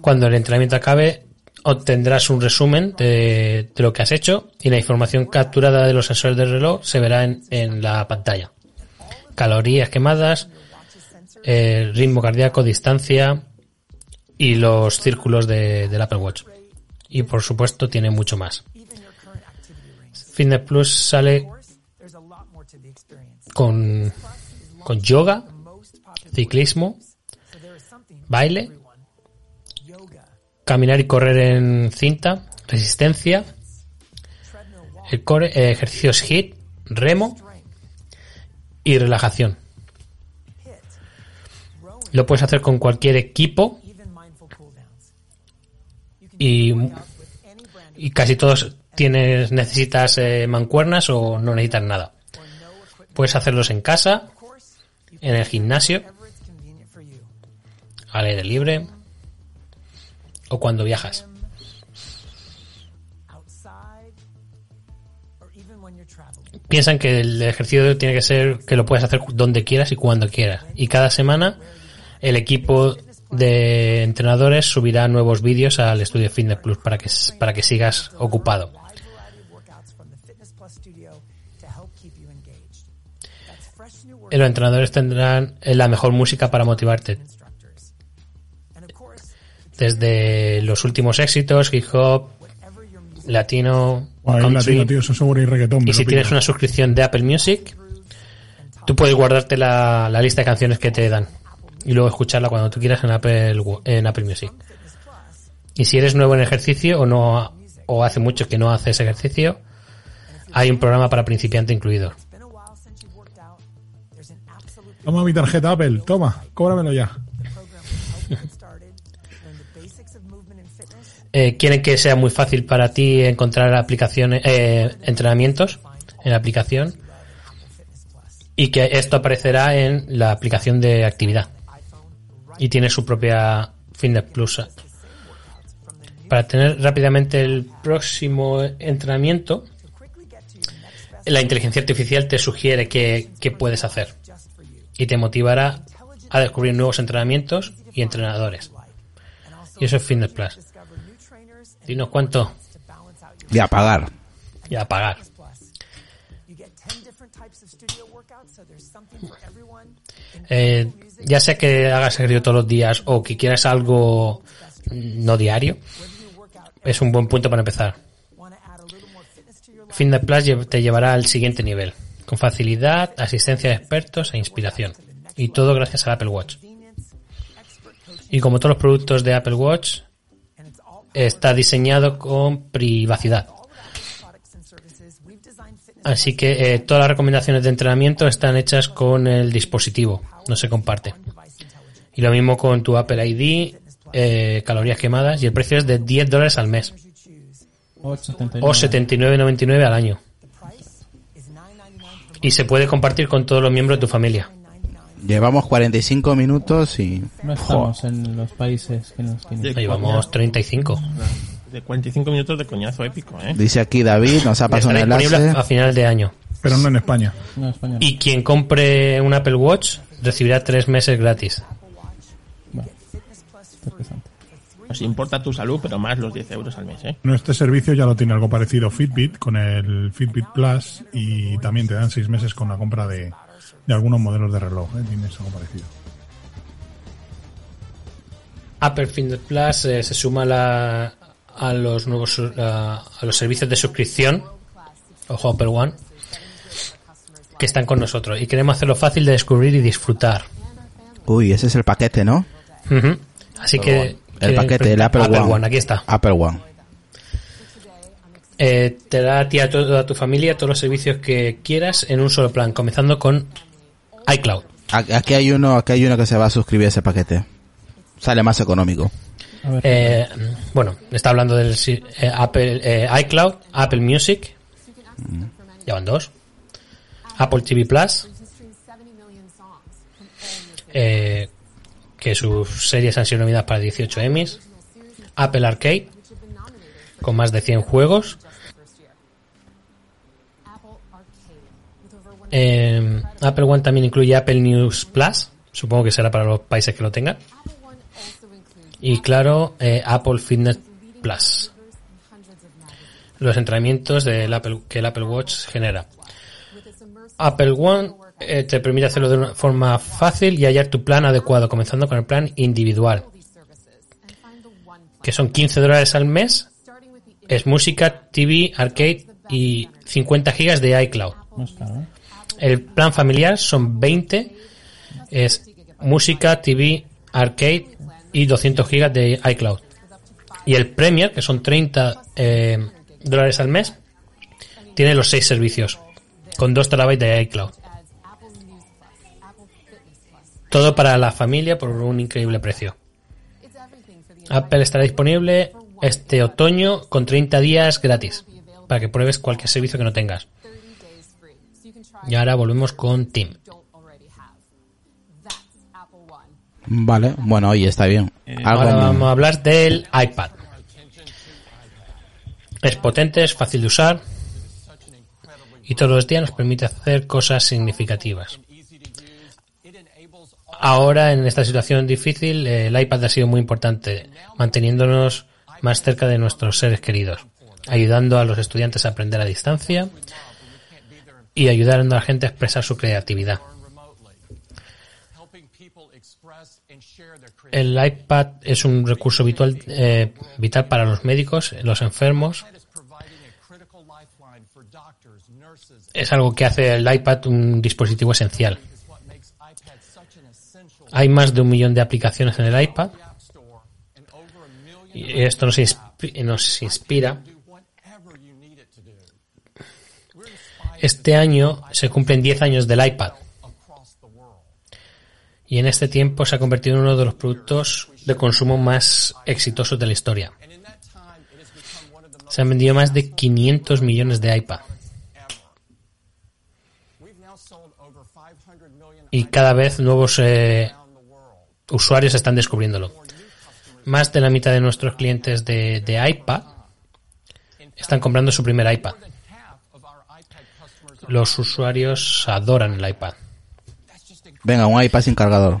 Cuando el entrenamiento acabe, obtendrás un resumen de, de lo que has hecho y la información capturada de los sensores del reloj se verá en, en la pantalla. Calorías quemadas, ritmo cardíaco, distancia y los círculos de- del Apple Watch. Y por supuesto tiene mucho más. Fitness Plus sale con, yoga, ciclismo, baile, caminar y correr en cinta, resistencia, el core, ejercicios HIIT, remo y relajación. Lo puedes hacer con cualquier equipo y, casi todos tienes necesitas eh, mancuernas o no necesitas nada. Puedes hacerlos en casa, en el gimnasio, al aire libre o cuando viajas. Piensan que el ejercicio tiene que ser que lo puedes hacer donde quieras y cuando quieras. Y cada semana el equipo de entrenadores subirá nuevos vídeos al estudio Fitness Plus para que, para que sigas ocupado. Los entrenadores tendrán eh, la mejor música para motivarte. Desde los últimos éxitos, hip hop, latino, Guay, country. latino, tío, eso seguro y reggaetón. me Y si tienes una suscripción de Apple Music, tú puedes guardarte la, la lista de canciones que te dan y luego escucharla cuando tú quieras en Apple, en Apple Music. Y si eres nuevo en ejercicio o no o hace mucho que no haces ejercicio, hay un programa para principiante incluido. Toma mi tarjeta Apple, toma, cóbramelo ya. Eh, quieren que sea muy fácil para ti encontrar aplicaciones, eh, entrenamientos en la aplicación y que esto aparecerá en la aplicación de actividad y tiene su propia Fitness Plus. Para tener rápidamente el próximo entrenamiento, la inteligencia artificial te sugiere qué, qué puedes hacer y te motivará a descubrir nuevos entrenamientos y entrenadores. Y eso es Fitness Plus. Dinos cuánto. Y a pagar. Y a pagar. Eh, ya sea que hagas ejercicio todos los días o que quieras algo no diario, es un buen punto para empezar. Fitness Plus te llevará al siguiente nivel, con facilidad, asistencia de expertos e inspiración. Y todo gracias al Apple Watch. Y como todos los productos de Apple Watch, está diseñado con privacidad. Así que eh, todas las recomendaciones de entrenamiento están hechas con el dispositivo, no se comparte. Y lo mismo con tu Apple ID, eh, calorías quemadas, y el precio es de 10 dólares al mes. O 79. O 79,99 al año. Y se puede compartir con todos los miembros de tu familia. Llevamos 45 minutos y... No estamos en los países que nos. Llevamos 35. De 45 minutos de coñazo épico, ¿eh? Dice aquí David, nos ha pasado un enlace. a final de año. Pero no en España. No, español. Y quien compre un Apple Watch recibirá tres meses gratis. Nos importa tu salud, pero más los 10 euros al mes, ¿eh? No, este servicio ya lo tiene algo parecido Fitbit con el Fitbit Plus y también te dan seis meses con la compra de, de algunos modelos de reloj. ¿eh? Tienes algo parecido. Apple Fitness Plus eh, se suma a, la- a los nuevos eh, a los servicios de suscripción, ojo Apple One, que están con nosotros y queremos hacerlo fácil de descubrir y disfrutar. Uy, ese es el paquete, ¿no? Así que El que- paquete, el Apple, One. aquí está. Apple One. Eh, te da a ti a toda tu familia todos los servicios que quieras en un solo plan, comenzando con iCloud. Aquí hay uno, aquí hay uno que se va a suscribir a ese paquete. Sale más económico. Eh, bueno, está hablando del eh, Apple eh, iCloud, Apple Music, ya van dos, Apple TV Plus, eh, que sus series han sido nominadas para 18 Emmys, Apple Arcade, con más de 100 juegos, eh, Apple One también incluye Apple News Plus, supongo que será para los países que lo tengan. Y claro, eh, Apple Fitness Plus. Los entrenamientos del Apple, que el Apple Watch genera. Apple One eh, te permite hacerlo de una forma fácil y hallar tu plan adecuado, comenzando con el plan individual. Que son 15 dólares al mes. Es música, TV, arcade y 50 gigas de iCloud. El plan familiar son 20. Es música, TV, arcade y 200 gigas de iCloud. Y el Premier, que son 30 eh, dólares al mes, tiene los 6 servicios con 2 terabytes de iCloud. Todo para la familia por un increíble precio. Apple estará disponible este otoño con 30 días gratis para que pruebes cualquier servicio que no tengas. Y ahora volvemos con Tim. Vale, bueno, oye, está bien. Algo Ahora vamos a hablar del iPad. Es potente, es fácil de usar y todos los días nos permite hacer cosas significativas. Ahora, en esta situación difícil, eh, el iPad ha sido muy importante, manteniéndonos más cerca de nuestros seres queridos, ayudando a los estudiantes a aprender a distancia y ayudando a la gente a expresar su creatividad. El iPad es un recurso vital, eh, vital para los médicos, los enfermos. Es algo que hace el iPad un dispositivo esencial. Hay más de un millón de aplicaciones en el iPad. Y esto nos, inspi- nos inspira. Este año se cumplen 10 años del iPad. Y en este tiempo se ha convertido en uno de los productos de consumo más exitosos de la historia. Se han vendido más de 500 millones de iPad. Y cada vez nuevos eh, usuarios están descubriéndolo. Más de la mitad de nuestros clientes de, de iPad están comprando su primer iPad. Los usuarios adoran el iPad. Venga, un iPad sin cargador. [laughs]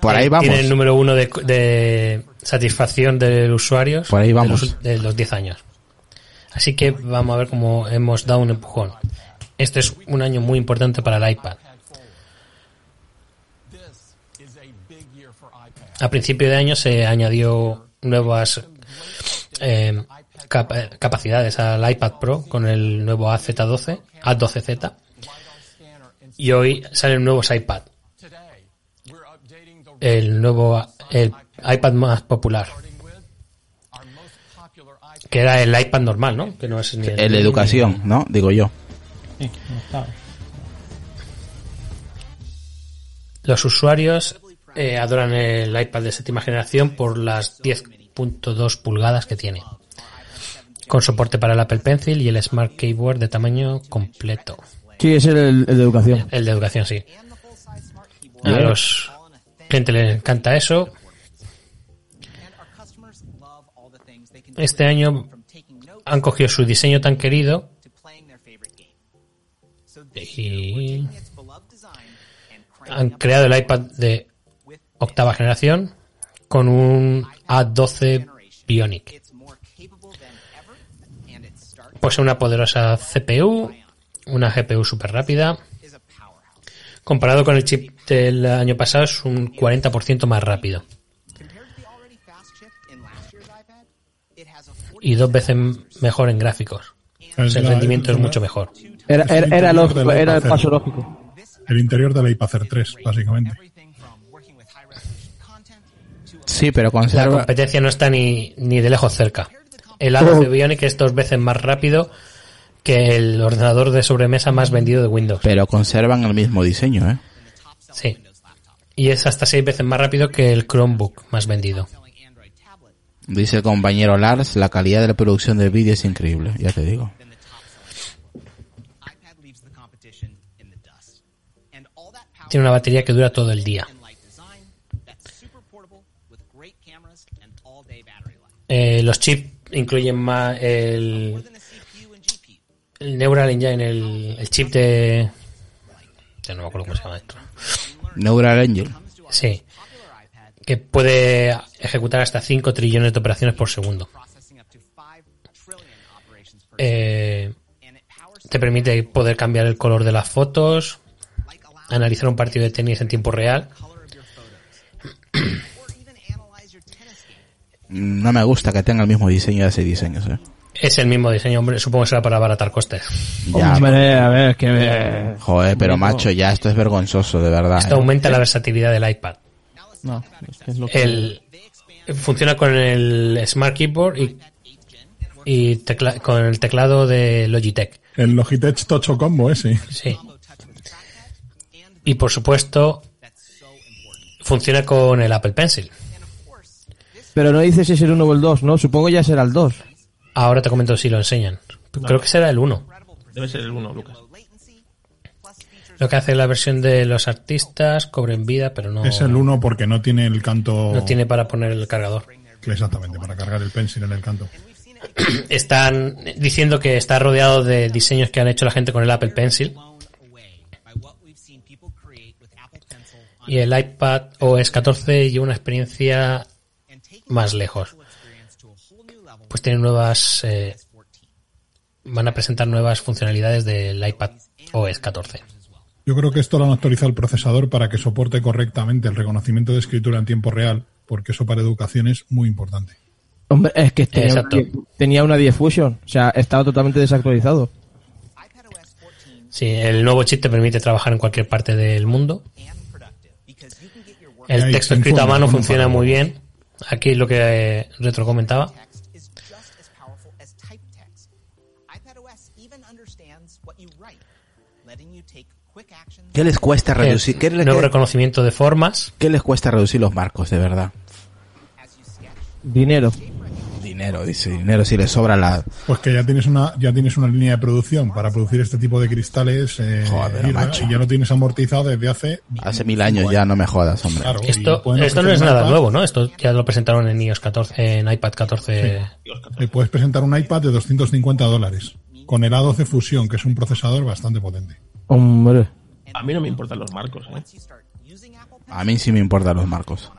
Por ahí vamos. Tiene el número uno de, de satisfacción del usuario Por ahí de vamos. de los 10 años. Así que vamos a ver cómo hemos dado un empujón. Este es un año muy importante para el iPad. A principio de año se añadió nuevas eh, capa- capacidades al iPad Pro con el nuevo AZ12, A12Z. Y hoy salen nuevos iPad. El nuevo el iPad más popular. Que era el iPad normal, ¿no? Que no es ni El de educación, ¿no? Digo yo. Sí, no estaba. Los usuarios eh, adoran el iPad de séptima generación por las 10.2 pulgadas que tiene. Con soporte para el Apple Pencil y el Smart Keyboard de tamaño completo. Sí, es el, el de educación. El de educación, sí. A los gente le encanta eso. Este año han cogido su diseño tan querido y han creado el iPad de octava generación con un A12 Bionic. Posee una poderosa CPU, una GPU super rápida. Comparado con el chip del año pasado es un 40% más rápido. Y dos veces mejor en gráficos. O sea, el la- rendimiento es la- mucho mejor. Era, el lógico, era el paso lógico. El interior del iPad Air 3, básicamente. Sí, pero La conserva, competencia no está ni, ni de lejos cerca. El A12 Bionic es dos veces más rápido que el ordenador de sobremesa más vendido de Windows. pero conservan el mismo diseño, ¿eh? Sí. Y es hasta seis veces más rápido que el Chromebook más vendido. Dice el compañero Lars, la calidad de la producción del vídeo es increíble, ya te digo. Tiene una batería que dura todo el día. Eh, los chips incluyen más el, el Neural Engine, el, el chip de... Ya no me acuerdo cómo se llama esto. Neural Engine. Sí. Que puede ejecutar hasta 5 trillones de operaciones por segundo. Eh, te permite poder cambiar el color de las fotos, analizar un partido de tenis en tiempo real. No me gusta que tenga el mismo diseño de hace diseños, ¿eh? Es el mismo diseño, hombre. Supongo que será para abaratar costes. Ya, Hombre, a ver, que... eh, joder, pero macho, ya esto es vergonzoso, de verdad. Esto ¿eh? aumenta la versatilidad del iPad. No, es que es lo que... El, funciona con el Smart Keyboard y, y tecla- con el teclado de Logitech. El Logitech Tocho Combo ese. Sí. Y por supuesto, funciona con el Apple Pencil. Pero no dices si es el 1 o el 2, ¿no? Supongo ya será el 2. Ahora te comento si lo enseñan. Creo que será el 1. Debe ser el 1, Lucas. Lo que hace la versión de los artistas, cobren vida, pero no, Es el 1 porque no tiene el canto. no tiene para poner el cargador. Exactamente, para cargar el pencil en el canto. [clears throat] Están diciendo que está rodeado de diseños que han hecho la gente con el Apple Pencil. Y el iPad OS 14 lleva una experiencia más lejos. Pues tienen nuevas. eh, van a presentar nuevas funcionalidades del iPad OS 14. Yo creo que esto lo han actualizado el procesador para que soporte correctamente el reconocimiento de escritura en tiempo real, porque eso para educación es muy importante. Hombre, es que tenía, una, Exacto. 10 tenía una 10 Fusion. O sea, estaba totalmente desactualizado. Sí, el nuevo chip te permite trabajar en cualquier parte del mundo. El texto escrito a mano funciona muy bien. Aquí lo que eh, Retro comentaba. ¿Qué les cuesta reducir? El ¿Qué, le- nuevo qué- reconocimiento de formas. qué les cuesta reducir los marcos, de verdad? Dinero. Dinero, dice, dinero si les sobra la... Pues que ya tienes una ya tienes una línea de producción para producir este tipo de cristales eh, Joder, y, macho. y ya lo tienes amortizado desde hace Hace mil años ya, no me jodas, hombre. Claro, Esto, esto no es nada iPad, nuevo, ¿no? Esto ya lo presentaron en iOS 14, en iPad 14. y puedes presentar un iPad de 250 dólares con el A12 Fusion, que es un procesador bastante potente. Hombre. A mí no me importan los marcos, ¿eh? A mí sí me importan los marcos.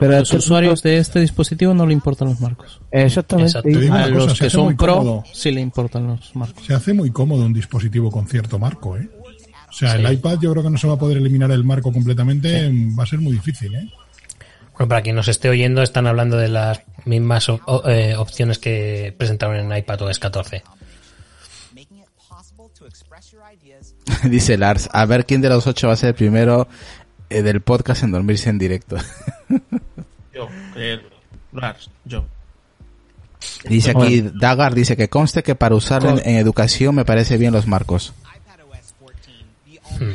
Pero a los usuarios de este dispositivo no le importan los marcos. Exactamente. A cosa, los que son pro cómodo. sí le importan los marcos. Se hace muy cómodo un dispositivo con cierto marco, ¿eh? O sea, Sí. el iPad yo creo que no se va a poder eliminar el marco completamente, va a ser muy difícil, ¿eh? Bueno, para quien nos esté oyendo, están hablando de las mismas op- o- eh, opciones que presentaron en iPad OS 14. Dice Lars, a ver quién de los ocho va a ser el primero del podcast en dormirse en directo. [laughs] Yo, creer. Lars, yo. dice aquí, Dagar dice que conste que para usarlo en, en educación me parece bien los marcos. Hmm.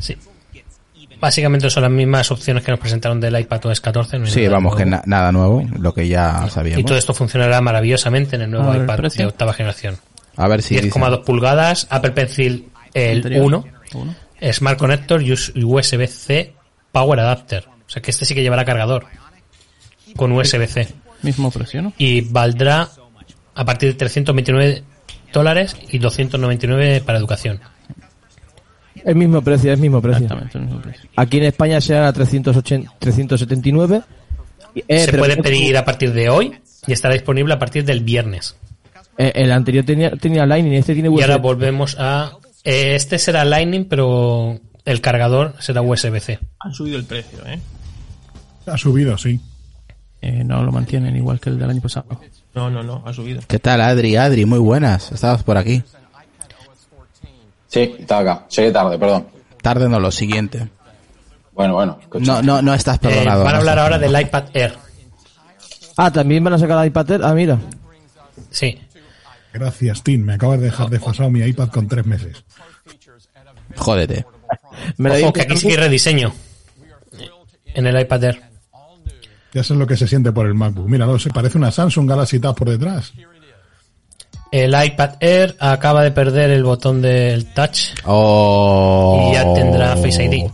Sí. Básicamente son las mismas opciones que nos presentaron del iPad OS 14. no Sí, vamos, que nuevo. na- nada nuevo, lo que ya sabíamos. Y todo esto funcionará maravillosamente en el nuevo ver, iPad precio. de octava generación. A ver si dice. 10,2 pulgadas, Apple Pencil el Anterior. 1, Uno. Smart Connector y us- USB-C Power Adapter. O sea que este sí que llevará cargador con USB-C. Mismo precio, ¿no? Y valdrá a partir de 329 dólares y 299 para educación. El mismo precio, el mismo precio. Exactamente, el mismo precio. Aquí en España serán a 380, 379. Y, eh, Se puede pedir a partir de hoy y estará disponible a partir del viernes. Eh, el anterior tenía, tenía Lightning, este tiene Y USB. ahora volvemos a... eh, este será Lightning, pero el cargador será USB-C. Han subido el precio, ¿eh? Ha subido, sí. Eh, no lo mantienen igual que el del año pasado. No, no, no, ha subido. ¿Qué tal, Adri? Adri, muy buenas. Estabas por aquí. Sí, estaba acá. Llegué tarde, perdón. Tarde no, lo siguiente. Bueno, bueno. No, no, no estás Eh, perdonado. van a hablar ahora perdonado. del iPad Air. Ah, también van a sacar el iPad Air. Ah, mira. Sí. Gracias, Tim. Me acabas de dejar desfasado mi iPad con tres meses. Jódete. [laughs] Me lo Ojo, digo que aquí hay rediseño. En el iPad Air. Ya sé lo que se siente por el MacBook. Mira, no, se parece una Samsung Galaxy Tab por detrás. El iPad Air acaba de perder el botón del touch Oh. y ya tendrá Face ID.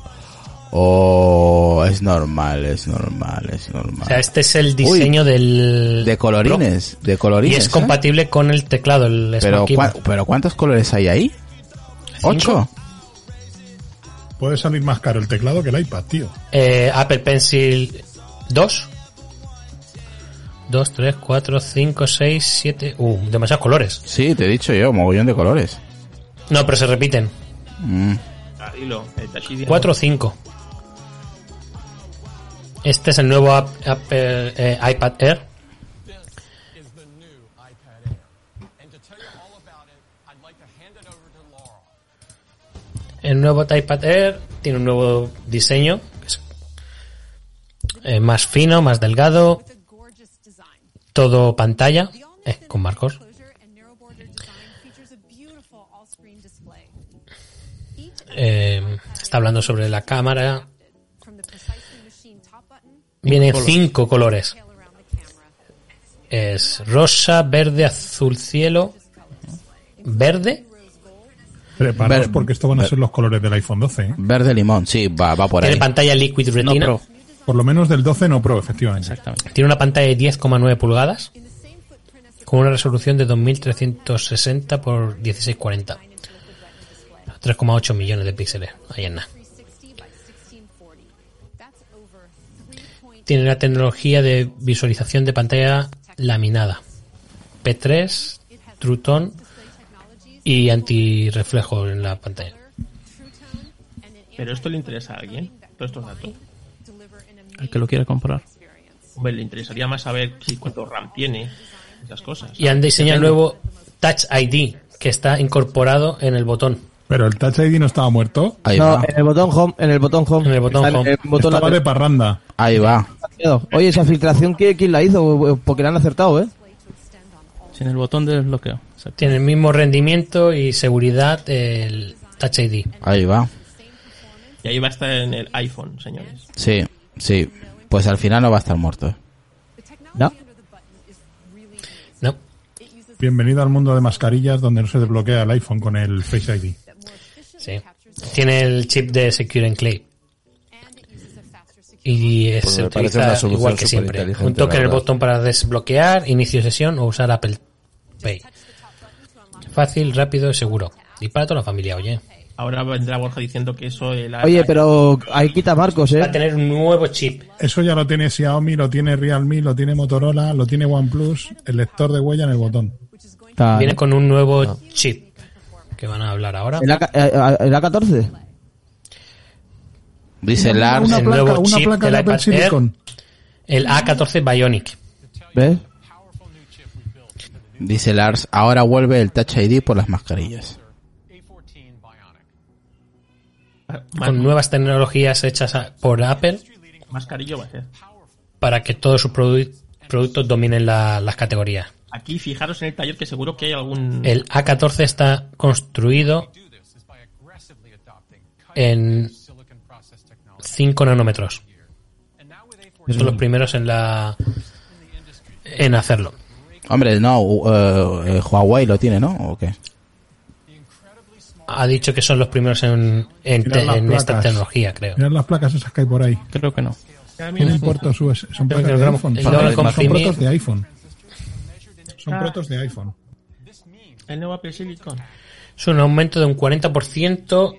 Oh, es normal, es normal, es normal. O sea, este es el diseño del... De colorines, de Y colorines. es ¿eh? compatible con el teclado, el Pero, pero ¿cuántos colores hay ahí? ¿Ocho? Puede salir más caro el teclado que el iPad, tío. Eh, Apple Pencil 2. 2, 3, 4, 5, 6, 7... Uh, demasiados colores. Sí, te he dicho yo, mogollón de colores. No, pero se repiten. Mm. Ah, dilo, el Touch ID. 4 o 5. Este es el nuevo app- Apple, eh, iPad Air. El nuevo iPad Air tiene un nuevo diseño. es, eh, más fino, más delgado. Todo pantalla. eh, con marcos. Eh, está hablando sobre la cámara. Vienen colores. cinco colores. Es rosa, verde, azul cielo, verde. Preparaos porque esto van a ser los colores del iPhone 12. ¿eh? Verde limón, sí, va, va por Tiene ahí. pantalla Liquid Retina. Pro. Por lo menos del 12 no Pro, efectivamente. Exactamente. Tiene una pantalla de 10,9 pulgadas con una resolución de 2360 por 1640. 3,8 millones de píxeles. Ahí en nada. Tiene la tecnología de visualización de pantalla laminada. P3, True Tone y antirreflejo en la pantalla. Pero esto le interesa a alguien, todos estos datos. El que lo quiera comprar. Hombre, le interesaría más saber si cuánto RAM tiene, esas cosas. Y han diseñado el nuevo Touch ID que está incorporado en el botón. Pero el Touch ID no estaba muerto. Ahí No, va. en el botón home, en el botón home. En el botón Está home. el botón Estaba de parranda. Ahí va. Oye, esa filtración, ¿quién, quién la hizo? Porque la han acertado, ¿eh? Sin el botón de desbloqueo. Exacto. Tiene el mismo rendimiento y seguridad el Touch ID. Ahí va. Y ahí va a estar en el iPhone, señores. Sí, sí. Pues al final no va a estar muerto. ¿eh? ¿No? No. Bienvenido al mundo de mascarillas donde no se desbloquea el iPhone con el Face ID. Sí. Tiene el chip de Secure Enclave. Y es- Pues se utiliza igual que siempre. Un toque en el botón para desbloquear, inicio de sesión o usar Apple Pay. Fácil, rápido y seguro. Y para toda la familia, oye. Ahora vendrá Borja diciendo que eso... el- Oye, pero ahí quita Marcos, Va a ¿eh? tener un nuevo chip. Eso ya lo tiene Xiaomi, lo tiene Realme, lo tiene Motorola, lo tiene OnePlus, el lector de huella en el botón. Viene con un nuevo chip que van a hablar ahora. ¿El, AK, eh, el A14? Dice Una- Lars, una el placa- nuevo una chip placa del de Apple iPad Air, Silicon. el A14 Bionic. ¿Ves? dice Lars, ahora vuelve el Touch ID por las mascarillas. Con nuevas tecnologías hechas por Apple Mascarillo va a ser. para que todos sus produ- productos dominen la- las categorías. Aquí fijaros en el taller que seguro que hay algún... El A14 está construido en 5 nanómetros. Son los primeros en la en hacerlo. Hombre, no, uh, eh, Huawei lo tiene, ¿no? ¿O qué? Ha dicho que son los primeros en, en, te- esta tecnología, creo. Mirad las placas esas que hay por ahí. Creo que no. ¿Qué me importa su Son Son, son protos de iPhone. Son Ah. protos de iPhone. El nuevo Apple Silicon. Es un aumento de un 40%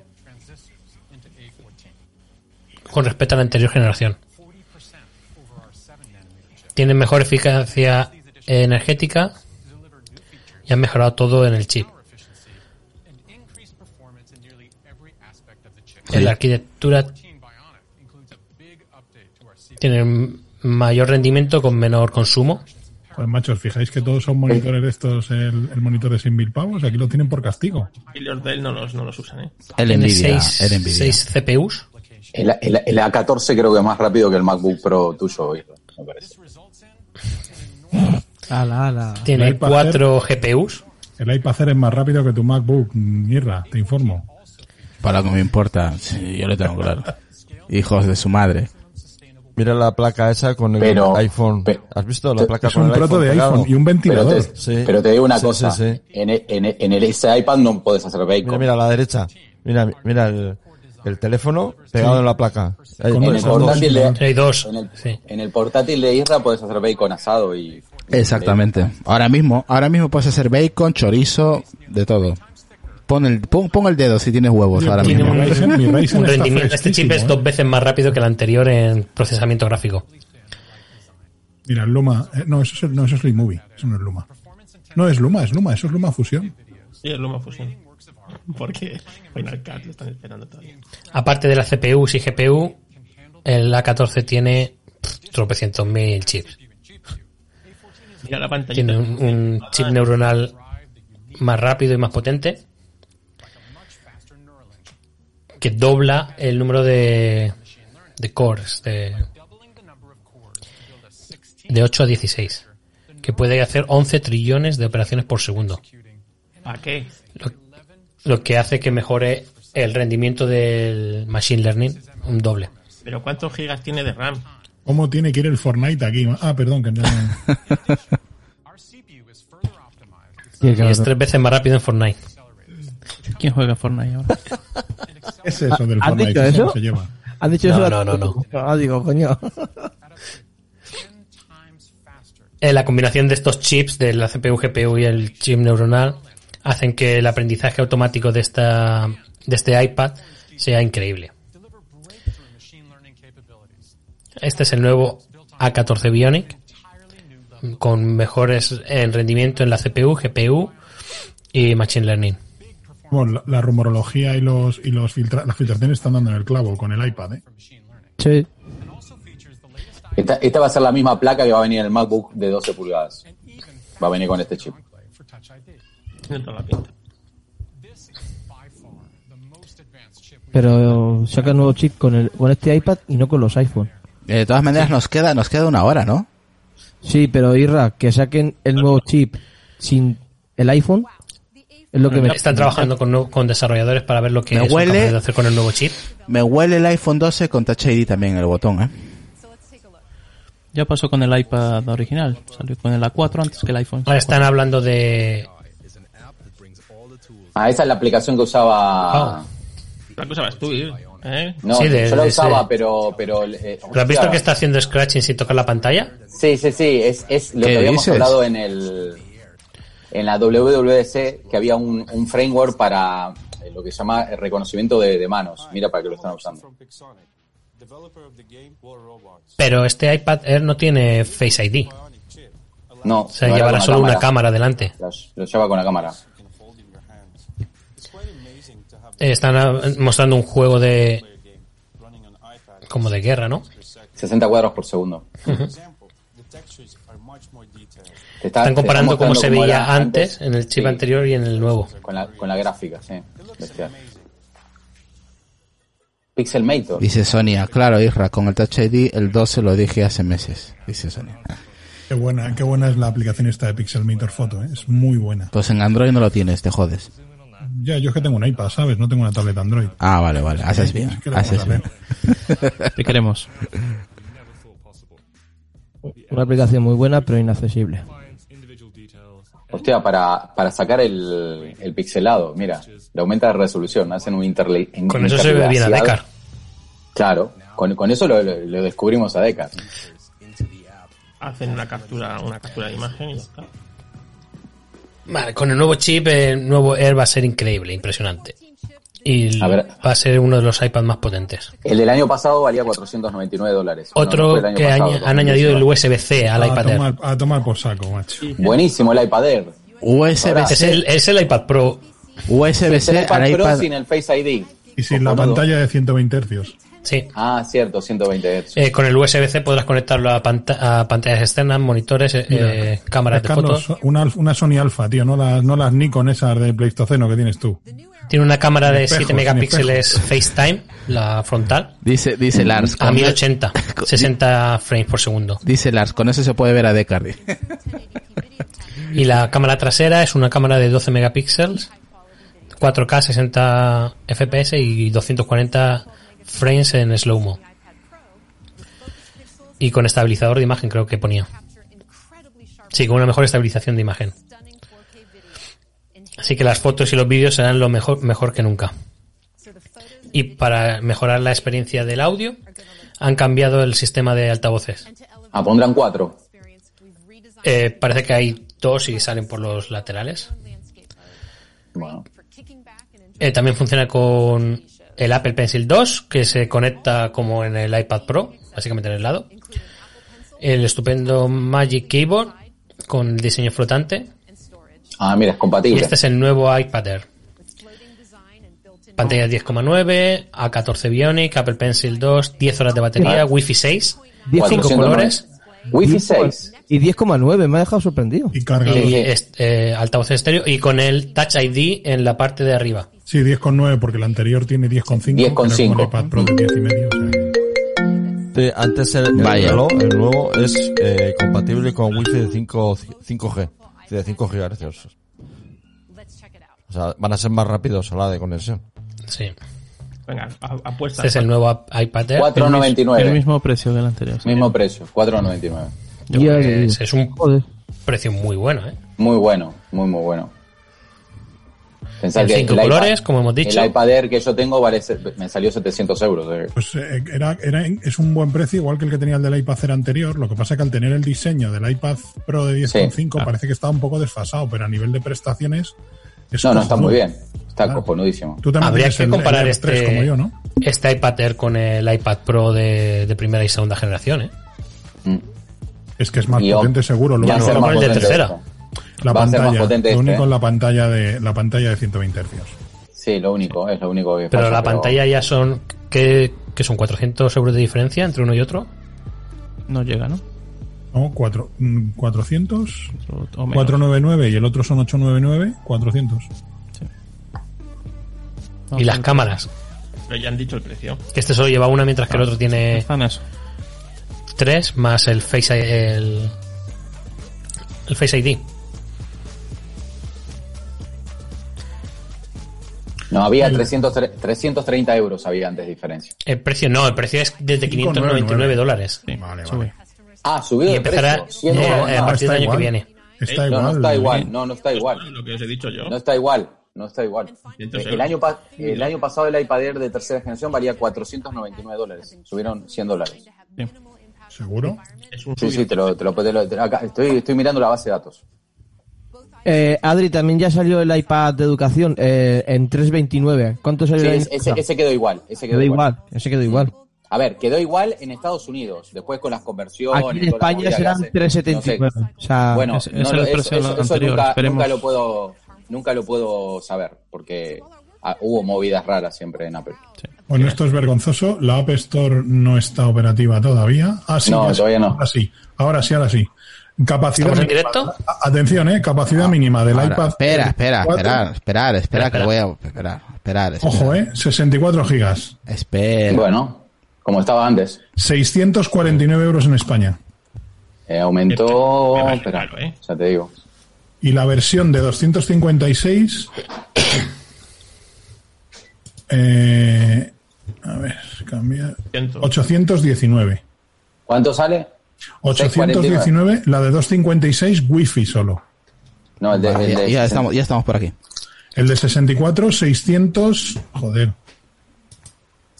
con respecto a la anterior generación. Tienen mejor eficacia energética y han mejorado todo en el chip. En la arquitectura tienen mayor rendimiento con menor consumo. Pues machos, fijáis que todos son monitores estos, el, el monitor de 100.000 pavos, aquí lo tienen por castigo. Y los de él no los, no los usan, ¿eh? El Nvidia, seis- el Nvidia. seis CPUs. El, el- el A14 creo que es más rápido que el MacBook Pro tuyo, Isra, me parece. Ala, ala. Tiene El iPad cuatro GPUs. El iPad Air es más rápido que tu MacBook, Mirra, te informo. Para lo que me importa, sí, yo lo tengo claro. [laughs] Hijos de su madre. Mira la placa esa con el Pero- iPhone. ¿Has visto la placa Es con un el proto de pegado? iPhone y un Pero ventilador. te, Sí. pero te digo una Sí, cosa, sí, sí. En, el- en, el- en el, ese iPad no puedes hacer bacon. Mira, mira a la derecha. Mira, mira el, el teléfono pegado en la placa. En un el son dos. portátil de, Hay dos. en el, Sí. en el portátil de Isra puedes hacer bacon asado y... Exactamente. Ahora mismo, ahora mismo puedes hacer bacon, chorizo, de todo. Pon el, pon, pon el dedo si tienes huevos ahora Tiene mismo. Mi Ryzen- [laughs] mi rendimiento. Este chip es fresquísimo, dos veces más rápido que el anterior en procesamiento gráfico. Mira, el Luma. eh, no, eso es, no, eso es iMovie. Eso no es Luma. No es Luma, es Luma. Eso es Luma Fusión. Sí, es Luma Fusion. [laughs] Porque Final Cut lo están esperando todavía. Aparte de las CPUs y GPU, el A14 tiene pff, tropecientos mil chips. Mira la pantalla. Tiene un, un chip neuronal más rápido y más potente que dobla el número de, de cores de, de 8 a 16 que puede hacer 11 trillones de operaciones por segundo ¿Para qué? lo, lo que hace que mejore el rendimiento del machine learning un doble ¿Pero cuántos gigas tiene de RAM? ¿Cómo tiene que ir el Fortnite aquí? Ah, perdón, que no. [laughs] Y es tres veces más rápido en Fortnite ¿Quién juega Fortnite ahora? [laughs] ¿Qué es eso del ¿Has dicho ¿Cómo eso? se lleva? ¿Han dicho No, eso? no, no, no. Ah, digo, coño. Eh, la combinación de estos chips, de la CPU, GPU y el chip neuronal, hacen que el aprendizaje automático de esta de este iPad sea increíble. Este es el nuevo A14 Bionic con mejores en rendimiento en la CPU, GPU y Machine Learning. Bueno, la, la rumorología y los y los filtra- las filtraciones están dando en el clavo con el iPad, ¿eh? Sí. Esta, esta va a ser la misma placa que va a venir en el MacBook de 12 pulgadas. Va a venir con este chip. Pero saca nuevo chip con, el, con este iPad y no con los iPhone. Eh, De todas maneras, nos queda, nos queda una hora, ¿no? Sí, pero Irra, que saquen el nuevo chip sin el iPhone es lo que me... Están trabajando con, desarrolladores para ver lo que Me son huele- de hacer con el nuevo chip. Me huele el iPhone 12 con Touch ID también en el botón, ¿eh? Ya pasó con el iPad original. Salió con el A4 antes que el iPhone. Ahora están hablando de Ah, esa es la aplicación que usaba... Ah. La cosa vas tú, ¿eh? No, Sí, de- yo la usaba, pero... pero eh, ¿Pero has visto que está haciendo scratching sin tocar la pantalla? Sí, sí, sí, es, es lo ¿Qué que habíamos dices? hablado en el en la WWDC que había un, un framework para eh, lo que se llama reconocimiento de, de manos. Mira para que lo están usando. Pero este iPad Air no tiene Face ID. No, O sea, no llevará solo la una cámara delante. Lo, lo lleva con la cámara. Eh, Están ah, mostrando un juego de... como de guerra, ¿no? 60 cuadros por segundo. Ujú. Te está- Están comparando está cómo se veía antes en el chip Sí, anterior y en el nuevo. Con la, con la gráfica, sí. Bestial. Pixelmator. Dice Sonia, claro, Isra, con el Touch ID el 2 se lo dije hace meses. Dice Sonia. Qué buena, qué buena es la aplicación esta de Pixelmator Photo, ¿eh? es muy buena. Pues en Android no lo tienes, te jodes. Ya, yo es que tengo un iPad, ¿sabes? No tengo una tableta Android. Ah, vale, vale, haces bien, Es que haces a bien. Te queremos. Una aplicación muy buena, pero inaccesible. Hostia, para, para sacar el, el pixelado, mira, le aumenta la resolución, hacen un interle Con eso se ve bien a. Decar. Claro, con, con eso lo, lo- lo descubrimos a Decar. Hacen una captura, una captura de imagen y ya está. Vale, con el nuevo chip, el nuevo Air va a ser increíble, impresionante. Y A ver. va a ser uno de los iPads más potentes. El del año pasado valía 499 dólares. No Otro que pasado, añ- han añadido el 2019. USB-C al a, iPad Air. tomar, a tomar por saco, macho. Buenísimo el iPad Air. USB-C. Es el, es el iPad Pro. USB-C iPad Pro iPad. sin el Face ID. Y sin la pantalla de 120 hercios. Sí. Ah, cierto, 120 Hz. Eh, con el USB-C podrás conectarlo a, panta- a pantallas externas, monitores, eh, Mira, eh, cámaras de Carlos, fotos. una, una Sony Alpha, tío, no las, no las Nikon esas de Pleistoceno que tienes tú. Tiene una cámara de Sin 7 espejos, sin megapíxeles FaceTime, la frontal, Dice, dice Lars. a con- 1080, 60 [laughs] frames por segundo. Dice Lars, con eso se puede ver a Decar. Y la cámara trasera es una cámara de 12 megapíxeles, 4K 60 FPS y 240 frames en slow-mo. Y con estabilizador de imagen creo que ponía. Sí, con una mejor estabilización de imagen. Así que las fotos y los vídeos serán lo mejor, mejor que nunca. Y para mejorar la experiencia del audio, han cambiado el sistema de altavoces. Ah, pondrán cuatro. Eh, parece que hay dos y salen por los laterales. Bueno, Eh, también funciona con el Apple Pencil 2, que se conecta como en el iPad Pro, básicamente en el lado. El estupendo Magic Keyboard con el diseño flotante. ah, mira, es Y compatible. este es el nuevo iPad Air. Pantalla 10,9, A14 Bionic, Apple Pencil 2, 10 horas de batería, Ah. Wi-Fi 6, 10 5 colores Wi-Fi 6. Y 10,9, me ha dejado sorprendido. Y carga. y eh, altavoces estéreo y con el Touch ID en la parte de arriba. Sí, 10,9 porque el anterior tiene 10,5. 10,5. con el iPad Pro de 10 y medio. o sea, Sí, antes el, el Vaya. reloj, el nuevo, es eh, compatible con Wi-Fi de 5, 5G, de 5 GHz. O sea, van a ser más rápidos a la de conexión. Sí. Venga, apuesta. Este es el nuevo iPad Air. 4,99. El mismo precio que el anterior. Mismo precio, 4,99. Yo creo que es, es un Joder. precio muy bueno, ¿eh? Muy bueno, muy, muy bueno. Pensar En que cinco el iPad- colores, como hemos dicho. El iPad Air que yo tengo vale, me salió 700 euros. eh. Pues eh, era, era, es un buen precio, igual que el que tenía el del iPad Air anterior. Lo que pasa que al tener el diseño del iPad Pro de 10,5 Sí. parece que estaba un poco desfasado, pero a nivel de prestaciones. Es No, no, está muy bien. Está Claro. cojonudísimo. Tú también Habría que el- comparar el este, 3 como yo, ¿no? este iPad Air con el iPad Pro de, de primera y segunda generación, ¿eh? Mm. Es que es más Y potente seguro. Lo único, más el de potente tercera. la va a ser más pantalla, potente lo este, único es la pantalla de la pantalla de 120 hercios. Sí, lo único, es lo único que Pero pasa, la pantalla ya son... ¿qué, qué son? ¿400 euros de diferencia entre uno y otro? No llega, ¿no? ¿No? Cuatro, mm, 400, O- o menos. 499 y el otro son 899, 400. Vamos y las cámaras. Pero ya han dicho el precio. Que este solo lleva una mientras que el otro tiene Están eso. Tres más el Face I- el, el Face ID. No, había 300, 330 euros había antes de diferencia. El precio no, el precio es desde 599 dólares. Vale, Sube. vale. Ah, subido Y empezará precio. 100 eh, a No, partir está del año igual. que viene. Está no, igual. no está ¿eh? igual, no, no está igual. Lo que os he dicho yo. No está igual, no está igual. 500 El año, pa- el año pasado el iPad Air de tercera generación valía 499 dólares. Subieron 100 dólares. Sí. ¿Seguro? Es un Sí, sí, te lo, te lo, te lo- te- acá, estoy, estoy mirando la base de datos. Eh, Adri, también ya salió el iPad de educación eh, en 329. ¿Cuánto salió Sí, el ese, ese- quedó igual. Ese quedó, Quedó igual. igual, ese quedó igual. A ver, quedó igual en Estados Unidos. Después con las conversiones. Aquí en España serán hace. 379. No sé. O sea, bueno, ese- no es el eso, eso- eso nunca, nunca lo puedo, nunca lo puedo saber porque ah, hubo movidas raras siempre en Apple. Bueno, esto es vergonzoso. La App Store no está operativa todavía. Ah, sí, No, ya sí. todavía no. Ahora sí, ahora sí, ahora sí. Capacidad ¿Estamos en mínima- directo? Atención, eh, capacidad mínima del Ahora, iPad. espera, espera, 4. esperar, esperar, espera, que espera. voy a esperar, esperar, esperar. Ojo, eh, 64 gigas. Espera. Bueno, como estaba antes. 649 euros en España. Eh, aumentó. Espera, claro, ¿eh? ya te digo. Y la versión de 256. Eh, a ver, cambia. Ciento. 819. ¿Cuánto sale? 819, la de 256 Wi-Fi solo. No, el de, Vale, el ya, de- ya estamos, ya estamos por aquí. El de 64, 600. Joder.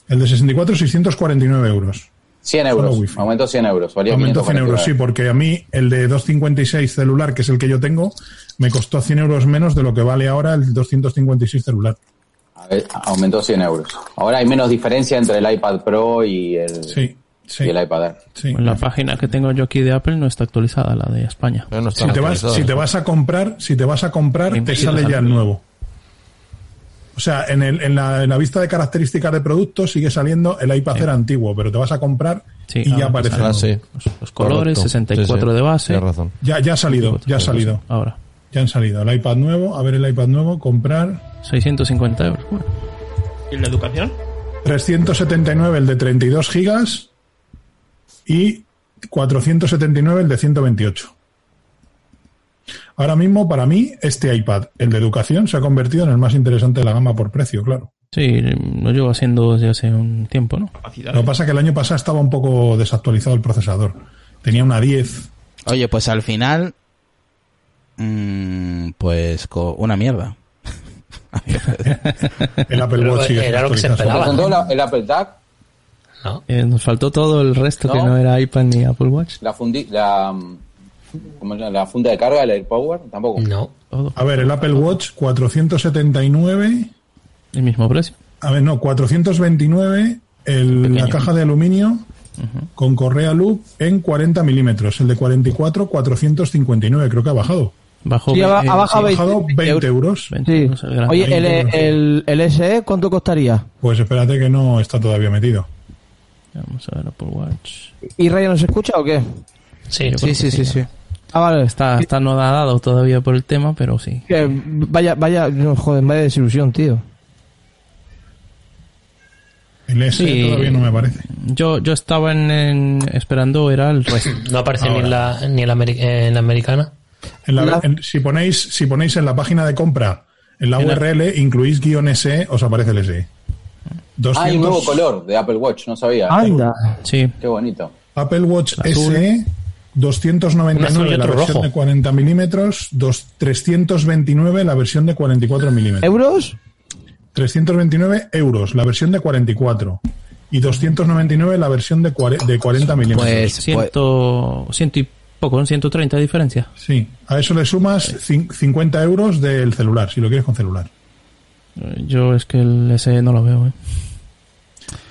El de 64, 649 euros. 100 Solo euros. Wi-Fi. Aumentó 100 euros. Valía Aumentó 100 euros, sí, 549. porque a mí el de 256 celular, que es el que yo tengo, me costó 100 euros menos de lo que vale ahora el 256 celular. A ver, aumentó 100 euros. Ahora hay menos diferencia entre el iPad Pro y el, Sí, sí, y el iPad Air. sí. Pues La página que tengo yo aquí de Apple no está actualizada, la de España. No Si te, vas, actualizados. si te vas a comprar, si te vas a comprar, te sale ya el nuevo. O sea, en, el, en, la, en la vista de características de producto sigue saliendo el iPad Air antiguo, pero te vas a comprar Sí, y ya aparece. Ah, nuevo. Los colores, Correcto. 64 Sí, sí. de base. Tienes razón. Ya, ya ha salido, ya ha salido. Ahora, Ya han salido. El iPad nuevo, a ver el iPad nuevo, comprar 650 euros. Bueno, ¿Y la educación? 379 el de 32 gigas y 479 el de 128. Ahora mismo, para mí, este iPad, el de educación, se ha convertido en el más interesante de la gama por precio, claro. sí, lo llevo haciendo desde hace un tiempo, ¿no? Capacidad. Lo que pasa es que el año pasado estaba un poco desactualizado el procesador. Tenía una 10. Oye, pues al final, mm, pues una mierda. El Apple Pero Watch sigue era lo que se desactualizado. esperaba. ¿Presentó la- el Apple Tag? ¿no? Eh, nos faltó todo el resto que No. era iPad ni Apple Watch. La, fundi, la, ¿cómo se llama? la funda de carga, el AirPower, tampoco. No. Todo. A ver, el Apple Watch 479. El mismo precio. A ver, no, 429 el, la caja de aluminio con correa loop en 40 milímetros. El de 44, 459, creo que ha bajado. Bajó, Sí, ha- eh, ha bajado sí, bajado 20 euros. 20 Sí. euros el. Oye, el, 20 euros. el, el SE, ¿cuánto costaría? Pues espérate que no está todavía metido. Vamos a ver Apple Watch. ¿Y Ryan nos escucha o qué? Sí, Sí, sí, sí, sí. Ah, vale. Está, está no dado todavía por el tema, pero sí. Que vaya, vaya, no, joder, vaya desilusión, tío. El S Sí. todavía no me parece. Yo, yo estaba en, en- esperando, era el resto. No aparece ni la, ni en la, en la americana. En la- La- en- si, ponéis, si ponéis en la página de compra, en la En la- URL, incluís guion SE, os aparece el SE. Ah, hay un 200 nuevo color de Apple Watch, no sabía. Anda. Sí, Qué bonito. Apple Watch Azul. SE, Un 299 azul y la versión rojo. de 40 milímetros, dos- 329 la versión de 44 milímetros. ¿Euros? 329 euros la versión de 44 y 299 la versión de 40 milímetros. Pues, pues, ciento, ciento y poco, ¿no? 130 de diferencia. Sí, a eso le sumas cin- 50 euros del celular, si lo quieres con celular. Eh, Yo es que el SE no lo veo, ¿eh?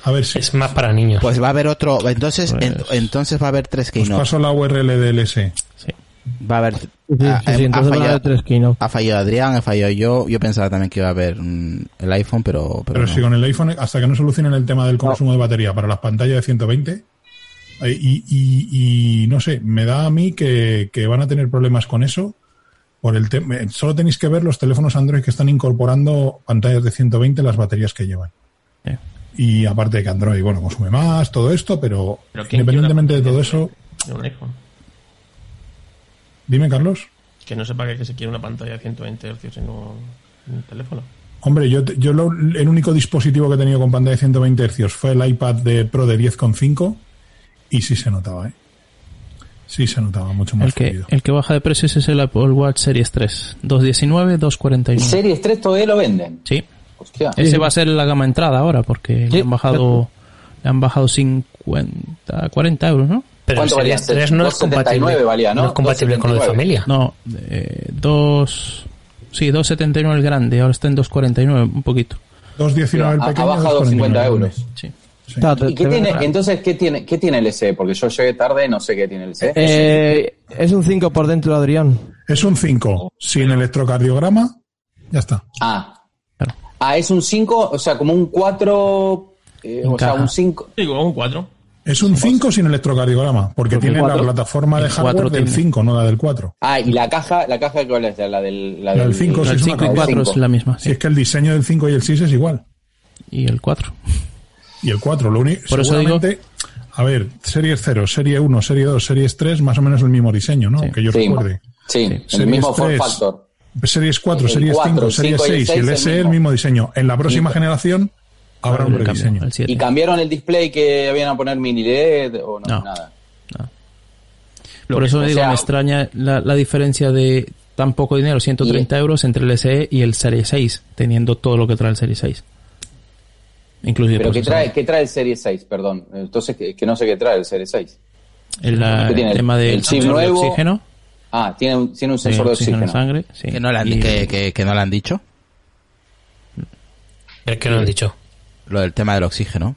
A ver si Es más para niños. pues va a haber otro, entonces, Pues- ent- entonces va a haber tres os keynote. paso la URL del S. Sí. Va a haber, Sí, ah, sí, sí, eh, entonces ha, van a fallado, haber tres keynote. ha fallado Adrián, ha fallado yo. Yo pensaba también que iba a haber mm, el iPhone, pero, pero, Pero no. si con el iPhone, hasta que no solucionen el tema del consumo de batería para las pantallas de 120, eh, y, y- y no sé, me da a mí que, que van a tener problemas con eso. Por el tema, solo tenéis que ver los teléfonos Android que están incorporando pantallas de 120 las baterías que llevan. Eh. Y aparte de que Android, bueno, consume más, todo esto, pero, Pero ¿quién independientemente de todo eso, pantalla de un iPhone. dime Carlos. Que no sepa que, que se quiere una pantalla de 120 Hz en un, en un teléfono. Hombre, yo, yo lo- el único dispositivo que he tenido con pantalla de 120 Hz fue el iPad de Pro de 10,5 y sí se notaba, ¿eh? Sí se notaba mucho más El que, fluido. el que baja de precios es el Apple Watch Series 3. 219, 249. Series 3 todavía lo venden. Sí. Hostia. Ese va a ser la gama entrada ahora, porque Sí. le han bajado, le han bajado 50, 40 euros, ¿no? Pero ¿Cuánto valía? Series 3 no es 279 compatible, valía, ¿no? no es compatible con lo de 279. familia. No, eh, dos... Sí, 2.79 el grande, ahora está en 2.49, un poquito. 2.19 el Ha- pequeño. ha bajado 2.49 50 el euros. Sí. Sí. ¿Y qué tiene, entonces, ¿qué tiene, qué tiene el SE? Porque yo llegué tarde, no sé qué tiene el SE. Eh, es un 5 por dentro, Adrián. Es un 5 sin electrocardiograma. Ya está. Ah. Ah, es un 5, o sea, como un 4, eh, o sea, un 5. Digo, un 4. Es un 5 sin electrocardiograma, porque Porque tiene la plataforma de hardware cuatro del tiene. 5, no la del 4. Ah, y la caja, la caja cuál es, la del, la La del 5 sí es una caja. misma. Si es que el diseño del 5 y el 6 es igual. Y el 4. Y el 4, lo único. Por eso seguramente, A ver, series 0, serie 1, serie 2, series 3, más o menos el mismo diseño, ¿no? Que yo Sí. recuerde. Sí, el Series mismo form 3, factor. Series 4, El series 4, 5, el series 5 y el 6 y el 6 SE el el mismo. diseño. En la próxima generación habrá un rediseño. el 7. ¿Y cambiaron el display que habían a poner mini LED o no? No. Nada. Por eso digo, sea- me extraña la, la diferencia de tan poco dinero, 130 euros entre el SE y el Serie 6, teniendo todo lo que trae el Serie 6. Inclusive Pero ¿qué trae, ¿qué trae el Serie 6? Perdón. Entonces, que, que no sé qué trae el Serie 6. el, la- ¿Qué tiene? el tema del ¿El chip de nuevo? oxígeno. Ah, tiene un, tiene un Sí, sensor de oxígeno en sangre, sí. Que no le han, Y- que, que- que no le han dicho. ¿El que no han dicho? Lo del tema del oxígeno.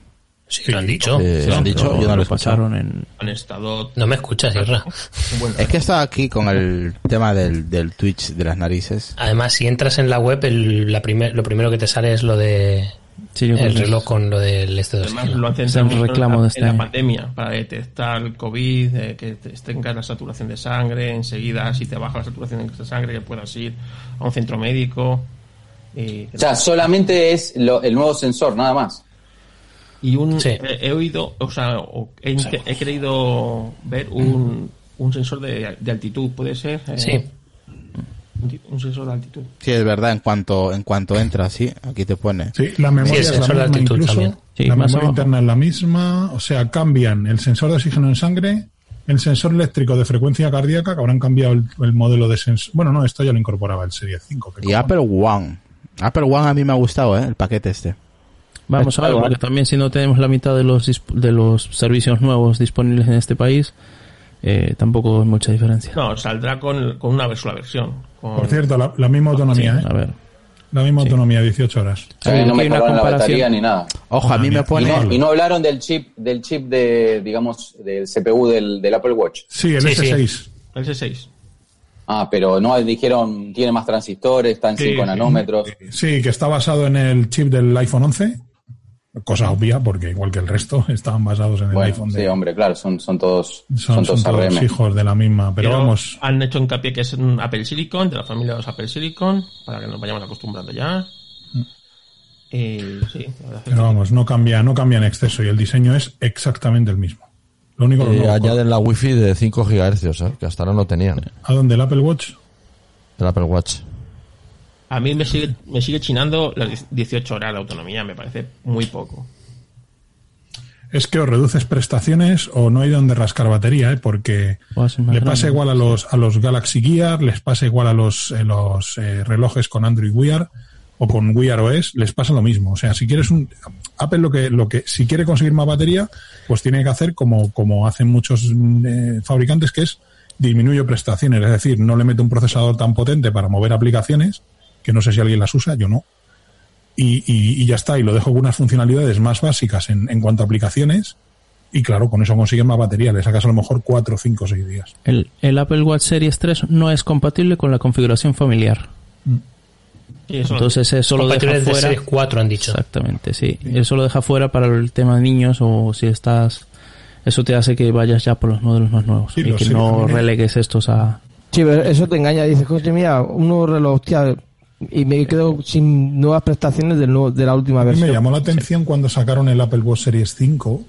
Sí, lo han dicho. Eh, Sí, lo han dicho, lo- yo no lo lo pasaron en... Han estado... No me escuchas, Irra. Es que estaba aquí con el tema del, del Twitch de las narices. Además, si entras en la web, el, la primer, lo primero que te sale es lo de Sí, yo creo el reloj es- con lo del este de Además, lo el mucho reclamo en, la, de este en la año. pandemia para detectar el COVID, eh, que te- tengas la saturación de sangre, enseguida si te baja la saturación de sangre que puedas ir a un centro médico. Y, O sea, solamente es lo- el nuevo sensor, nada más. y un, Sí. he, he oído, o sea, o he, he querido ver un, un sensor de, de altitud, ¿puede ser? Eh, Sí. Un, sensor de altitud. Sí, es verdad, en cuanto en cuanto entra, sí, aquí te pone. Sí, la memoria Sí, es la misma incluso. Sí, memoria abajo. interna es la misma. O sea, cambian el sensor de oxígeno en sangre, el sensor eléctrico de frecuencia cardíaca, que habrán cambiado el, el modelo de sensor. Bueno, no, esto ya lo incorporaba el Serie 5. que Y cojones. Apple One. Apple One a mí me ha gustado, ¿eh? El paquete este. Vamos a ver, porque también si no tenemos la mitad de los de los servicios nuevos disponibles en este país, eh, tampoco hay mucha diferencia. No, saldrá con, con una sola versión. Con, Por cierto, la, la misma autonomía, A ¿eh? ver. La misma autonomía, 18 horas. No me hay una cargaron la comparación. batería ni nada. Ojo, a mí me Y pone... no, y no hablaron del chip, del chip de, digamos, del CPU del, del Apple Watch. Sí, el Sí, sí. S6. el S6. Ah, pero no dijeron, tiene más transistores, está en Sí, 5 sí. nanómetros. Sí, que está basado en el chip del iPhone 11. Cosa obvia, porque igual que el resto [laughs] estaban basados en el Bueno, iPhone sí, de... hombre, claro, son, son todos, son, son, todos son todos ARM. hijos de la misma, pero, vamos, Han hecho hincapié que es un Apple Silicon, de la familia de los Apple Silicon, para que nos vayamos acostumbrando ya. Y sí, pero vamos, no cambia, no cambia en exceso y el diseño es exactamente el mismo. Lo único que añaden la wifi de 5 GHz, ¿eh? que hasta ahora no tenían. ¿A dónde el Apple Watch? El Apple Watch. A mí me sigue, me sigue chinando las 18 horas de autonomía, me parece muy poco. Es que o reduces prestaciones o no hay donde rascar batería, ¿eh? porque le pasa grande. igual a los, a los Galaxy Gear, les pasa igual a los, eh, los eh, relojes con Android Wear o con Wear OS, les pasa lo mismo. O sea, si quieres un Apple lo que, lo que, si quiere conseguir más batería, pues tiene que hacer como, como hacen muchos mm, eh, fabricantes, que es disminuyo prestaciones, es decir, no le mete un procesador tan potente para mover aplicaciones, que no sé si alguien las usa, yo no, y, y- y ya está, y lo dejo con unas funcionalidades más básicas en, en cuanto a aplicaciones, y claro, con eso consigues más batería, le sacas a lo mejor 4, 5, 6 días. El, el Apple Watch Series 3 no es compatible con la configuración familiar. Y eso Entonces eso lo deja de fuera. Series 4 han dicho. Exactamente, sí. Eso lo deja fuera para el tema de niños o si estás... Eso te hace que vayas ya por los modelos más nuevos Sí, y que no relegues estos a... Sí, pero eso te engaña. Dices, coche, mira, un nuevo reloj, hostia, y me quedo sin nuevas prestaciones del nuevo, de la última A mí me versión. llamó la atención cuando sacaron el Apple Watch Series 5,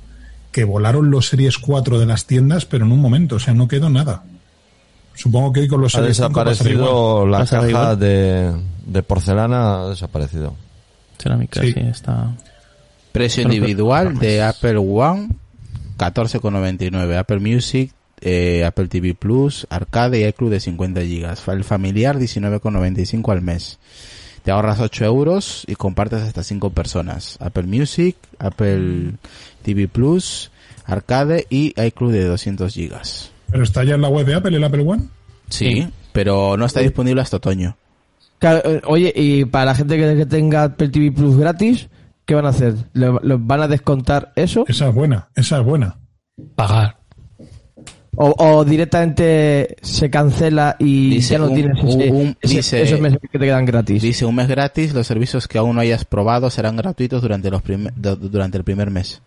que volaron los Series 4 de las tiendas, pero en un momento, o sea, no quedó nada. Supongo que hoy con los Ha Series 5 pasará desaparecido la caja de, de porcelana, ha desaparecido. Cerámica, Sí. sí, está... Precio Pero- individual de Apple One 14,99. Apple Music, eh, Apple TV Plus, Arcade y iCloud de 50 gigas. El familiar 19,95 al mes. Te ahorras 8 euros y compartes hasta 5 personas. Apple Music, Apple TV Plus, arcade y iCloud de 200 gigas. ¿Pero está ya en la web de Apple, el Apple One? Sí, pero no está disponible hasta otoño. Claro, eh, Oye, y para la gente que, tenga Apple TV Plus gratis, ¿qué van a hacer? ¿Le, le van a descontar eso? Esa es buena, esa es buena. Pagar. O, o directamente se cancela y Dice ya no un- tienes ese- un- ese- dice- esos meses que te quedan gratis. Dice un mes gratis, los servicios que aún no hayas probado serán gratuitos durante los prime- du- durante el primer mes.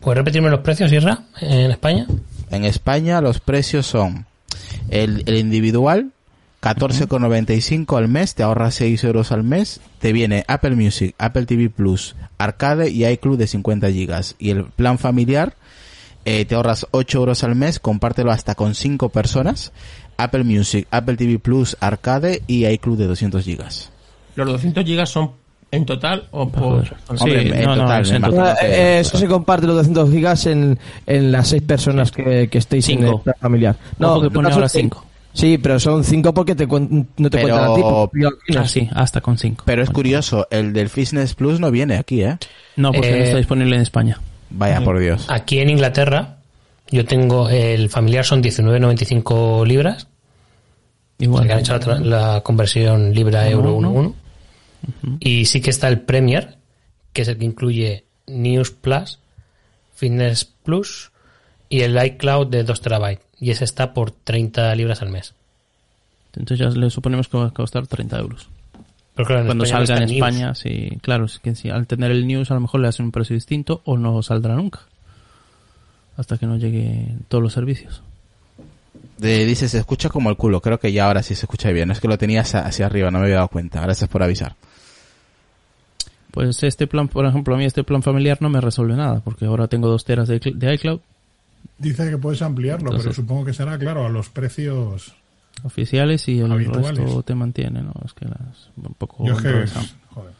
¿Puedes repetirme los precios, Isra, en España? En España los precios son el, el individual 14,95 al mes, te ahorras 6 euros al mes, te viene Apple Music, Apple TV Plus, Arcade y iCloud de 50 gigas. Y el plan familiar eh, te ahorras 8 euros al mes, compártelo hasta con 5 personas, Apple Music, Apple TV Plus, Arcade y iCloud de 200 gigas. ¿Los 200 gigas son en total o por...? Hombre, en no, no, total, me en imagino Eh, eh, eso se comparte los 200 gigas en, en las seis personas que, que estéis en Cinco. el plan familiar. Ojo que en pone ahora cinco. Sí, pero son cinco porque te cuen- no te Pero- cuentan a ti. porque. Ah, sí, hasta con 5. Pero es curioso, el del Fitness Plus no viene aquí, ¿eh? No, porque no Eh, está disponible en España. Vaya por Dios. Aquí en Inglaterra, yo tengo el familiar son 19,95 libras. Igual. que han hecho la, la conversión libra euro Uno, 1 Y sí que está el Premier, que es el que incluye News Plus, Fitness Plus y el iCloud de 2 terabytes. Y ese está por 30 libras al mes. Entonces ya le suponemos que va a costar 30 euros. Pero claro, en Cuando España no salga en News. España, sí, claro, es que sí, al tener el news a lo mejor le hacen un precio distinto o no saldrá nunca. Hasta que no lleguen todos los servicios. De, dice, se escucha como el culo. Creo que ya ahora sí se escucha bien. Es que lo tenía hacia, hacia arriba, no me había dado cuenta. Gracias por avisar. Pues este plan, por ejemplo, a mí este plan familiar no me resuelve nada, porque ahora tengo dos teras de, cl- de iCloud Dice que puedes ampliarlo, pero supongo que será, claro, a los precios. Oficiales y el Habituales. resto te mantiene, ¿no? Es que las, un poco Yo es que, joder.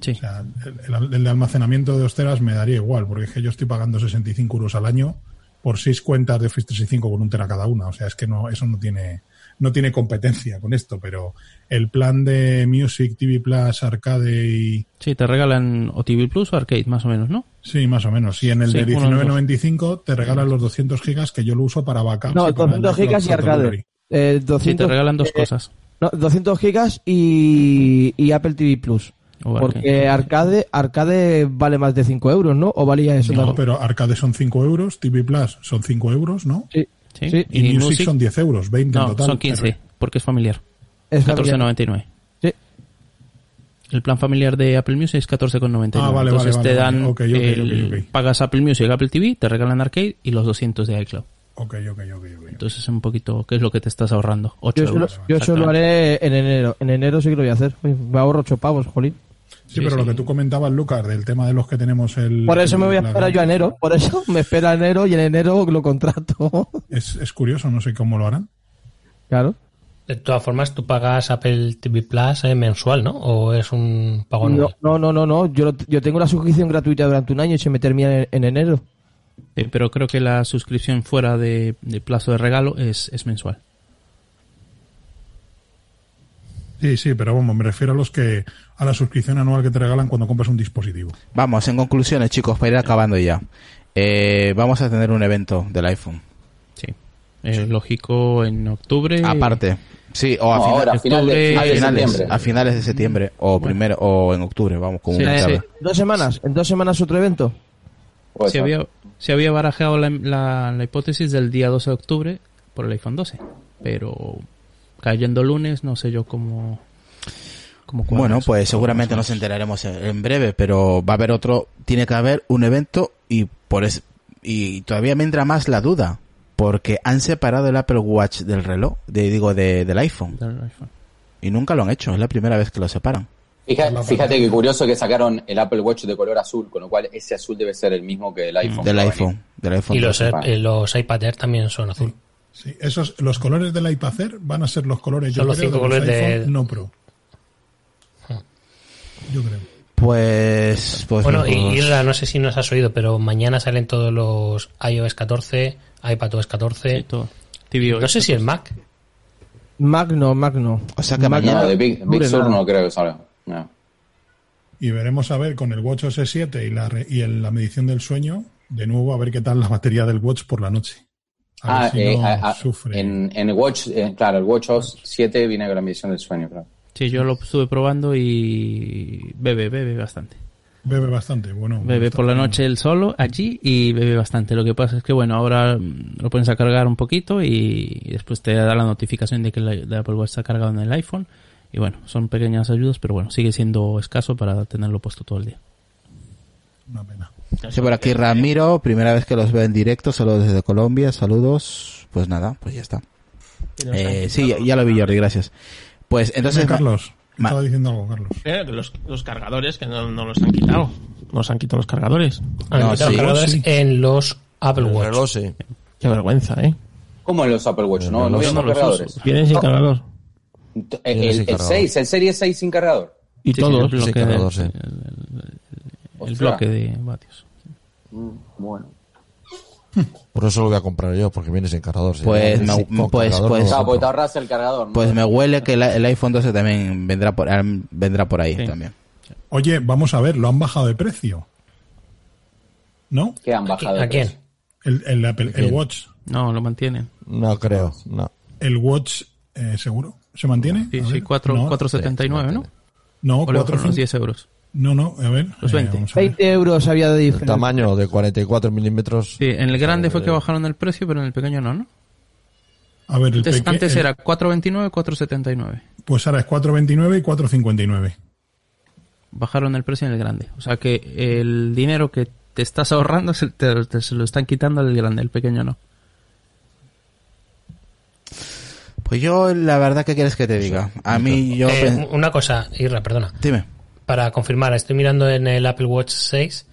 Sí. O sea, el, el- el de almacenamiento de dos teras me daría igual, porque es que yo estoy pagando 65 euros al año por seis cuentas de Office 365 con un tera cada una. O sea, es que no, eso no tiene, no tiene competencia con esto, pero el plan de Music, TV Plus, Arcade y... Sí, te regalan o TV Plus o Arcade, más o menos, ¿no? Sí, más o menos. Y en el Sí, de uno de los dos. 19.95 te regalan los 200 gigas que yo lo uso para backups. No, y para 200 el gigas y arcade. Eh, 200, Sí, te regalan dos eh, cosas. No, 200 gigas y, y Apple TV Plus. O Porque arcade, arcade vale más de 5 euros, ¿no? ¿O valía eso? No, también? pero Arcade son 5 euros, TV Plus son 5 euros, ¿no? Sí. Sí. Y, Music, son 10 euros, 20 en No, total. son 15, porque es familiar. Es familiar. 14,99. Sí. El plan familiar de Apple Music es 14,99. Ah, vale, Entonces vale, te vale, dan, vale. Ok, ok, el- ok, ok. pagas Apple Music, Apple TV, te regalan Arcade y los 200 de iCloud. Ok, ok, ok, ok. Entonces es un poquito, ¿qué es lo que te estás ahorrando? 8 Yo, solo, euros. yo eso lo haré en enero. En enero sí que lo voy a hacer. Me ahorro 8 pavos, jolín. Sí, pero lo que tú comentabas, Lucas, del tema de los que tenemos el... Por eso me voy a esperar yo a enero. Por eso [laughs] me espera enero y en enero lo contrato. [laughs] Es, es curioso, no sé cómo lo harán. Claro. De todas formas, tú pagas Apple TV Plus eh, mensual, ¿no? ¿O es un pago No, anual? no, no, no, no. Yo, lo- yo tengo la suscripción gratuita durante un año y se me termina en, en enero. Eh, pero creo que la suscripción fuera de, de plazo de regalo es, es mensual. Sí, sí, pero vamos, me refiero a los que... a la suscripción anual que te regalan cuando compras un dispositivo. Vamos, en conclusiones, chicos, para ir acabando ya. Eh, vamos a tener un evento del iPhone. Sí. Eh, Lógico en octubre. Aparte. Sí, o a, No, final- ahora, a final de- octubre- final de a finales, septiembre. a finales de septiembre o primero o en octubre, vamos, como Sí, una sí. tarde. ¿Dos semanas? ¿En dos semanas otro evento? Se había, se había barajado la, la- la hipótesis del día 12 de octubre por el iPhone 12. Pero cayendo lunes, no sé yo cómo. cómo Bueno, pues seguramente nos enteraremos en, en breve, pero va a haber otro, tiene que haber un evento y por es, y todavía me entra más la duda, porque han separado el Apple Watch del reloj, de, digo, de, del iPhone, Del iPhone. y nunca lo han hecho, es la primera vez que lo separan. Fíjate que curioso que sacaron el Apple Watch de color azul, con lo cual ese azul debe ser el mismo que el iPhone. Del iPhone, del iPhone. Y los, 12. eh, los iPad Air también son azul. Sí, esos, los colores del iPad Air van a ser los colores, yo los creo, cinco de los colores de- iPhone no Pro. Yo creo. Pues, pues, bueno, pues, y no sé si nos has oído, pero mañana salen todos los iOS 14, iPadOS 14. Sí, no sé si el Mac. Mac no, Mac no. o sea que Mac mañana, No, de Big, Big Sur no creo que salga. No. Y veremos a ver con el Watch OS 7 y la, re- y el- la medición del sueño De nuevo, a ver qué tal la batería del Watch por la noche. A ver Ah, si eh, no a- a- sufre. en, en Watch, eh, claro, el Watch OS 7 viene con la medición del sueño, claro. Sí, yo lo estuve probando y bebe, bebe bastante. Bebe bastante, bueno. Bebe por la noche él solo allí y bebe bastante. Lo que pasa es que, bueno, ahora mm, lo pones a cargar un poquito y después te da la notificación de que la de Apple Watch está cargado en el iPhone. Y bueno, son pequeñas ayudas, pero bueno, sigue siendo escaso para tenerlo puesto todo el día. Una pena. Sí, por aquí Ramiro, primera vez que los veo en directo, solo desde Colombia, saludos. Pues nada, pues ya está. Eh, sí, ya, ya lo vi Jordi, gracias. Pues entonces... Carlos, estaba diciendo algo, Carlos. Eh, los, los cargadores que no, no los han quitado. Nos han quitado los cargadores. Han No, quitado sí. cargadores Sí. en los Apple Watch. reloj sí. Qué vergüenza, ¿eh? ¿Cómo en los Apple Watch? No, no no con los cargadores. Vienen sin cargador. El, el, el. 6, el Serie 6 sin cargador. Y Sí, sí, todos. el bloque, cargador, sí. el- el- el bloque de vatios. Mm, Bueno. Pues Por eso lo voy a comprar yo, porque viene sin cargador. Si Pues me- sin- pues- cargador, pues- no compro. ahorras el cargador. ¿no? Pues me huele que la- el iPhone 12 también vendrá por, vendrá por ahí Sí. también. Oye, vamos a ver, lo han bajado de precio. ¿No? ¿Qué han bajado? de ¿A quién? precio? El, el, Apple- el. Watch. No, lo mantienen. No creo, no. El Watch, eh, ¿seguro? ¿Se mantiene? Sí, sí, ver. 4, no, 4,79, ¿no? no, O le cuatro, bajaron los cinco- 10 euros. No, no, a ver. Los eh, 20. vamos a ver. 20 euros había de El diferencia. tamaño de 44 milímetros. Sí, en el grande fue que bajaron el precio, pero en el pequeño no, ¿no? A ver, el Antes, peque- antes el- era 4,29, 4,79. Pues ahora es 4.29 y 4.59. Bajaron el precio en el grande. O sea que el dinero que te estás ahorrando [laughs] se, te- te- se lo están quitando el grande, el pequeño no. Pues yo, la verdad, ¿qué quieres que te diga? A mí, yo... Eh, una cosa, Irra, perdona. Dime. Para confirmar, estoy mirando en el Apple Watch 6,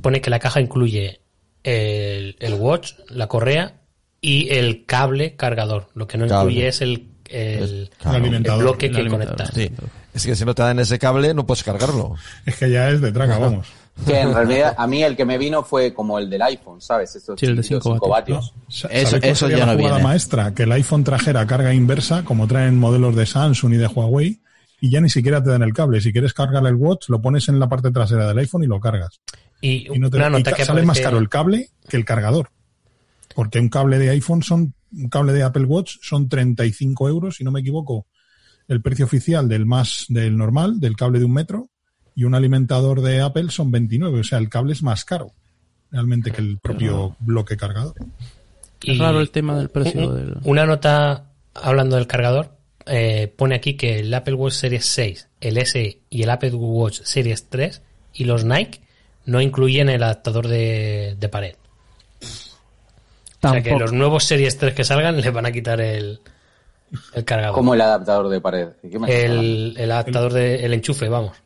pone que la caja incluye el, el watch, la correa y el cable cargador. Lo que no Cable. incluye es el, el, el alimentador. bloque El que conectas. Sí. Es que si no te dan ese cable, no puedes cargarlo. Es que ya es de traga, vamos. Que en realidad a mí el que me vino fue como el del iPhone, ¿sabes? Estos Sí, el de chiquitos, 5 cinco vatios. vatios. Sa- Eso- ¿sabéis cuál eso ya la no jugada viene. maestra? Que el iPhone trajera carga inversa, como traen modelos de Samsung y de Huawei, y ya ni siquiera te dan el cable. Si quieres cargar el watch, lo pones en la parte trasera del iPhone y lo cargas. Y, Y, no te, una y nota ca- que sale más caro el cable que el cargador. Porque un cable de iPhone son, un cable de Apple Watch son 35 euros, si no me equivoco, el precio oficial del más, del normal, del cable de un metro, y un alimentador de Apple son 29, o sea, el cable es más caro realmente que el propio bloque cargador. Es raro el tema del precio un- del- Una nota hablando del cargador. eh, pone aquí que el Apple Watch Series 6, el SE y el Apple Watch Series 3 y los Nike no incluyen el adaptador de, de pared. O sea que los nuevos Series 3 que salgan le van a quitar el, el cargador. Como el adaptador de pared. El, el adaptador de el enchufe, vamos.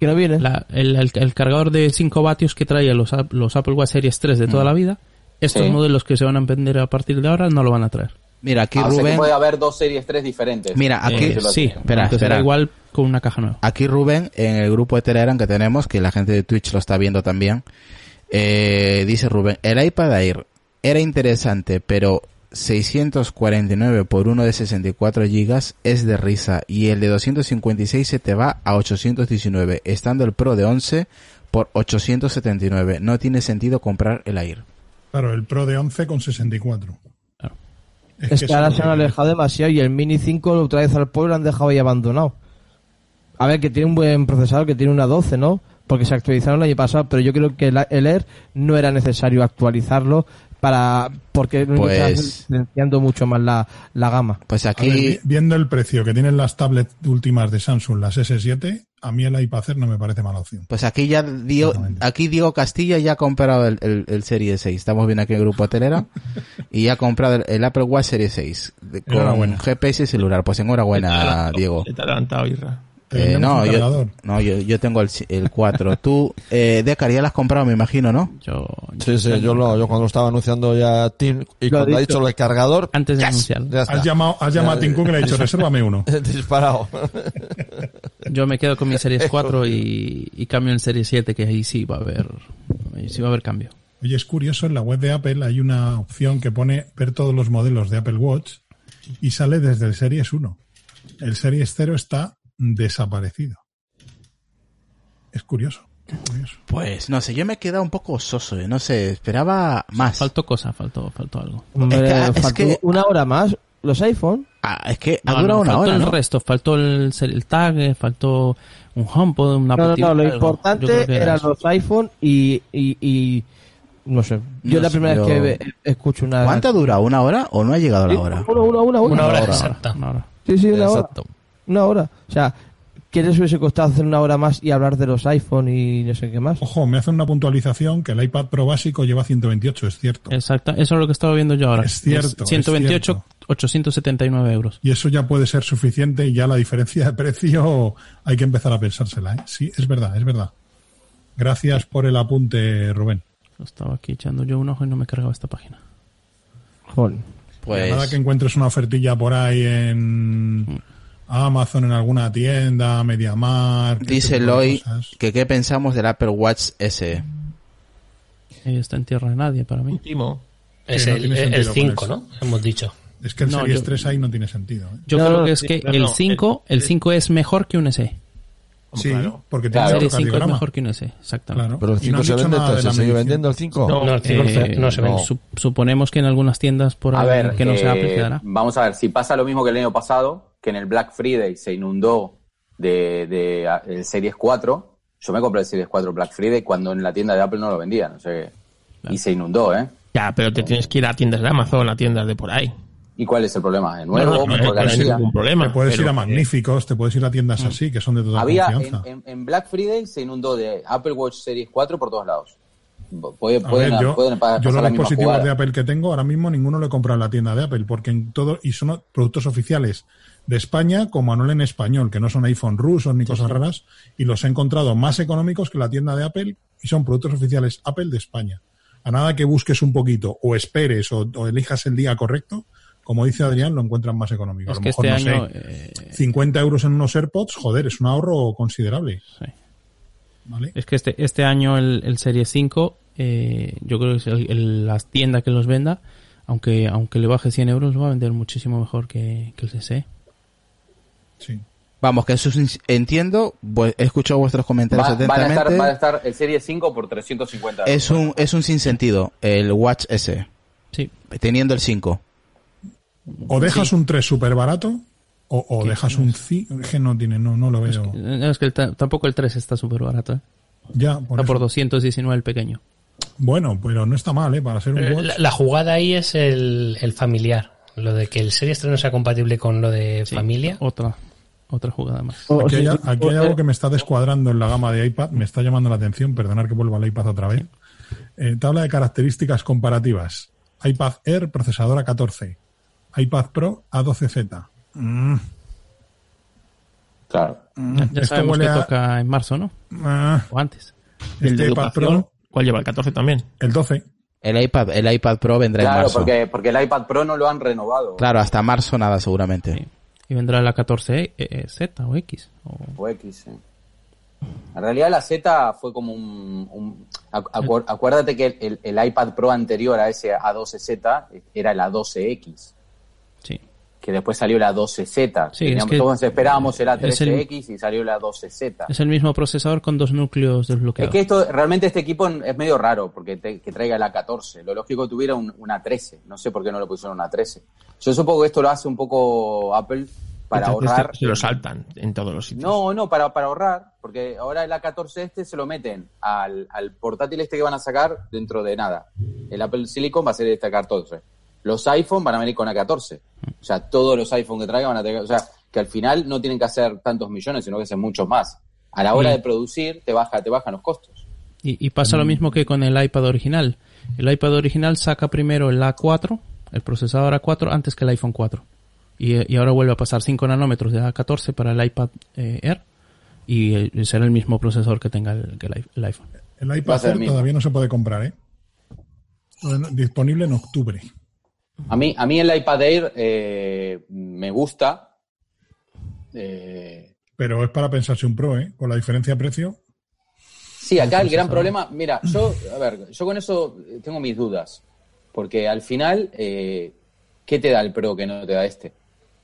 Que no viene. La- el, el- el cargador de 5 vatios que traía los, los Apple Watch Series 3 de toda la vida, estos Sí. modelos que se van a vender a partir de ahora no lo van a traer. Mira, aquí Ah, o sea que Rubén... puede haber dos series 3 diferentes. Mira, aquí... Eh, sí, espera, espera. igual con una caja nueva. Aquí Rubén, en el grupo de Telegram que tenemos, que la gente de Twitch lo está viendo también, eh, dice Rubén, el iPad Air era interesante, pero 649 por uno de 64 gigas es de risa y el de 256 se te va a 819, estando el Pro de 11 por 879. No tiene sentido comprar el Air. Claro, el Pro de 11 con 64. Es, que, eso ahora es se han que- alejado demasiado y el Mini 5 lo otra vez al pueblo lo han dejado ahí abandonado. A ver, que tiene un buen procesador, que tiene una 12, ¿no? Porque se actualizaron el año pasado, pero yo creo que el, el Air no era necesario actualizarlo para porque Pues- diferenciando mucho más la, la gama. Pues aquí... ver, viendo el precio que tienen las tablets últimas de Samsung, las S7, a mí el iPad Air no me parece mala opción. Pues aquí ya Diego, aquí Diego Castilla ya ha comprado el, el, el Serie 6. Estamos viendo aquí en el grupo Telera [laughs] y ya ha comprado el, el Apple Watch Serie 6 de- con Enhorabuena. GPS y celular. Pues enhorabuena, Diego. Te ha adelantado, Irra. Eh, no, yo, no yo, yo tengo el, el 4. Tú, eh, Decar, ya lo has comprado, me imagino, ¿no? Yo, Sí, sí, yo, lo, yo cuando estaba anunciando ya Tim y Lo ha cuando ha dicho. del cargador, antes de yes, anunciarlo. ya está. Has llamado, has llamado a Tim Cook y le has dicho, [laughs] resérvame uno. [laughs] disparado. Yo me quedo con mi Series [laughs] 4 y, y cambio en Series 7, que ahí sí va a haber, ahí sí va a haber cambio. Oye, es curioso, en la web de Apple hay una opción que pone ver todos los modelos de Apple Watch y sale desde el Series 1. El Series 0 está desaparecido. Es curioso. Pues no sé, yo me he quedado un poco soso, eh, no sé, esperaba más. Faltó cosa, faltó, faltó algo. Hombre, Es que- es faltó que- una hora más. Los iPhone. Ah, es que ha No, durado no, una faltó hora, el ¿no? resto, faltó el, el tag, eh, faltó un HomePod, una No, no, Apple no, lo algo. Importante era eran los iPhone y, y, y- no sé. Yo la sé, primera yo- vez que escucho una. ¿Cuánto ha durado? ¿Una hora o no ha llegado la hora? Una, una, una, Una hora hora. exacta. Una hora. Sí, sí, una Exacto. hora. Una hora. O sea, ¿qué les hubiese costado hacer una hora más y hablar de los iPhone y no sé qué más? Ojo, me hacen una puntualización que el iPad Pro básico lleva 128, es cierto. Exacto, eso es lo que estaba viendo yo ahora. Es cierto, es 128, cierto. 879 euros. Y eso ya puede ser suficiente y ya la diferencia de precio hay que empezar a pensársela. ¿eh? Sí, es verdad, es verdad. Gracias por el apunte, Rubén. Estaba aquí echando yo un ojo y no me cargaba esta página. Joder. Pues Nada que encuentres una ofertilla por ahí en Amazon, en alguna tienda, MediaMarkt. ese dice Loy que qué pensamos del Apple Watch S. Eh, está en tierra de nadie para mí. Último. Es no el, tiene el sentido 5, con ¿no? Hemos dicho. Es que el No, Series yo- 3 ahí no tiene sentido. ¿eh? Yo No, creo que es que no, el no, 5, el 5 es mejor que un SE. Sí, claro. porque Claro. tiene El otro serie 5 es mejor que un SE, exactamente. Claro. Pero el Y no 5 han se vende, de entonces se sigue vendiendo el 5. No, el 5 Eh, no se vende. su- suponemos que en algunas tiendas por A ver, que no eh, quedará. vamos a ver, si pasa lo mismo que el año pasado, que en el Black Friday se inundó de, de el Series 4, yo me compré el Series 4 Black Friday cuando en la tienda de Apple no lo vendían, o sea que- y se inundó, ¿eh? Ya, pero te tienes que ir a tiendas de Amazon, a tiendas de por ahí. ¿Y cuál es el problema? ¿De nuevo? No, no, no, ¿Por no hay garantía? ningún problema. Te puedes pero- ir a Magníficos, te puedes ir a tiendas así, que son de toda Había, confianza. en, en- en Black Friday se inundó de Apple Watch Series 4 por todos lados. Puede- A pueden, ver, yo, pueden los dispositivos de Apple que tengo ahora mismo ninguno lo he comprado en la tienda de Apple porque en todo y son productos oficiales de España con manual en español que no son iPhone rusos ni cosas raras y los he encontrado más económicos que la tienda de Apple y son productos oficiales Apple de España a nada que busques un poquito o esperes o, o elijas el día correcto como dice Adrián lo encuentran más económico Es a lo que mejor este no año, sé eh, 50 euros en unos AirPods joder es un ahorro considerable Sí. ¿vale? Es que este, este año el, el Serie 5, eh, yo creo que es el- el- las tiendas que los venda, aunque aunque le baje 100 euros, lo va a vender muchísimo mejor que, que el SE. sí Vamos, que eso es- entiendo, pues, he escuchado vuestros comentarios Va- van, a estar, atentamente. van a estar el Series 5 por 350 euros. Es un, es un sinsentido, el Watch S. Sí. Teniendo el 5. O dejas un 3 súper barato o, o dejas un 5 que no tiene no no lo veo Eh, Es que el ta- tampoco el 3 está súper barato. ¿eh? ya por Está por eso. 219 el pequeño. Bueno, pero no está mal, ¿eh? Para ser un Eh, watch. La, la jugada ahí es el, el familiar. Lo de que el Series 3 no sea compatible con lo de Sí, familia. Otra, otra jugada más. Aquí, o hay, sea, aquí o- hay algo que me está descuadrando en la gama de iPad, me está llamando la atención, perdonar que vuelva al iPad otra vez. Eh, tabla de características comparativas. iPad Air, procesador A14. iPad Pro A12Z. Mm, Claro. mm, Ya, ya sabemos que a... toca en marzo, ¿no? ah, O antes. El de este iPad educación, Pro, ¿cuál lleva? El 14 también. el 12. El iPad, el iPad Pro vendrá en Claro, marzo. porque, porque el iPad Pro no lo han renovado. Claro, hasta marzo nada seguramente. Sí. Y vendrá la 14 eh, Z o X. o- O X, sí. En realidad la Z fue como un... un- acu- acu- acuérdate que el, el iPad Pro anterior a ese A12Z era el A12X, Sí. Que después salió la 12Z. Sí, Teníamos- es que todos esperábamos el es el- A13X y salió la 12Z. Es el mismo procesador con dos núcleos Es desbloqueados. que esto, realmente este equipo es medio raro, porque te- que traiga la 14. Lo lógico que tuviera un, una 13. No sé por qué no le pusieron una 13. Yo supongo que esto lo hace un poco Apple para Entonces, ahorrar. Se lo saltan en todos los sitios. No, no, para, para ahorrar, porque ahora el A14 este se lo meten al, al portátil este que van a sacar dentro de nada. El Apple Silicon va a ser este A14. Los iPhone van a venir con A14. O sea, todos los iPhone que traigan van a tener... O sea, que al final no tienen que hacer tantos millones, sino que hacen muchos más. A la hora Sí. de producir, te baja, te bajan los costos. Y, y pasa lo mismo que con el iPad original. El iPad original saca primero el A4, el procesador A4, antes que el iPhone 4. Y, y ahora vuelve a pasar 5 nanómetros de A14 para el iPad eh, Air. Y eh, será el mismo procesador que tenga el, que el el iPhone. El iPad Air todavía no se puede comprar, ¿eh? Disponible en octubre. A mí, a mí el iPad Air eh, me gusta. Eh, Pero es para pensarse un Pro, ¿eh? Con la diferencia de precio. Sí, acá el gran problema, mira, yo, a ver, yo con eso eh, tengo mis dudas, porque al final, eh, ¿qué te da el Pro que no te da este?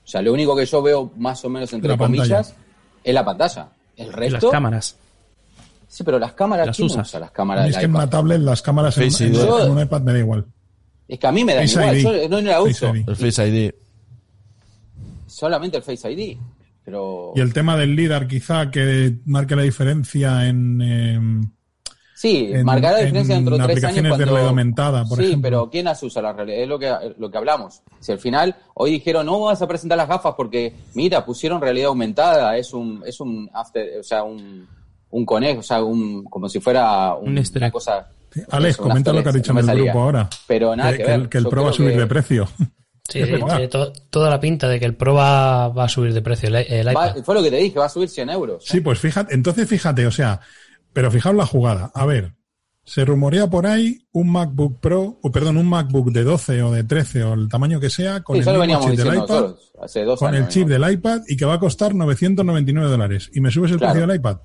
O sea, lo único que yo veo más o menos entre La pantalla. comillas es la pantalla. El Y las resto, cámaras. Sí, pero las cámaras, Las ¿quién usas. usa las A cámaras es que en una tablet las cámaras en, ID. en un iPad me da igual. Es que a mí me da Face igual, ID. yo no, no la uso. Face ID. El Face ID. Solamente el Face ID. Pero Y el tema del LIDAR quizá que marque la diferencia en... em, sí, en- marcará la diferencia en dentro de tres años aplicaciones de cuando... realidad aumentada, por sí, ejemplo. pero ¿quién las usa la realidad? Es lo que, lo que hablamos. Si al final, hoy dijeron, no vas a presentar las gafas porque, mira, pusieron realidad aumentada, es un, es un after, o sea, un, un conejo, o sea, un, como si fuera un- una egg. Alex, comenta lo que ha dicho en el grupo ahora. Pero nada que, que, ver. el, que el Yo Pro va a subir que- de precio. Sí, sí, [laughs] verdad. tiene to- toda la pinta de que el Pro va, va a subir de precio, el, el Va- iPad. fue lo que te dije, va a subir 100 euros. Sí, pues fíjate, entonces fíjate, o sea, pero fijaos la jugada. A ver, se rumorea por ahí un MacBook Pro, o perdón, un MacBook de 12 o de 13 o el tamaño que sea, con Sí, el mismo chip del iPad, nosotros hace dos con años. el chip del iPad y que va a costar 999 dólares. ¿Y me subes el Claro. precio del iPad?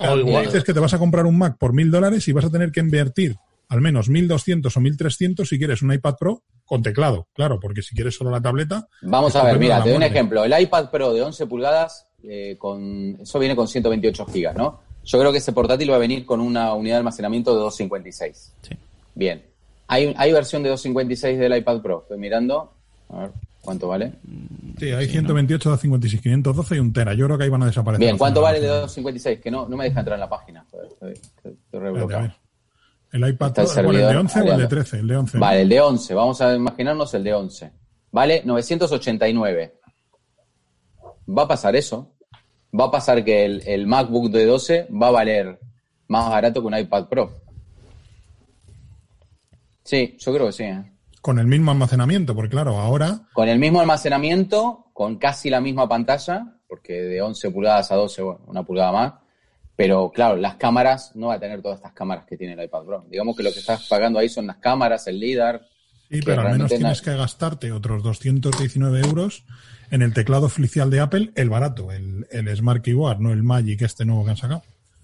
O igual. dices que te vas a comprar un Mac por 1000 dólares y vas a tener que invertir al menos 1200 o 1300 si quieres un iPad Pro con teclado, claro, porque si quieres solo la tableta. Vamos a ver, mira, te doy un ejemplo. El iPad Pro de 11 pulgadas, eh, con eso viene con 128 gigas, ¿no? Yo creo que ese portátil va a venir con una unidad de almacenamiento de 256. Sí. Bien. ¿Hay, ¿Hay versión de 256 del iPad Pro? Estoy mirando. A ver, ¿cuánto vale? Sí, hay 128, 256, 512 y un tera. Yo creo que ahí van a desaparecer. Bien, ¿cuánto vale de ordenadores. 256? Que no, no me deja entrar en la página. Joder, Estoy, estoy- Espérate. El iPad el ¿cuál, el de servidor 11 o el de abriendo. 13? El de 11. ¿no? Vale, el de 11. Vamos a imaginarnos el de 11. Vale 989. Va a pasar eso. Va a pasar que el, el MacBook de 12 va a valer más barato que un iPad Pro. Sí, yo creo que sí. ¿eh? Con el mismo almacenamiento, porque claro, ahora Con el mismo almacenamiento, con casi la misma pantalla, porque de 11 pulgadas a 12, bueno, una pulgada más. Pero claro, las cámaras no va a tener todas estas cámaras que tiene el iPad Pro. Digamos que lo que estás pagando ahí son las cámaras, el LIDAR. Sí, pero al menos tienes que gastarte otros 219 euros en el teclado oficial de Apple, el barato, el, el Smart Keyboard, no el Magic este nuevo que han sacado.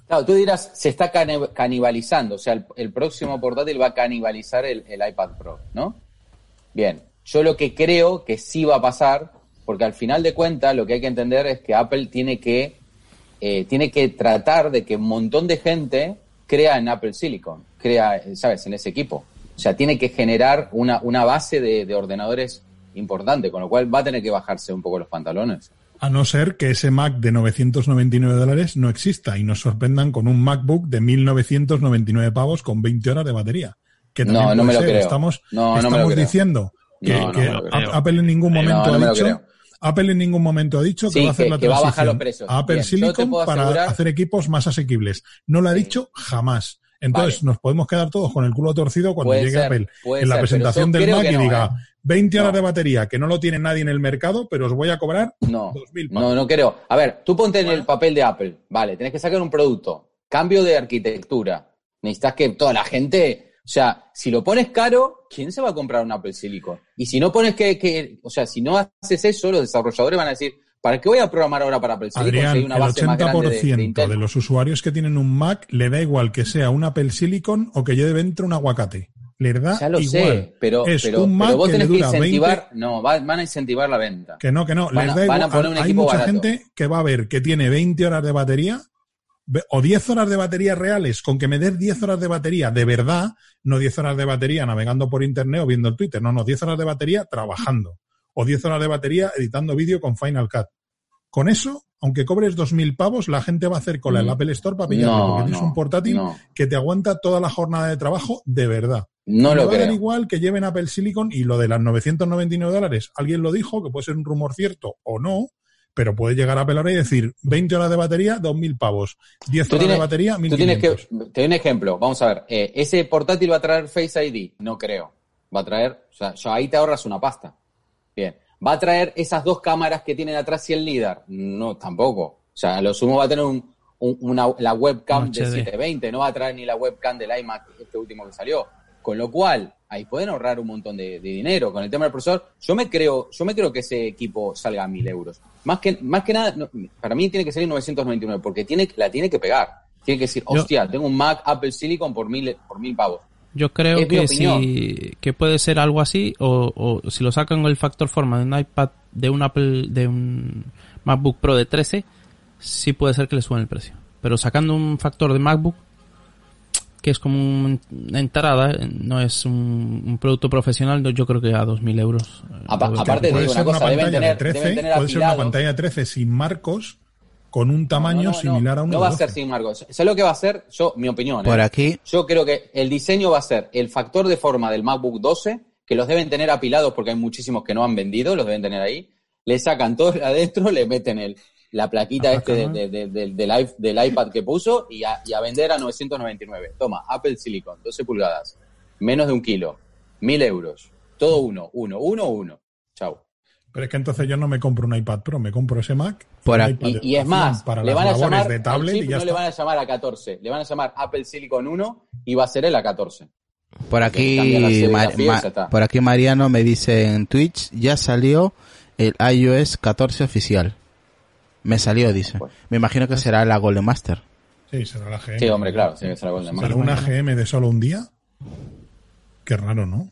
Claro, tú dirás, se está cani- canibalizando, o sea, el, el próximo portátil va a canibalizar el, el iPad Pro, ¿no? Bien, yo lo que creo que sí va a pasar, porque al final de cuentas lo que hay que entender es que Apple tiene que, eh, tiene que tratar de que un montón de gente crea en Apple Silicon, crea, ¿sabes?, en ese equipo. O sea, tiene que generar una, una base de, de ordenadores importante, con lo cual va a tener que bajarse un poco los pantalones. A no ser que ese Mac de 999 dólares no exista y nos sorprendan con un MacBook de 1999 pavos con 20 horas de batería. Que No, también no me lo ser. creo. Estamos, No, no me lo estamos creo. diciendo que, No, que. Apple en ningún momento ha dicho. Apple en ningún momento ha dicho que va a hacer que- la que va a bajar transición los precios. a Apple Bien, Silicon para hacer equipos más asequibles. No lo ha dicho jamás. Entonces nos podemos quedar todos con el culo torcido cuando Puede llegue ser, Apple en la ser, presentación del Mac y diga ¿eh? 20 horas de batería que no lo tiene nadie en el mercado, pero os voy a cobrar No, 2.000 pavos. no, no creo. A ver, tú ponte en el papel de Apple. Vale, tenés que sacar un producto. Cambio de arquitectura. Necesitas que toda la gente. O sea, si lo pones caro, ¿quién se va a comprar un Apple Silicon? Y si no pones que. que o sea, si no haces eso, los desarrolladores van a decir: ¿para qué voy a programar ahora para Apple Silicon si Adrián, hay el una base más grande de, de 80% de, Intel? los usuarios que tienen un Mac le da igual que sea un Apple Silicon o que lleve dentro un aguacate. Le da Ya lo igual. sé, pero, es pero, un Mac pero vos que tenés que dura 20 incentivar. No, va- van a incentivar la venta. Que no, que no, Van les a- da van a poner un Hay mucha barato. gente que va a ver que tiene 20 horas de batería o 10 horas de batería reales, con que me des 10 horas de batería de verdad, no 10 horas de batería navegando por internet o viendo el Twitter, no, no, 10 horas de batería trabajando o 10 horas de batería editando vídeo con Final Cut. Con eso, aunque cobres 2.000 pavos, la gente va a hacer cola en Mm. la Apple Store para pillarlo, No, porque tienes no, un portátil no. que te aguanta toda la jornada de trabajo de verdad. No lo creo. igual que lleven Apple Silicon y lo de las 999 dólares. Alguien lo dijo, que puede ser un rumor cierto o no, pero puede llegar a ahora y decir 20 horas de batería, 2.000 pavos. 10 Tú horas tienes, de batería, tú tienes 1.500. que, te doy un ejemplo, vamos a ver, eh, ese portátil va a traer Face ID, no creo, va a traer, o sea, yo ahí te ahorras una pasta. Bien, va a traer esas dos cámaras que tienen atrás y el LIDAR, no, tampoco. O sea, a lo sumo va a tener un, un- una, la webcam Un de HD. 720, no va a traer ni la webcam del iMac, este último que salió. Con lo cual, ahí pueden ahorrar un montón de, de dinero. Con el tema del procesador, yo me creo, yo me creo que ese equipo salga a 1000 euros. Más que, más que nada, no, para mí tiene que salir 999, porque tiene, la tiene que pegar. Tiene que decir, Yo- hostia, tengo un Mac Apple Silicon por mil, por mil pavos. Yo creo Es que si que puede ser algo así o, o si lo sacan el factor forma de un iPad de un Apple de un MacBook Pro de 13 sí puede ser que le suban el precio. Pero sacando un factor de MacBook, que es como un- una entrada, no es un, un producto profesional, yo creo que a 2.000 euros. eh, Apa- aparte, puede ser una una cosa, deben pantalla tener- de 13, deben tener puede ser una pantalla de 13 sin marcos con un tamaño No, no, no, similar a un No va a ser sin marcos. ¿Sabes lo que va a ser? Yo, mi opinión. Por ¿eh? aquí. Yo creo que el diseño va a ser el factor de forma del MacBook 12, que los deben tener apilados porque hay muchísimos que no han vendido, los deben tener ahí. Le sacan todo adentro, le meten el, la plaquita este de- de- de- de- del, del iPad que puso y a, y a vender a 999. Toma, Apple Silicon, 12 pulgadas, menos de un kilo, mil euros. Todo uno, uno, uno, uno. Chau. Pero es que entonces yo no me compro un iPad Pro, me compro ese Mac. Por aquí- Y, y es más, para le las van a llamar de tablet chip y ya no le van a llamar a 14, le van a llamar Apple Silicon 1 y va a ser el A14. Por aquí, por aquí Mariano me dice en Twitch, ya salió el iOS 14 oficial. Me salió, dice. Me imagino que será la Golden Master. Sí, será la GM. Sí, hombre, claro, tiene que ser la Golden ¿Será Master. una GM de solo un día? Qué raro, ¿no?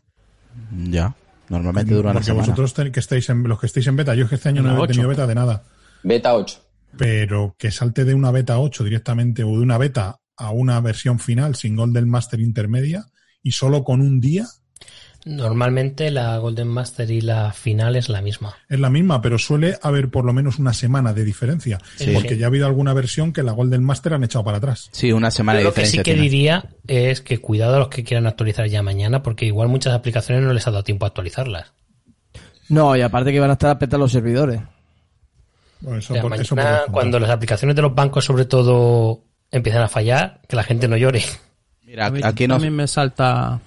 Ya, normalmente dura una Porque semana. vosotros ten- que estáis en, los que estáis en beta, yo es que este año no he tenido 8. beta de nada. Beta 8. Pero que salte de una beta 8 directamente o de una beta a una versión final sin Golden Master intermedia y solo con un día Normalmente la Golden Master y la final es la misma. es la misma, pero suele haber por lo menos una semana de diferencia. Sí. Porque ya ha habido alguna versión que la Golden Master han echado para atrás. Sí, una semana Yo lo que sí que diría es que cuidado a los que quieran actualizar ya mañana, porque igual muchas aplicaciones no les ha dado tiempo a actualizarlas. No, y aparte que van a estar a petar los servidores. Bueno, eso O sea, por- eso mañana, por descontado. cuando las aplicaciones de los bancos, sobre todo, empiezan a fallar, que la gente no llore. Mira, A mí aquí nos- también me salta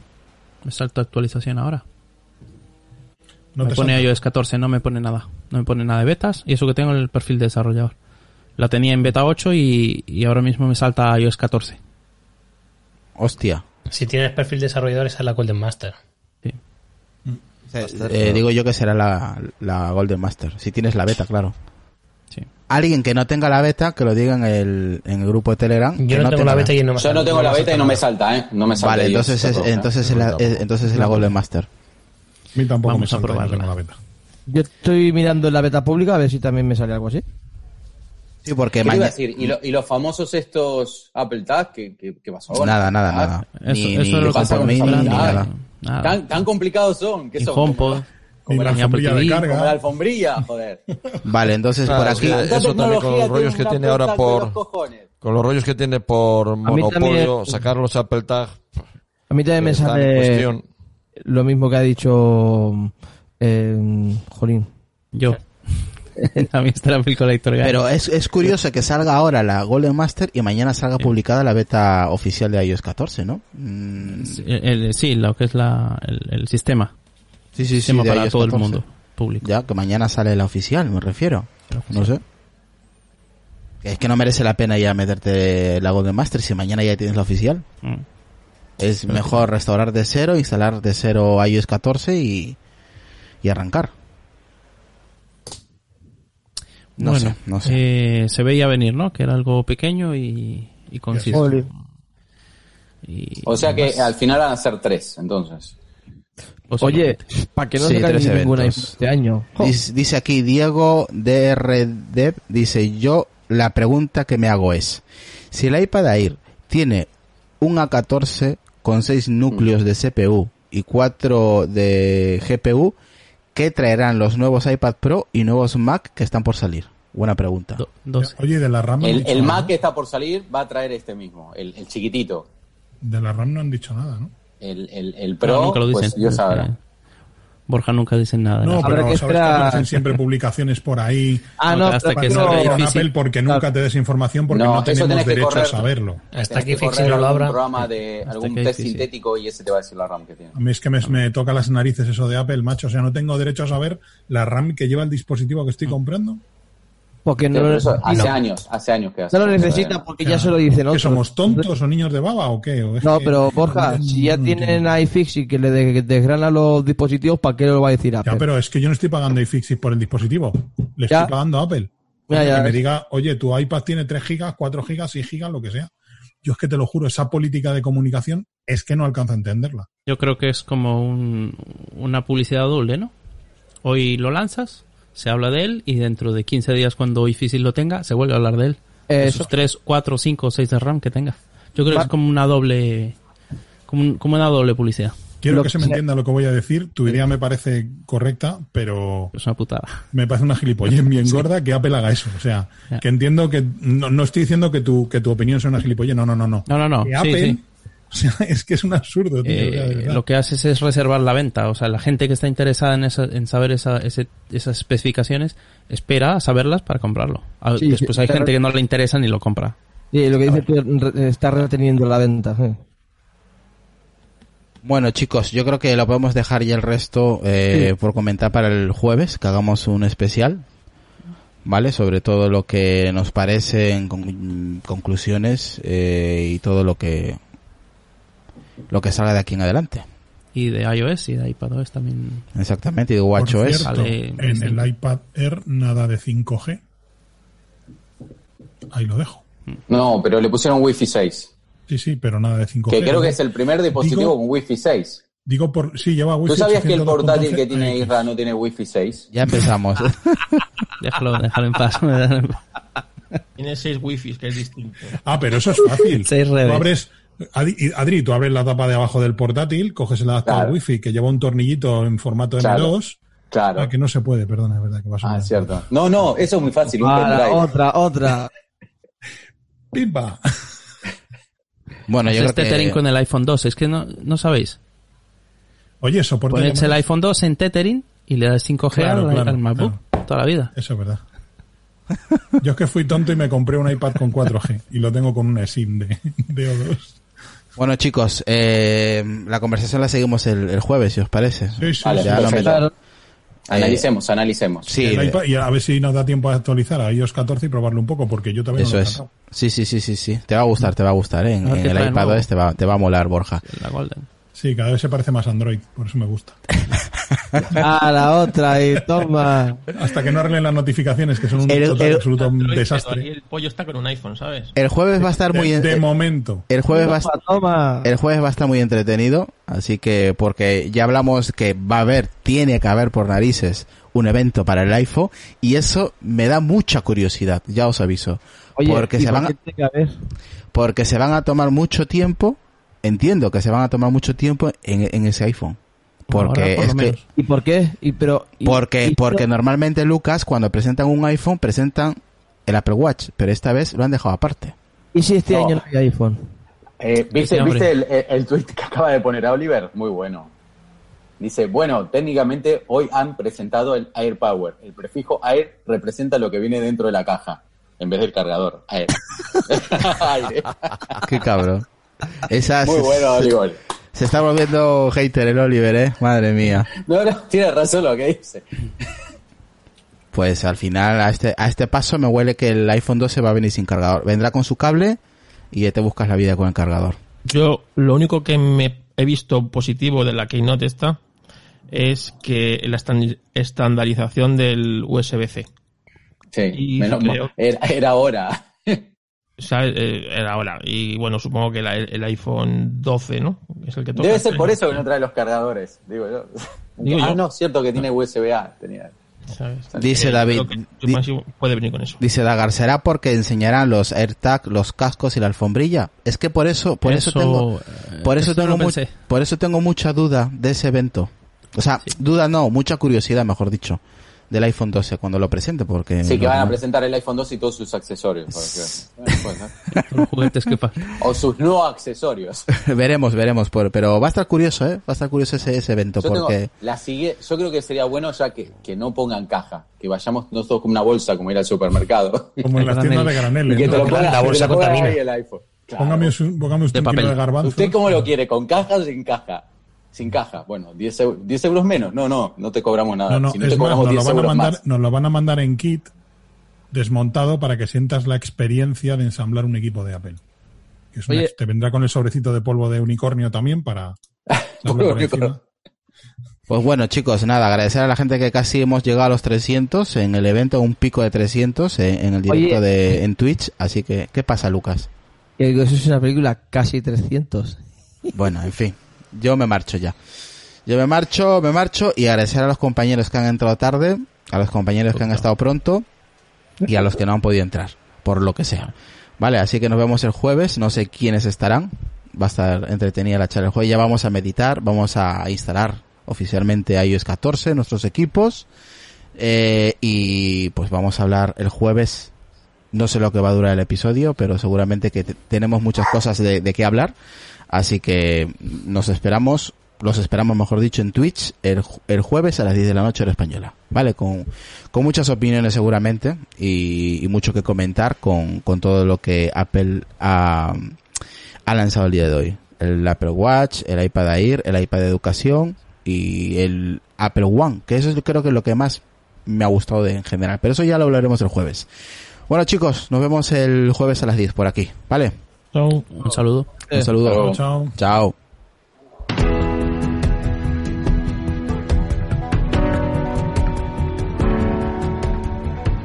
me salta actualización ahora. No me pone salta. iOS 14, no me pone nada. No me pone nada de betas y eso que tengo el perfil de desarrollador. La tenía en beta 8 y, y ahora mismo me salta iOS 14. Hostia. Si tienes perfil desarrollador, esa es la Golden Master. Eh, digo yo que será la, la Golden Master. Si tienes la beta, claro. Alguien que no tenga la beta, que lo diga en el, en el grupo de Telegram. Yo que no tengo la beta y no me Yo no tengo la beta y no me salta, ¿eh? No me salta. Vale, iOS entonces es, 14, ¿eh? entonces es la, es- entonces es la Golden Master. A mí tampoco Vamos me salta, probarla. tengo la beta. Yo estoy mirando en la beta pública a ver si también me sale algo así. Sí, porque ¿Qué iba a decir? ¿Y, lo- y los famosos estos Apple Tag? ¿Qué, qué, qué pasó ahora? Nada, nada, Ah, nada. Eso- Ni, eso ni es lo que pasa con los ni nada. Nada. ¿Tan, tan complicados son. ¿Qué Y son? HomePod. Como la la, alfombrilla de TV. como la carga. alfombrilla, joder. [laughs] Vale, entonces Claro, por es aquí... que eso también con los rollos que tiene ahora por con los rollos que tiene por mí monopolio, también- sacar los Apple Tag A mí también me sale lo mismo que ha dicho eh, Jolín. Yo. [laughs] también está la Apple Collector Guide. Pero es, es curioso que salga ahora la Golden Master y mañana salga publicada la beta oficial de iOS 14, ¿no? Mm, Sí, el- sí, lo que es la, el, el sistema. Sí, sí, sí, para todo el 14. mundo público. Ya, que mañana sale la oficial, me refiero. No sé. Es que no merece la pena ya meterte la Golden Master si mañana ya tienes la oficial. Mm. Es mejor restaurar de cero, instalar de cero iOS 14 y, y arrancar. No Bueno, sé, no sé. eh, se veía venir, ¿no? Que era algo pequeño y, y conciso. Y- O sea que más- al final van a ser tres, entonces. Oye, posiblemente. para que no Sí, se tres caiga ninguna este año. Dice, dice aquí Diego DRDev, dice yo la pregunta que me hago es, si el iPad Air tiene un A14 con 6 núcleos de CPU y 4 de GPU, ¿qué traerán los nuevos iPad Pro y nuevos Mac que están por salir? Buena pregunta. Do- 12. Oye, de la RAM El, el nada, Mac que está por salir va a traer este mismo, el, el chiquitito. De la RAM no han dicho nada, ¿no? El, el, el No, Pro, nunca lo dicen. pues Dios sabrá. Borja nunca dice nada. No, pero que esperar- que siempre publicaciones por ahí Ah, No, hasta pero que con. Apple porque nunca te des información porque No, tenemos que derecho correr. a saberlo. Hasta que no lo abra. programa de Hasta algún que test difícil. sintético y ese te va a decir la RAM que tiene. A mí es que me, me toca las narices eso de Apple, macho. O sea, no tengo derecho a saber la RAM que lleva el dispositivo que estoy comprando. Porque no, pero lo- eso hace no. años, hace años que hace. No lo necesita porque ya se lo dicen ¿Que otros. somos tontos o niños de baba o qué? ¿O es No, que- pero Borja, si ya tienen iFixit que le de- desgrana los dispositivos, ¿para qué lo va a decir Apple? Ya, pero es que yo no estoy pagando iFixit por el dispositivo. Le Ya. estoy pagando a Apple. Ya, ya. Que me diga, oye, tu iPad tiene 3 gigas, 4 gigas, 6 gigas, lo que sea. Yo es que te lo juro, esa política de comunicación es que no alcanzo a entenderla. Yo creo que es como un- una publicidad doble, ¿no? Hoy lo lanzas se habla de él y dentro de 15 días cuando iFisil lo tenga, se vuelve a hablar de él. De Eso. Esos 3, 4, 5, 6 de RAM que tenga. Yo creo Va- que es como una doble como, como una doble publicidad. Quiero Lo que se me entienda lo que voy a decir. Tu idea me parece correcta, pero Es una putada. me parece una gilipollez bien [laughs] gorda que Apple haga eso. O sea, que entiendo que no, no estoy diciendo que tu, que tu opinión sea una gilipollez. No, no, no, no. No, no. Que Sí, Apple, sí. O [laughs] sea, es que es un absurdo, tío. Eh, lo que haces es reservar la venta. O sea, la gente que está interesada en, esa- en saber esa- ese- esas especificaciones espera a saberlas para comprarlo. A- Sí, Después sí, hay gente que no le interesa ni lo compra. Y lo que dice re- está reteniendo la venta. Bueno, chicos, yo creo que lo podemos dejar ya el resto eh, por comentar para el jueves, que hagamos un especial, ¿vale? Sobre todo lo que nos parece en con- conclusiones eh, y todo lo que lo que salga de aquí en adelante. Y de iOS y de iPadOS también. Exactamente, y de WatchOS. en el iPad Air nada de 5G. Ahí lo dejo. No, pero le pusieron Wi-Fi 6. Sí, sí, pero nada de 5G. Que creo que es el primer dispositivo Digo- con Wi-Fi 6. Digo por sí lleva Wi-Fi ¿Tú sabías que el 802.11? portátil que tiene. Isra no tiene Wi-Fi 6? Ya empezamos. [laughs] Déjalo, déjalo en paz. Tiene seis wifi, que es distinto. Ah, pero eso es fácil. [laughs] Seis tú redes. abres Adri, tú abres la tapa de abajo del portátil, coges el adaptador Claro. Wi-Fi que lleva un tornillito en formato Claro. M2. Claro. Ah, que no se puede, perdona, es verdad que va a Ah, cierto. No, no, eso es muy fácil. Un otra, otra. [laughs] ¡Pimba! Bueno, yo creo tethering que con el iPhone 2. Es que no, no sabéis. Oye, soporta Pones el iPhone 2 en tethering y le das 5G Claro, al, claro, al MacBook. Toda la vida. Eso es verdad. [laughs] Yo es que fui tonto y me compré un iPad con 4G y lo tengo con una SIM de, de O2. Bueno, chicos, eh, la conversación la seguimos el, el jueves, si os parece. Sí, sí, Vale, sí. Ya lo perfecto. meto- Analicemos, analicemos. Sí, El de- iPad- y a ver si nos da tiempo a actualizar a iOS 14 y probarlo un poco, porque yo también eso lo he es. Sí, sí, sí, sí, sí. Te va a gustar, te va a gustar, ¿eh? En, A ver en el iPad nuevo. te va, te va a molar, Borja. La Golden. Sí, cada vez se parece más a Android, por eso me gusta. [laughs] Ah, la otra, y toma. Hasta que no arreglen las notificaciones, que son un El- total el- absoluto Android, desastre. el pollo está con un iPhone, ¿sabes? El jueves va a estar muy... De, en- de momento. el jueves va a Toma, toma. El jueves va a estar muy entretenido, así que porque ya hablamos que va a haber, tiene que haber por narices un evento para el iPhone y eso me da mucha curiosidad, ya os aviso, Oye, porque ¿y se van a, porque se van a tomar mucho tiempo, entiendo que se van a tomar mucho tiempo en, en ese iPhone, porque por es que. ¿Y por qué? Y pero y- porque y- porque normalmente Lucas cuando presentan un iPhone presentan el Apple Watch, pero esta vez lo han dejado aparte. ¿Y si este No. año no hay iPhone? Eh, ¿Viste, Sí, hombre. ¿viste el, el, el tweet que acaba de poner Oliver? Muy bueno. Dice, bueno, técnicamente hoy han presentado el Air Power. El prefijo Air representa lo que viene dentro de la caja, en vez del cargador. Air. [laughs] [laughs] Aire. Qué cabrón. Esa Muy se- bueno, Oliver. Se está volviendo hater el Oliver, eh. Madre mía. No, no, tiene razón lo que dice. Pues al final a este, a este paso me huele que el iPhone 12 va a venir sin cargador. Vendrá con su cable y ya te buscas la vida con el cargador. Yo lo único que me he visto positivo de la Keynote esta es que la estan- estandarización del USB-C. Sí, Y menos creo- mal. Era, era hora. Sea, eh, era ahora. Y bueno, supongo que la- el iPhone 12, ¿no? Es el que toca. Debe ser por [laughs] eso que no trae los cargadores, digo yo. [laughs] Digo ah, yo. no, cierto que tiene USB-A. Tenía. ¿sabes? Dice David, di- puede venir con eso. dice Dagar, ¿será porque enseñarán los AirTag, los cascos y la alfombrilla? Es que por eso, por eso, Eso, tengo, eh, por eso eso tengo mu- por eso tengo mucha duda de ese evento. O sea, duda no, mucha curiosidad, mejor dicho, del iPhone 12 cuando lo presente, porque Sí, que van a presentar el iPhone 2 y todos sus accesorios. porque- eh, pues. [laughs] Los juguetes que O sus no accesorios. [laughs] veremos, veremos, por- pero va a estar curioso, eh, va a estar curioso ese, ese evento, Yo, tengo porque la sigue, yo creo que sería bueno ya que, que no pongan caja, que vayamos nosotros con una bolsa como ir al supermercado. [laughs] Como en las tiendas de Y graneles. que ¿no? te lo pongan, La bolsa que contamina. ahí el iPhone. Claro. Póngame, un- póngame usted De un papel. kilo de garbanzo. ¿Usted cómo lo quiere? ¿Con caja o sin caja? Sin caja. Bueno, 10, eu- 10 euros menos. No, no, no te cobramos nada. No, no, si no es te más, cobramos nos lo, 10 van a euros mandar, más. nos lo van a mandar en kit desmontado para que sientas la experiencia de ensamblar un equipo de Apple. Que es una Oye. ex- te vendrá con el sobrecito de polvo de unicornio también para [laughs] echarlo por encima. Pues bueno, chicos, nada, agradecer a la gente que casi hemos llegado a los 300 en el evento, un pico de 300 en, en el directo Oye. de en Twitch. Así que, ¿qué pasa, Lucas? Que eso es una película casi 300. Bueno, en fin, yo me marcho ya. Yo me marcho, me marcho y agradecer a los compañeros que han entrado tarde a los compañeros que han estado pronto y a los que no han podido entrar, por lo que sea. Vale, así que nos vemos el jueves, no sé quiénes estarán, va a estar entretenida la charla el jueves, ya vamos a meditar, vamos a instalar oficialmente iOS 14 nuestros equipos eh, y pues vamos a hablar el jueves no sé lo que va a durar el episodio, pero seguramente que te- tenemos muchas cosas de, de qué hablar. Así que nos esperamos, los esperamos mejor dicho en Twitch el, el jueves a las 10 de la noche hora española. ¿Vale? Con, con muchas opiniones seguramente y, y mucho que comentar con, con todo lo que Apple ha, ha lanzado el día de hoy. El Apple Watch, el iPad Air, el iPad de educación y el Apple One, que eso es creo que es lo que más me ha gustado de, en general. Pero eso ya lo hablaremos el jueves. Bueno chicos, nos vemos el jueves a las 10 por aquí, ¿vale? Chao. Un saludo. Un saludo. Chao. Chao.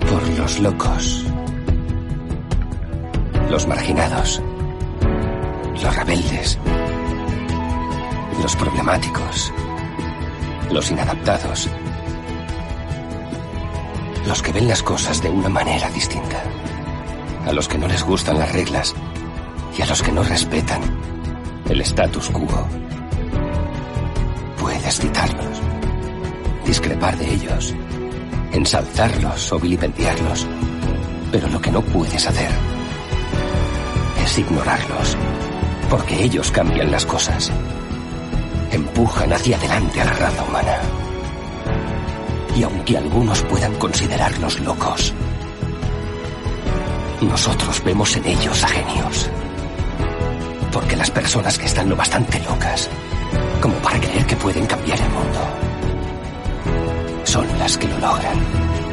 Por los locos. Los marginados. Los rebeldes. Los problemáticos. Los inadaptados. Los que ven las cosas de una manera distinta. A los que no les gustan las reglas y a los que no respetan el status quo. Puedes citarlos, discrepar de ellos, ensalzarlos o vilipendiarlos, pero lo que no puedes hacer es ignorarlos, porque ellos cambian las cosas, empujan hacia adelante a la raza humana. Y aunque algunos puedan considerarlos locos, nosotros vemos en ellos a genios. Porque las personas que están lo bastante locas como para creer que pueden cambiar el mundo son las que lo logran.